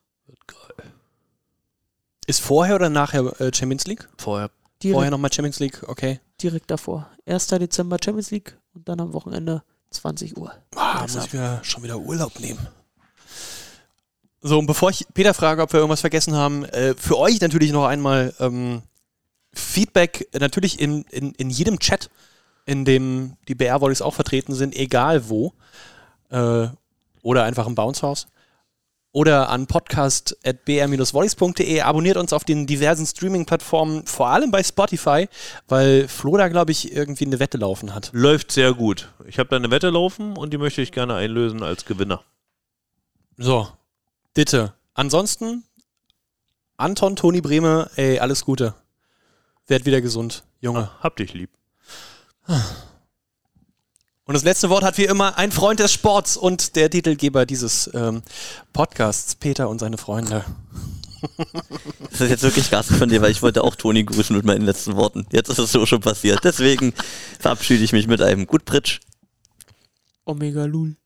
Ist vorher oder nachher äh, Champions League? Vorher. Direkt, Vorher nochmal Champions League, okay. direkt davor. 1. Dezember Champions League und dann am Wochenende 20 Uhr. Ah, muss ich wieder, schon wieder Urlaub nehmen. So, und bevor ich Peter frage, ob wir irgendwas vergessen haben, äh, für euch natürlich noch einmal ähm, Feedback, äh, natürlich in, in, in jedem Chat in dem die BR-Volleys auch vertreten sind, egal wo. Äh, oder einfach im Bounce House. Oder an podcast.br-volleys.de. Abonniert uns auf den diversen Streaming-Plattformen, vor allem bei Spotify, weil Flo da, glaube ich, irgendwie eine Wette laufen hat. Läuft sehr gut. Ich habe da eine Wette laufen und die möchte ich gerne einlösen als Gewinner. So, bitte. Ansonsten, Anton, Toni Brehme, ey, alles Gute. Werd wieder gesund, Junge. Ah, hab dich lieb. Und das letzte Wort hat wie immer ein Freund des Sports und der Titelgeber dieses ähm, Podcasts, Peter und seine Freunde. Das ist jetzt wirklich garstig von dir, weil ich wollte auch Toni grüßen mit meinen letzten Worten. Jetzt ist es so schon passiert. Deswegen verabschiede ich mich mit einem Gut Pritsch. Omega Lul.